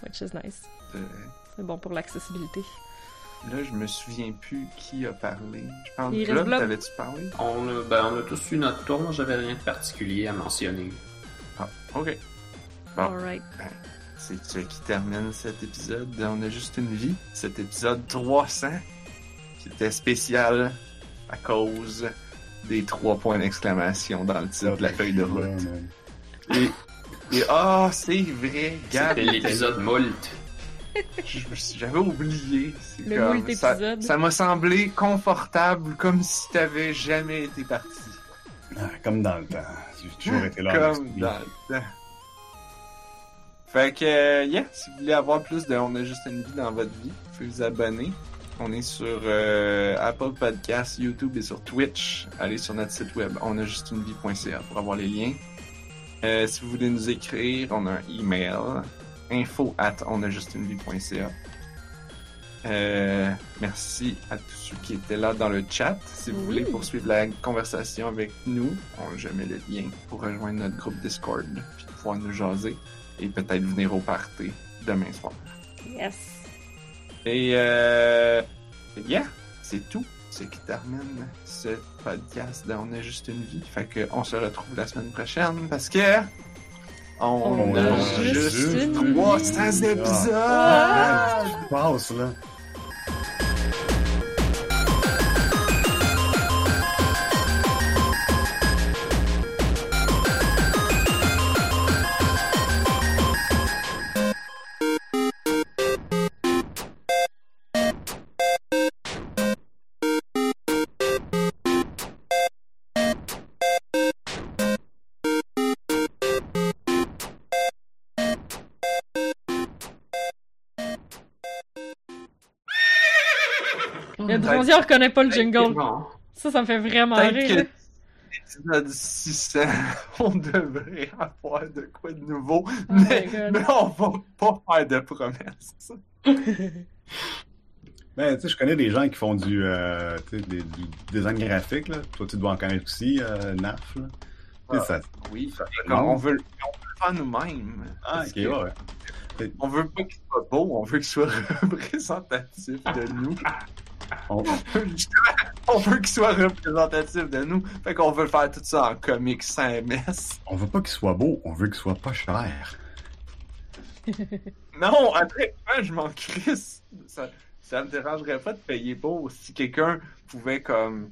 Which is nice. Euh, C'est bon pour l'accessibilité. là, je me souviens plus qui a parlé. Je pense que Blob, t'avais-tu parlé? On a, ben, on a tous eu notre tour. Moi, j'avais rien de particulier à mentionner. Ah, ok. Bon. Alright. C'est ce qui termine cet épisode. de On a juste une vie. Cet épisode 300, qui était spécial à cause des trois points d'exclamation dans le titre de la feuille de route. Et, et ah, c'est vrai, Gab. C'était l'épisode Moult. J'avais oublié. C'est Le comme- moult épisode. Ça m'a semblé confortable, comme si t'avais jamais été parti. Ah, comme dans le temps. J'ai toujours *laughs* été là. Comme dans le temps. Fait que, euh, yeah, si vous voulez avoir plus de On a juste une vie dans votre vie, vous pouvez vous abonner. On est sur euh, Apple Podcasts, YouTube et sur Twitch. Allez sur notre site web onajustunevie.ca pour avoir les liens. Euh, si vous voulez nous écrire, on a un email info at onajustunevie.ca. Euh, merci à tous ceux qui étaient là dans le chat. Si vous Oui. voulez poursuivre la conversation avec nous, on, je mets le lien pour rejoindre notre groupe Discord puis pouvoir nous jaser et peut-être venir au party demain soir. Yes. Et euh, yeah, c'est tout ce qui termine ce podcast de On a juste une vie. Fait que on se retrouve la semaine prochaine parce que on, On a, a juste, juste une 300 vie. épisodes. Ah! Se passe, là? Reconnaît pas le jingle. Bon. Ça, ça me fait vraiment rire. que l'épisode 600, *laughs* on devrait avoir de quoi de nouveau, Oh mais, mais on va pas faire de promesses. *laughs* Ben, tu sais, je connais des gens qui font du, euh, des- du design graphique, là. Toi, tu dois en connaître aussi, euh, Naf, là. Ah. ça- Oui, Ça fait on veut, on veut le faire nous-mêmes. Ah, ok, que ouais, ouais. On veut pas qu'il soit beau, on veut qu'il soit *laughs* représentatif de nous. On- *laughs* on veut qu'il soit représentatif de nous. Fait qu'on veut faire tout ça en comics sans MS. on veut pas qu'il soit beau, on veut qu'il soit pas cher. *laughs* Non, après, je m'en crisse. Ça, ça me dérangerait pas de payer pour si quelqu'un pouvait comme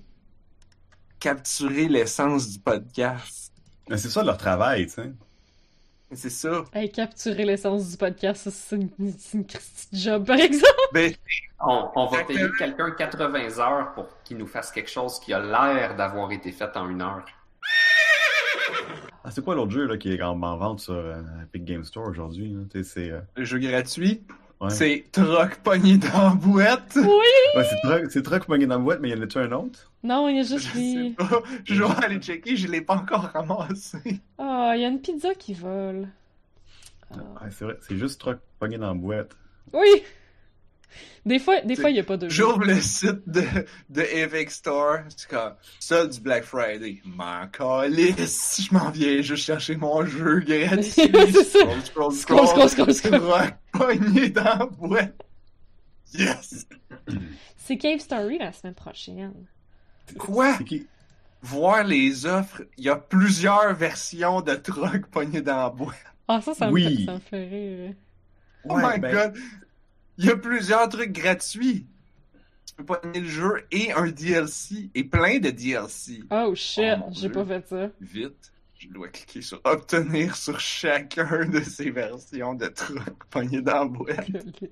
capturer l'essence du podcast. Mais c'est ça leur travail, tu sais. C'est ça. Hey, capturer l'essence du podcast, c'est une, une job, par exemple. Ben, On, on va Exactement. payer quelqu'un 80 heures pour qu'il nous fasse quelque chose qui a l'air d'avoir été fait en une heure. Ah, c'est quoi l'autre jeu, là, qui est en en vente sur euh, Epic Game Store aujourd'hui, c'est... euh, le jeu gratuit, ouais. c'est troc pogné dans la boîte. Oui! Ouais, c'est truc pogné dans la boîte, mais y en a-tu un autre? Non, il y a Je juste sais les... pas. Je vais aller checker, je l'ai pas encore ramassé. Ah, il y a une pizza qui vole. Ah. Ouais, c'est vrai, c'est juste truc pogné dans la boîte. Oui! Des fois, des fois, il n'y a pas de jeu. J'ouvre le site de, de Epic Store, c'est comme ça du Black Friday. M'en calisse, je m'en viens juste chercher mon jeu gratuit. *laughs* C'est ça. Scroll, scroll, Scroll, scroll, scroll, scroll, scroll. Rock pogné dans la boîte. Yes! *clears throat* C'est Cave Story la semaine prochaine. Quoi? Voir les offres, il y a plusieurs versions de truck pogné dans la boîte. Ah, ça, ça, me, Oui. fait, ça me fait rire. Oh Ouais, my ben- god! Il y a plusieurs trucs gratuits. Tu peux pogner le jeu et un DLC, et plein de DLC. Oh shit, Oh, j'ai pas fait ça. Vite, je dois cliquer sur obtenir sur chacun de ces versions de trucs pognés dans la boîte. *laughs*